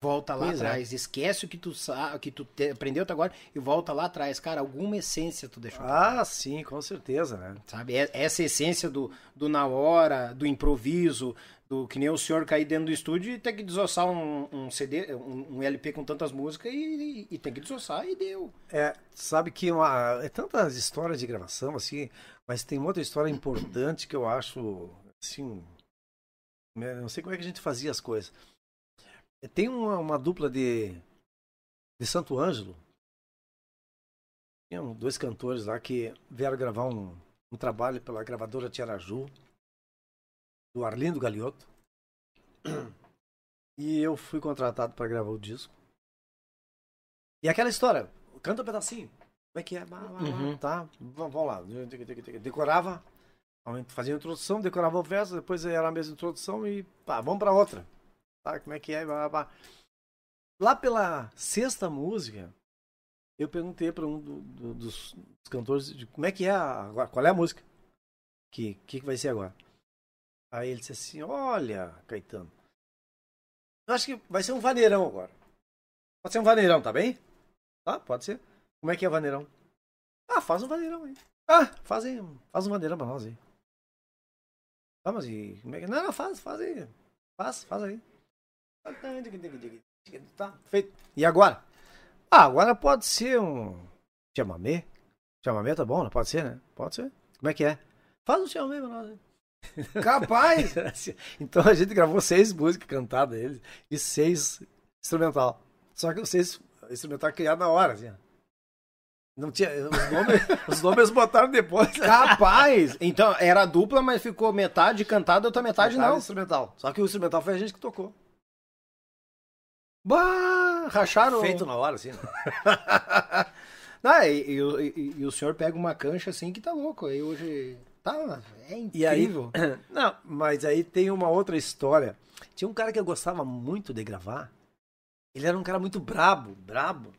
Volta lá Pois é. atrás. Esquece o que tu, sa- que tu te- aprendeu até agora e volta lá atrás. Cara, alguma essência tu deixou. Ah, sim, com certeza, né? Sabe? É- Essa essência do, do na hora, do improviso, do que nem o senhor cair dentro do estúdio e ter que desossar um, um CD, um, um LP com tantas músicas e, e, e tem que desossar e deu. É, sabe que uma, é tantas histórias de gravação, assim, mas tem uma outra história importante que eu acho, assim, né, não sei como é que a gente fazia as coisas. Tem uma, uma dupla de, de Santo Ângelo, tinha um- dois cantores lá que vieram gravar um, um trabalho pela gravadora Tiaraju, do Arlindo Galiotto, e eu fui contratado para gravar o disco. E aquela história, canta um pedacinho. Como é que é? Bah, bah, Uhum. Tá, vamos lá. Decorava, fazia a introdução, decorava o verso, depois era a mesma introdução e pá, vamos pra outra. Tá, como é que é? Bah, bah. Lá pela sexta música, eu perguntei para um do- do- dos, cantores de como é que é qual é a música que, que que vai ser agora. Aí ele disse assim, olha, Caetano, eu acho que vai ser um vaneirão agora. Pode ser um vaneirão, tá bem? Tá, pode ser. Como é que é vaneirão? Ah, faz um vaneirão aí. Ah, faz aí, faz um vaneirão pra nós aí. Tá, mas e como é que... Não, não, faz, faz aí. Faz, faz aí. Tá, feito. E agora? Ah, agora pode ser um chamamé. Chamamé tá bom, né? Pode ser, né? Pode ser. Como é que é? Faz um chamamé pra nós. Capaz! então a gente gravou seis músicas cantadas eles e seis instrumental. Só que os seis instrumental criado na hora, assim. Não tinha. Os nomes, os nomes botaram depois. Capaz! Então, era dupla, mas ficou metade cantada, outra metade Botaram não. instrumental. Só que o instrumental foi a gente que tocou. Bah, racharam. Feito na hora, assim. né? Não, e, e o- e- e o senhor pega uma cancha assim que tá louco. Aí hoje. Tá, é E aí, incrível. não, mas aí tem uma outra história. Tinha um cara que eu gostava muito de gravar. Ele era um cara muito brabo, brabo.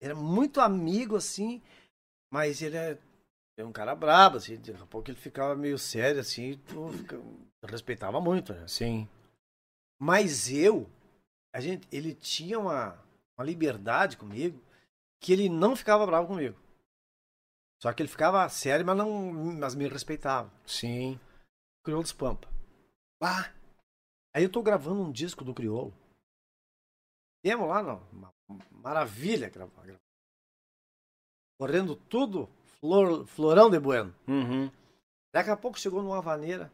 Era muito amigo, assim, mas ele é, é um cara brabo, assim. Daqui a pouco ele ficava meio sério, assim, e tu fica- respeitava muito, né? Sim. Mas eu, a gente, ele tinha uma, uma liberdade comigo que ele não ficava bravo comigo. Só que ele ficava sério, mas não, mas me respeitava. Sim. Crioulo dos Pampa. Ah, aí eu tô gravando um disco do Crioulo. Temos lá, não. Uma maravilha gravar. gravar. Correndo tudo Flor, Florão de Bueno. Uhum. Daqui a pouco chegou numa vaneira.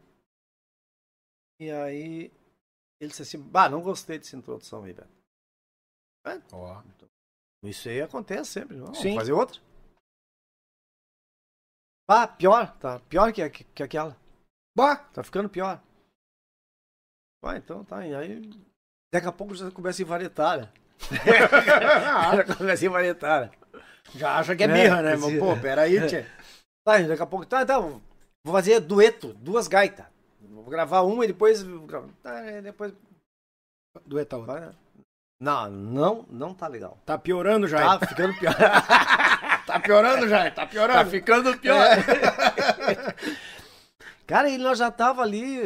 E aí ele disse assim, bah, não gostei dessa introdução aí, velho. É, Ó. Isso aí acontece sempre. Vamos Sim. fazer outra. Ah, pior, tá. Pior que, que, que aquela. Bah! Tá ficando pior. Ah, então tá. E aí. Daqui a pouco já começa a invaretar, né? já começa a invaretar. né? Já acha que é É, birra, né? sim. Mas, pô, peraí, tchê. Tá, daqui a pouco. Tá, então. Vou fazer dueto, duas gaitas. Vou gravar uma e depois. Tá, depois. Dueta outra. né? Não, não, não tá legal. Tá piorando já. Tá ficando pior. Tá piorando já, tá tá piorando. ficando pior. Cara, e nós já tava ali,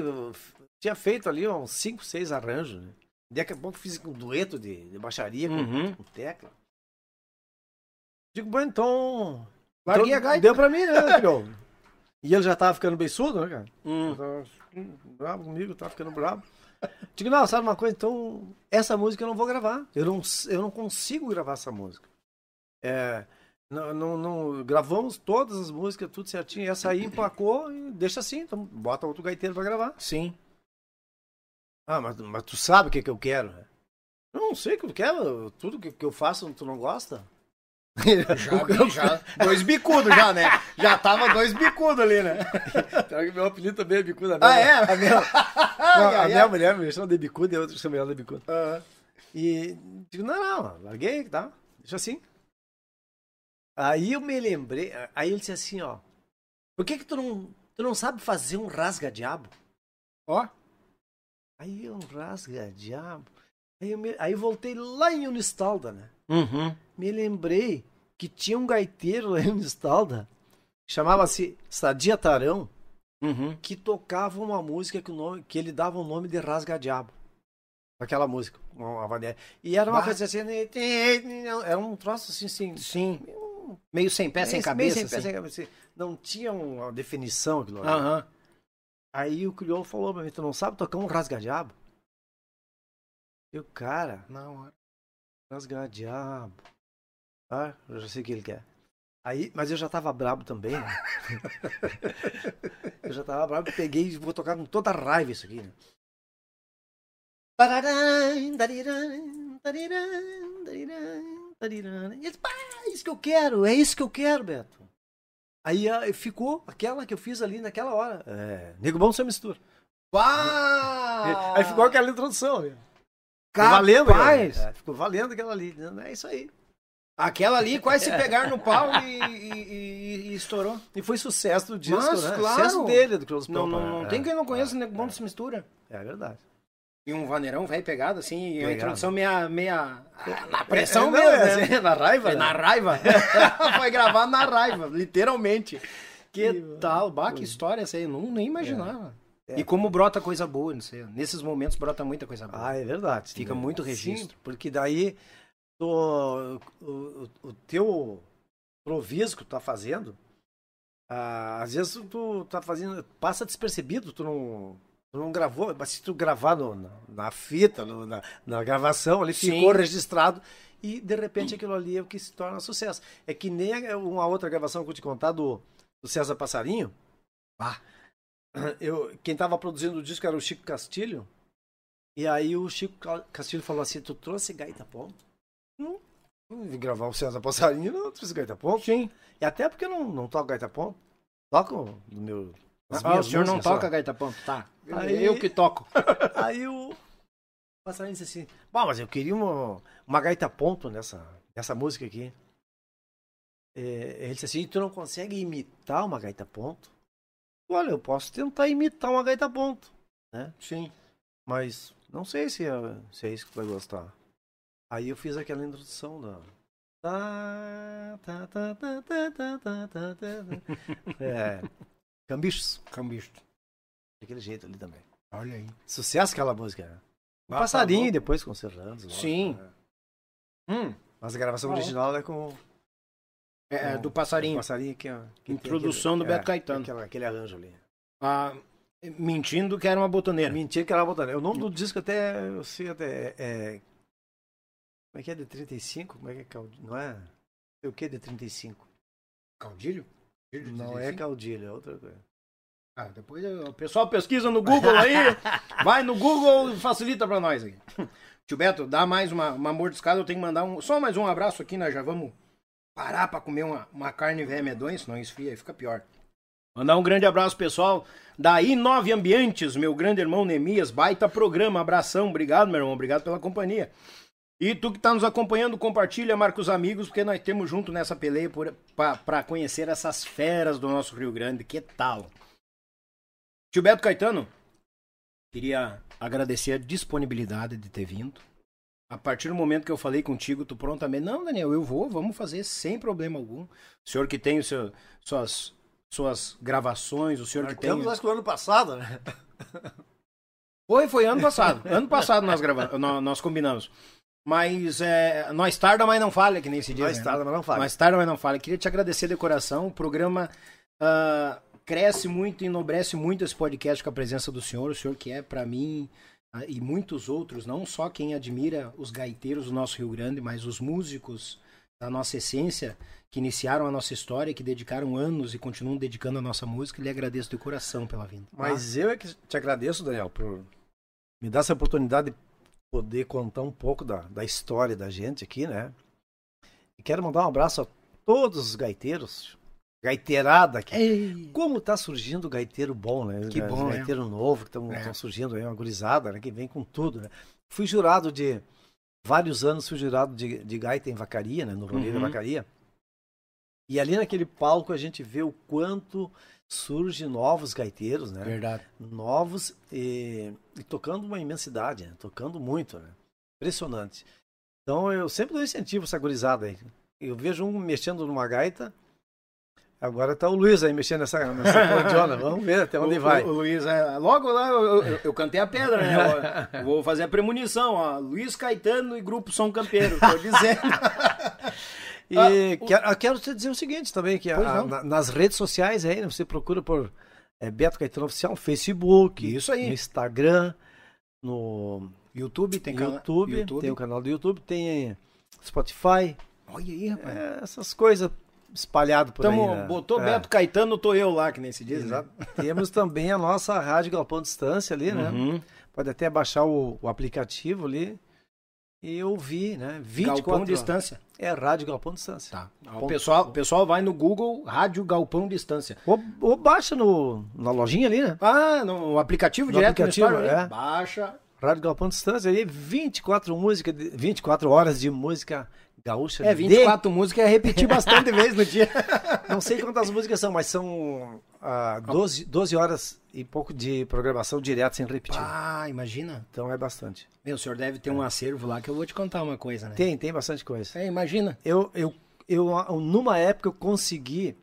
tinha feito ali uns 5, 6 arranjos, né? Daqui a pouco fiz um dueto de, de baixaria com, Uhum. com tecla. Digo, bom, então. Larguei então a gaita. Deu pra mim, né, filho? E ele já tava ficando bem surdo, né, cara? Hum. Hum, bravo comigo, tava ficando bravo. Digo, não, sabe uma coisa? Então, essa música eu não vou gravar. Eu não, eu não consigo gravar essa música. É, não, não, não- gravamos todas as músicas, tudo certinho. Essa aí emplacou e deixa assim. Então, bota outro gaiteiro pra gravar. Sim. Ah, mas, mas tu sabe o que, que eu quero, né? Eu não sei o que eu quero. Tudo que, que eu faço, tu não gosta? Já, já. Dois bicudos já, né? Já tava dois bicudos ali, né? Que meu apelido também é bicuda. Ah, é? A minha, não, a minha ai. mulher me chama de bicuda e a outra chama ela de bicuda. Aham. E digo, não, não, larguei, tá? Deixa assim. Aí eu me lembrei, aí ele disse assim, ó. Por que que tu não, tu não sabe fazer um rasga-diabo? Ó. Aí um rasga-diabo. Aí eu, me, aí eu voltei lá em Unistalda, né? Uhum. Me lembrei que tinha um gaiteiro lá em Unistalda, chamava-se Sadia Tarão, Uhum. que tocava uma música que, o nome, que ele dava o nome de Rasga-Diabo. Aquela música, uma vaneira. E era uma Bah. coisa assim, era um troço assim, assim Sim. Meio sem pé, sem meio- cabeça. meio sem pé, assim. sem cabeça. Não tinha uma definição aquilo ali. Aham. Aí o crioulo falou pra mim, tu não sabe tocar um rasga-diabo? Eu, cara, Hora. rasga-diabo. Ah, eu já sei o que ele quer. Aí, mas eu já tava brabo também, né? eu já tava brabo, peguei e vou tocar com toda a raiva isso aqui, né? Pá, é isso que eu quero, é isso que eu quero, Beto. Aí ah, ficou aquela que eu fiz ali naquela hora. É, Nego Bom sem mistura. Uau! Aí ficou aquela introdução, né? Ficou Capaz! valendo. aquela- é, ficou valendo aquela ali. É isso aí. Aquela ali quase se pegar no pau e, e- e- e estourou. E foi sucesso do disco, Mas, né? claro. Sucesso dele, do Close Não, não, não é, tem quem não conheça é, o Nego Bom se mistura. É verdade. E um vaneirão velho pegado, assim, e uma Pegado. introdução meia. meia ah, na pressão É, mesmo, é né? assim, na raiva, né? na raiva. Foi gravado na raiva, literalmente. Que tal? Bah, que história essa aí, eu não, nem imaginava. É. E como brota coisa boa, não sei. Nesses momentos brota muita coisa boa. Ah, é verdade. Fica muito registro. Sim, porque daí o, o, o teu improviso que tu tá fazendo, ah, às vezes tu tá fazendo, passa despercebido, tu não, tu não gravou, mas se tu gravar no- na, na fita, no- na, na gravação, ali Sim. ficou registrado e de repente aquilo ali é o que se torna sucesso. É que nem uma outra gravação que eu te contar do, do César Passarinho. Ah. Eu, quem tava produzindo o disco era o Chico Castilho. E aí o Chico Ca- Castilho falou assim: Tu trouxe gaita ponto? Não. não vim gravar o César Passarinho, não trouxe gaita ponto. Sim. E até porque eu não, não toco gaita ponto. Toco no meu. as Ah, o senhor não só. toca gaita ponto? Tá. Aí- Eu que toco. Aí o passarinho disse assim: Bom, mas eu queria uma, uma gaita ponto nessa, nessa música aqui. É, ele disse assim: Tu não consegue imitar uma gaita ponto? olha, eu posso tentar imitar uma gaita ponto, né? Sim. Mas não sei se é, se é isso que tu vai gostar. Aí eu fiz aquela introdução da. É. Cambichos. Cambichos. Daquele jeito ali também. Olha aí. Sucesso aquela música. Né? O tá passarinho, depois com o Serranos. Sim. Né? Hum. Mas a gravação tá original é com é, com do o passarinho. passarinho que, ó, tem Introdução do Beto Caetano. Aquela, aquele arranjo ali. Ah, mentindo que era uma botoneira. Mentira que era botaneira. O nome do disco até, eu sei até, é... Como é que é? De 35? Como é que é? Caudi- Não é? Sei o que de 35? Caudilho? Não é caudilho, é outra coisa. Ah, depois o pessoal pesquisa no Google aí, vai no Google e facilita pra nós aí. Tio Beto, dá mais uma, uma mordiscada, eu tenho que mandar um, só mais um abraço aqui, nós já vamos parar pra comer uma, uma carne velha medonha, senão esfria e fica pior. Mandar um grande abraço, pessoal, da I9 Ambientes, meu grande irmão Nemias, baita programa, abração, obrigado, meu irmão, obrigado pela companhia. E tu que tá nos acompanhando, compartilha, marca os amigos, porque nós temos junto nessa peleia para conhecer essas feras do nosso Rio Grande, que tal? Tio Beto Caetano, queria agradecer a disponibilidade de ter vindo. A partir do momento que eu falei contigo, tu prontamente, não, Daniel, eu vou, vamos fazer sem problema algum. O senhor que tem o seu, suas suas gravações, o senhor que tem. acho que o ano passado, né? Foi, foi ano passado. ano passado nós gravamos, nós, combinamos. Mas é, nós tarda, mas não falha, que nem se diz. Nós né? tarda, mas não falha. Nós tarda, mas não falha. Queria te agradecer de coração. O programa uh, cresce muito e enobrece muito esse podcast com a presença do senhor. O senhor que é, para mim, e muitos outros, não só quem admira os gaiteiros do nosso Rio Grande, mas os músicos da nossa essência, que iniciaram a nossa história, que dedicaram anos e continuam dedicando a nossa música, lhe agradeço de coração pela vinda. Tá? Mas eu é que te agradeço, Daniel, por me dar essa oportunidade de poder contar um pouco da, da história da gente aqui, né? E quero mandar um abraço a todos os gaiteiros, gaiteirada aqui. Ei. Como tá surgindo o gaiteiro bom, né? Que bom, né? Gaiteiro novo, que estão é. surgindo aí, uma gurizada, né? Que vem com tudo, né? Fui jurado de... Vários anos fui jurado de, de gaita em vacaria, né? No rolê uhum. da vacaria. E ali naquele palco a gente vê o quanto surge novos gaiteiros, né? Verdade. Novos e, e tocando uma imensidade, né? tocando muito, né? Impressionante. Então eu sempre dou incentivo essa gurizada aí. Eu vejo um mexendo numa gaita, Agora tá o Luiz aí mexendo nessa, nessa cordiona. Vamos ver até onde o, vai. O, o, Luiz, é, logo lá eu, eu, eu, cantei a pedra, né? Eu, vou fazer a premonição, ó. Luiz Caetano e Grupo São Campeiro, tô dizendo. E ah, quero, o... quero te dizer o seguinte também, que a, na, nas redes sociais aí, você procura por é, Beto Caetano Oficial no Facebook, Isso aí. no Instagram, no YouTube, tem YouTube, canal, YouTube. tem o canal do YouTube, tem Spotify. Olha aí, rapaz. É, essas coisas espalhado por Tamo, aí. Né? Botou é. Beto Caetano, tô eu lá, que nem se diz. Exato. Temos também a nossa Rádio Galpão Distância ali, né? Uhum. Pode até baixar o, o aplicativo ali e eu vi, né? 24 Galpão Distância. É Rádio Galpão Distância. Tá. O pessoal, pessoal vai no Google Rádio Galpão Distância. Ou, ou baixa no, na lojinha ali, né? Ah, no aplicativo no direto aplicativo, no Store, é. Baixa. Rádio Galpão Distância aí, 24 músicas, 24 horas de música gaúcha. É, 24 de... músicas é repetir bastante vezes no dia. Não sei quantas músicas são, mas são ah, 12, 12 horas e pouco de programação direto sem repetir. Ah, imagina. Então é bastante. Meu, o senhor deve ter é. um acervo lá que eu vou te contar uma coisa, né? Tem, tem bastante coisa. É, imagina. Eu, eu, eu, numa época eu consegui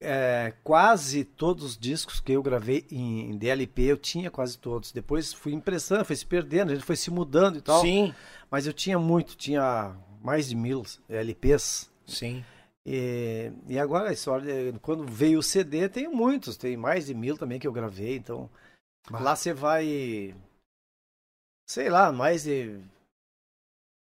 é, quase todos os discos que eu gravei em, em, DLP, eu tinha quase todos. Depois fui impressando, foi se perdendo, a gente foi se mudando e tal. Sim. Mas eu tinha muito, tinha mais de mil LPs. Sim. E, e agora a história, quando veio o CD, tem muitos, tem mais de mil também que eu gravei, então bah. lá você vai, sei lá, mais de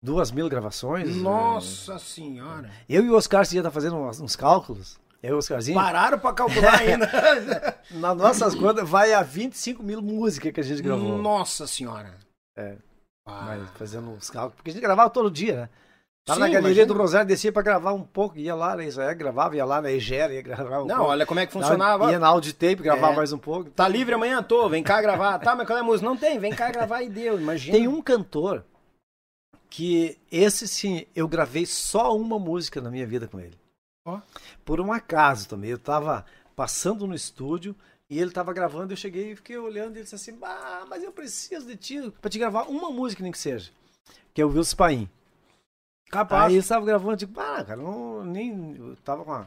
duas mil gravações. Nossa né? senhora! Eu e o Oscar já tá fazendo uns, uns cálculos. Eu e o Oscarzinho. Pararam para calcular ainda. Nas nossas contas vai a 25 mil músicas que a gente gravou. Nossa senhora! É. Ah. fazendo uns cálculos, porque a gente gravava todo dia, né? Tava Sim, na galeria imagina. do Rosário, descia pra gravar um pouco, ia lá na Israel, gravava, ia lá na Egéria, ia gravar um Não, pouco. olha como é que funcionava. Ia na Auditape, gravava é. mais um pouco. Tá livre amanhã? Tô, vem cá gravar. tá, mas qual é a música? Não tem, vem cá gravar e deu, imagina. Tem um cantor que esse sim, eu gravei só uma música na minha vida com ele. Oh. Por um acaso também, eu tava passando no estúdio e ele tava gravando, eu cheguei e fiquei olhando e ele disse assim, ah, mas eu preciso de ti pra te gravar uma música nem que seja. Que é o Wilson Paim. Capaz. Aí eu estava gravando, tipo, ah, cara, não, nem. Eu tava com a.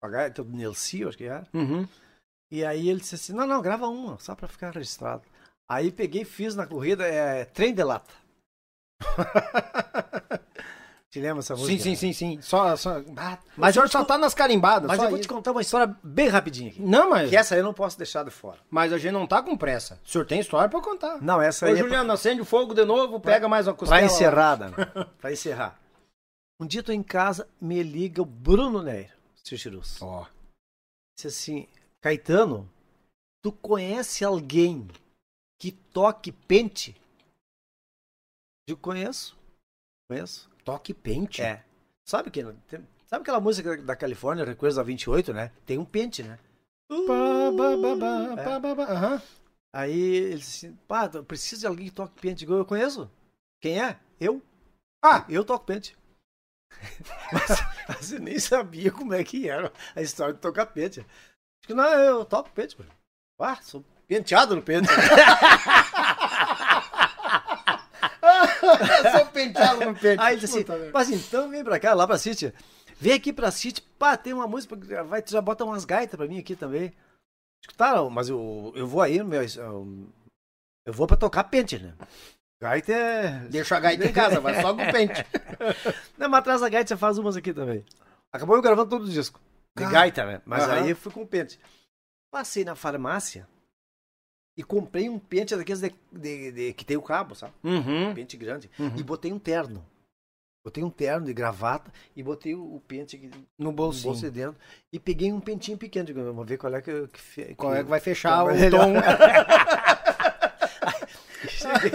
Com do Nelci, acho que era. Uhum. E aí ele disse assim: não, não, grava uma, só pra ficar registrado. Aí peguei fiz na corrida é, trem de lata. Te lembra essa música? Sim, sim, sim, sim. Só, só... Ah, mas o só tá nas carimbadas. Mas eu vou te contar uma história bem rapidinha aqui. Não, mas. Que essa aí eu não posso deixar de fora. Mas a gente não tá com pressa. O senhor tem história pra contar. Não, essa aí. Ô, é Juliano, pra... acende o fogo de novo, pega pra... mais uma costela. Pra encerrar, Dana. pra encerrar. Um dia tô em casa, me liga o Bruno Neir, Circirus. Ó. Oh. Disse assim, Caetano, tu conhece alguém que toque pente? Eu conheço. Conheço. Toque pente? É. Sabe que sabe aquela música da Califórnia, Recuerdos da 28, né? Tem um pente, né? Pá, ba, ba, ba, É. ba, aham. Aí ele disse assim, pá, eu preciso de alguém que toque pente. Eu Eu conheço. Quem é? Eu. Ah, Eu toco pente. mas, mas eu nem sabia como é que era a história de tocar pente. Acho que não, eu toco pente, mano. Ah, sou penteado no pente. sou penteado no pente. Aí assim, merda. mas então vem pra cá, lá pra City. Vem aqui pra City, pá, tem uma música, vai, tu já bota umas gaitas pra mim aqui também. Tá, mas eu, eu vou aí, meu, eu, eu vou pra tocar pente, né? Gaita é... Deixa a gaita em casa, vai só com o pente. Não, mas atrás da gaita você faz umas aqui também. Acabou eu gravando todo o disco. De Ah. gaita, né? Mas Aham. aí eu fui com pente. Passei na farmácia e comprei um pente daqueles de, de- de- que tem o cabo, sabe? Uhum. Pente grande. Uhum. E botei um terno. Botei um terno de gravata e botei o, o pente aqui No no bolsinho. bolso de dentro. E peguei um pentinho pequeno. Digo, vamos ver qual é que... que, fe- Qual é que vai fechar o tom? cheguei,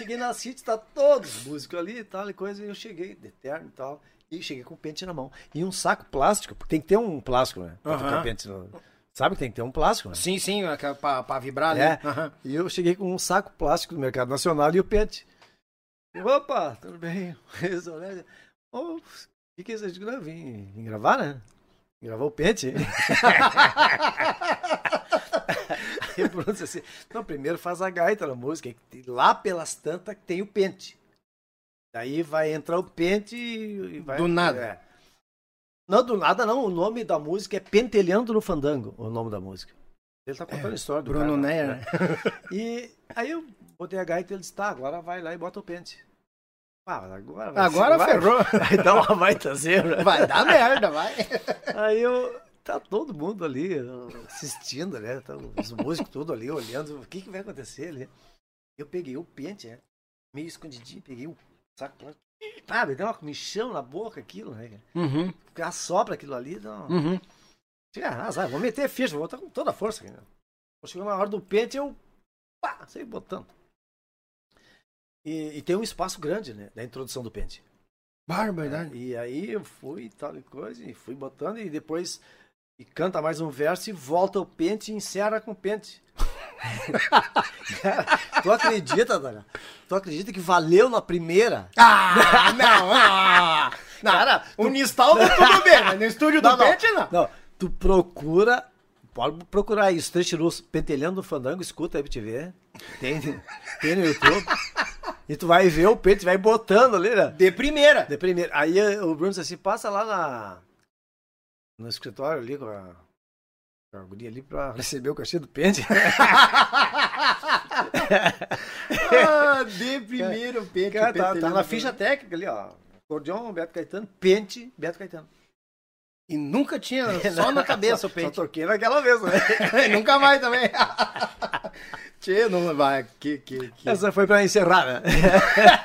cheguei na City, tá todos músicos ali e tal, e coisa, e eu cheguei, de terno e tal, e cheguei com o pente na mão. E um saco plástico, porque tem que ter um plástico, né? Pra tocar pente no- Sabe que tem que ter um plástico, né? Sim, sim, aquela pra, pra vibrar ali. É. Aham. E eu cheguei com um saco plástico do Mercado Nacional e o pente. Opa, tudo bem? O que, que é isso? Eu digo, vim, vim gravar, né? Gravar o pente. O Bruno assim, não, primeiro faz a gaita na música, lá pelas tantas tem o pente. Daí vai entrar o pente e vai... Do nada. É. Não, do nada não, o nome da música é Pentelhando no Fandango, o nome da música. Ele tá contando a história do Bruno Neyer, né? né? E aí eu botei a gaita e ele disse, tá, agora vai lá e bota o pente. Ah, agora vai Agora vai, ferrou. Vai dar uma baita zebra. Vai dar merda, vai. Aí eu, tá todo mundo ali assistindo, né? Tá os músicos todos ali olhando, o que que vai acontecer ali? Eu peguei o pente, né? Meio escondidinho, peguei o saco. Ah, me deu uma michão na boca aquilo, né? Uhum, Ficar sopra aquilo ali, uma... uhum. Ah, azar, vou meter ficha, vou botar com toda a força. Aqui, né? Chegou na hora do pente, eu pá, saí botando. E, e tem um espaço grande, né? Da introdução do pente. Barbaridade. E aí eu fui tal e coisa, e fui botando, e depois e canta mais um verso e volta o pente e encerra com o pente. Cara, tu acredita, Dana? Tu acredita que valeu na primeira? Ah, não, ah. não. Cara, o Nistaldo tudo bem, mas no estúdio do Não, não. pente não. Não, tu procura. Pode procurar aí, os três tirus pentelhando no fandango, escuta aí pra te ver. Tem, tem no YouTube. E tu vai ver o pente, vai botando ali, né? De primeira. De primeiro. Aí o Bruno disse assim: passa lá na, no escritório ali com a, com a guria ali pra receber o cachê do pente. Ah, de primeiro pente. Cara, tá, pente tá ali na ficha técnica ali, ó. Acordeon, Beto Caetano, pente, Beto Caetano. E nunca tinha, só na cabeça o Só pente. toquei naquela vez, né? nunca mais também. Tchê, não vai. Que, que, que. Essa foi pra encerrar, né?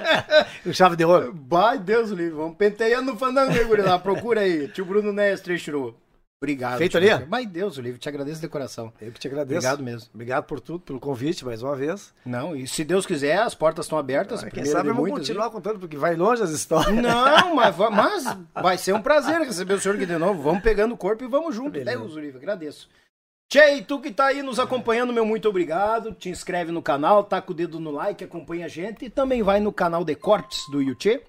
o chave de ouro. Vai, Deus livre. Vamos penteando no fandango, gurizada. Procura aí. Tio Bruno Nes, Trechuru. Obrigado. Feito ali? Vai, Deus livre. Te agradeço de coração. Eu que te agradeço. Obrigado mesmo. Obrigado por tudo, pelo convite mais uma vez. Não, e se Deus quiser, as portas estão abertas. Quem primeira sabe eu vou continuar contando, porque vai longe as histórias. Não, mas, mas vai ser um prazer receber o senhor aqui de novo. Vamos pegando o corpo e vamos junto. Beleza. Deus, livre, agradeço. Tchê, tu que tá aí nos acompanhando, meu muito obrigado. Te inscreve no canal, taca o dedo no like, acompanha a gente. E também vai no canal de cortes do YouTube.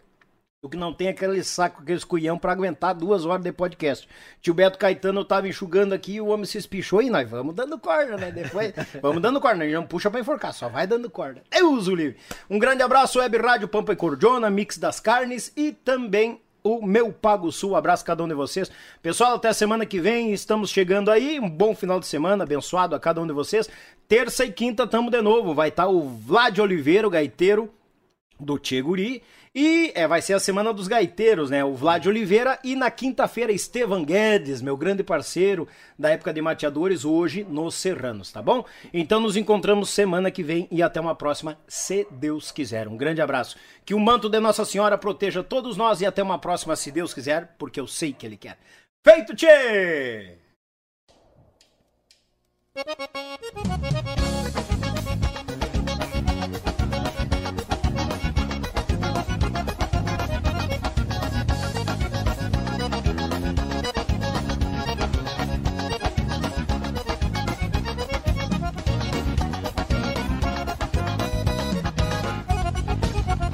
O que não tem aquele saco, aqueles cuião pra aguentar duas horas de podcast. Tio Beto Caetano eu tava enxugando aqui o homem se espichou e nós vamos dando corda, né? Depois, vamos dando corda, né? não puxa pra enforcar, só vai dando corda. Deus o livre. Um grande abraço, Web Rádio Pampa e Cordiona, Mix das Carnes e também o meu Pago Sul. Abraço a cada um de vocês. Pessoal, até semana que vem, estamos chegando aí. Um bom final de semana, abençoado a cada um de vocês. Terça e quinta tamo de novo. Vai estar o Vlad Oliveira, o gaiteiro do Tcheguri. E é, vai ser a semana dos gaiteiros, né? O Vlad Oliveira e na quinta-feira Estevan Guedes, meu grande parceiro da época de mateadores, hoje nos Serranos, tá bom? Então nos encontramos semana que vem e até uma próxima, se Deus quiser. Um grande abraço. Que o manto de Nossa Senhora proteja todos nós e até uma próxima, se Deus quiser, porque eu sei que Ele quer. Feito, tchê!